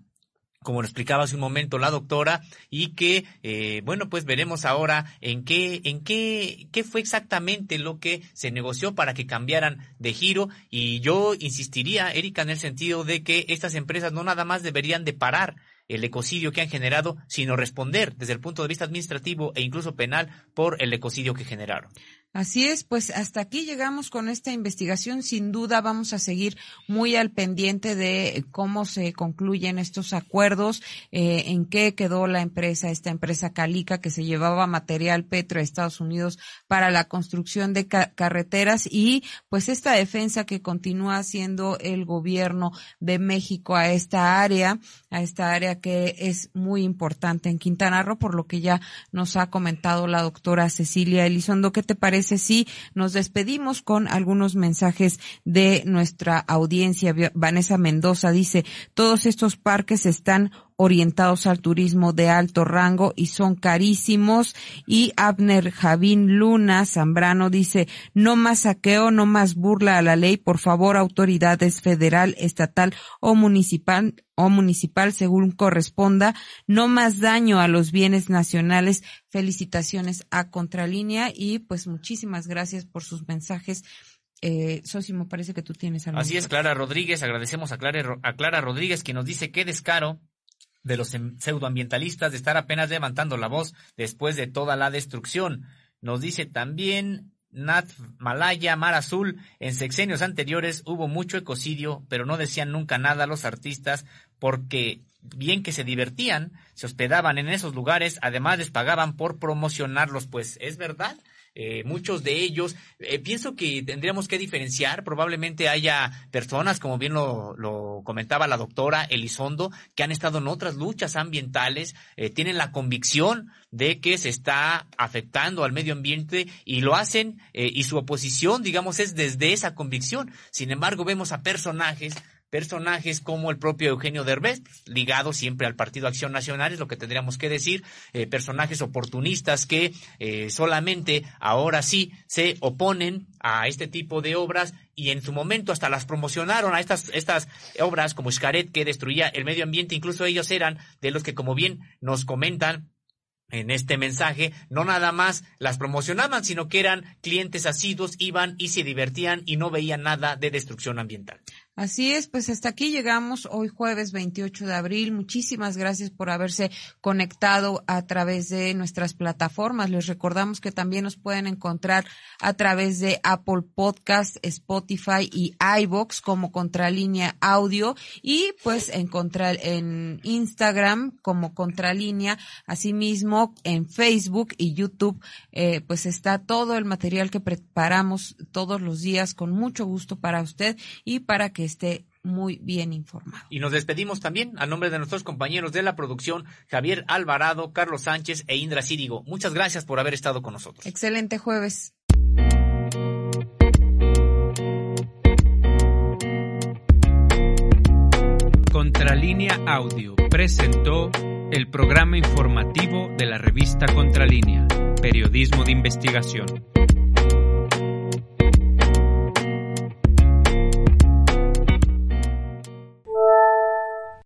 como lo explicaba hace un momento la doctora, y que, eh, bueno, pues veremos ahora en qué, en qué, qué fue exactamente lo que se negoció para que cambiaran de giro. Y yo insistiría, Erika, en el sentido de que estas empresas no nada más deberían de parar el ecocidio que han generado, sino responder desde el punto de vista administrativo e incluso penal por el ecocidio que generaron. Así es, pues hasta aquí llegamos con esta investigación. Sin duda vamos a seguir muy al pendiente de cómo se concluyen estos acuerdos, eh, en qué quedó la empresa, esta empresa Calica que se llevaba material petro a Estados Unidos para la construcción de ca carreteras y pues esta defensa que continúa haciendo el gobierno de México a esta área, a esta área que es muy importante en Quintana Roo, por lo que ya nos ha comentado la doctora Cecilia Elizondo. ¿Qué te parece? Si nos despedimos con algunos mensajes de nuestra audiencia? Vanessa Mendoza dice, todos estos parques están orientados al turismo de alto rango y son carísimos. Y Abner Javín Luna Zambrano dice, no más saqueo, no más burla a la ley, por favor, autoridades federal, estatal o municipal o municipal según corresponda, no más daño a los bienes nacionales. Felicitaciones a Contralínea y pues muchísimas gracias por sus mensajes. Eh, Sosimo, parece que tú tienes algo. Así es, Clara Rodríguez. Agradecemos a Clara, a Clara Rodríguez que nos dice qué descaro de los em, pseudoambientalistas de estar apenas levantando la voz después de toda la destrucción. Nos dice también Nat Malaya, Mar Azul, en sexenios anteriores hubo mucho ecocidio, pero no decían nunca nada a los artistas porque bien que se divertían, se hospedaban en esos lugares, además les pagaban por promocionarlos, pues es verdad. Eh, muchos de ellos, eh, pienso que tendríamos que diferenciar, probablemente haya personas, como bien lo, lo, comentaba la doctora Elizondo, que han estado en otras luchas ambientales, eh, tienen la convicción de que se está afectando al medio ambiente y lo hacen, eh, y su oposición, digamos, es desde esa convicción. Sin embargo, vemos a personajes personajes como el propio Eugenio Derbez, ligado siempre al Partido Acción Nacional, es lo que tendríamos que decir, eh, personajes oportunistas que eh, solamente ahora sí se oponen a este tipo de obras y en su momento hasta las promocionaron a estas, estas obras como Xcaret que destruía el medio ambiente, incluso ellos eran de los que como bien nos comentan en este mensaje, no nada más las promocionaban, sino que eran clientes asiduos, iban y se divertían y no veían nada de destrucción ambiental. Así es, pues hasta aquí llegamos hoy jueves 28 de abril. Muchísimas gracias por haberse conectado a través de nuestras plataformas. Les recordamos que también nos pueden encontrar a través de Apple Podcast, Spotify y iBox como Contralínea Audio y pues encontrar en Instagram como Contralínea, asimismo en Facebook y YouTube, eh, pues está todo el material que preparamos todos los días con mucho gusto para usted y para que esté muy bien informado. Y nos despedimos también a nombre de nuestros compañeros de la producción, Javier Alvarado, Carlos Sánchez e Indra Círigo. Muchas gracias por haber estado con nosotros. Excelente jueves. Contralínea Audio presentó el programa informativo de la revista Contralínea, Periodismo de Investigación.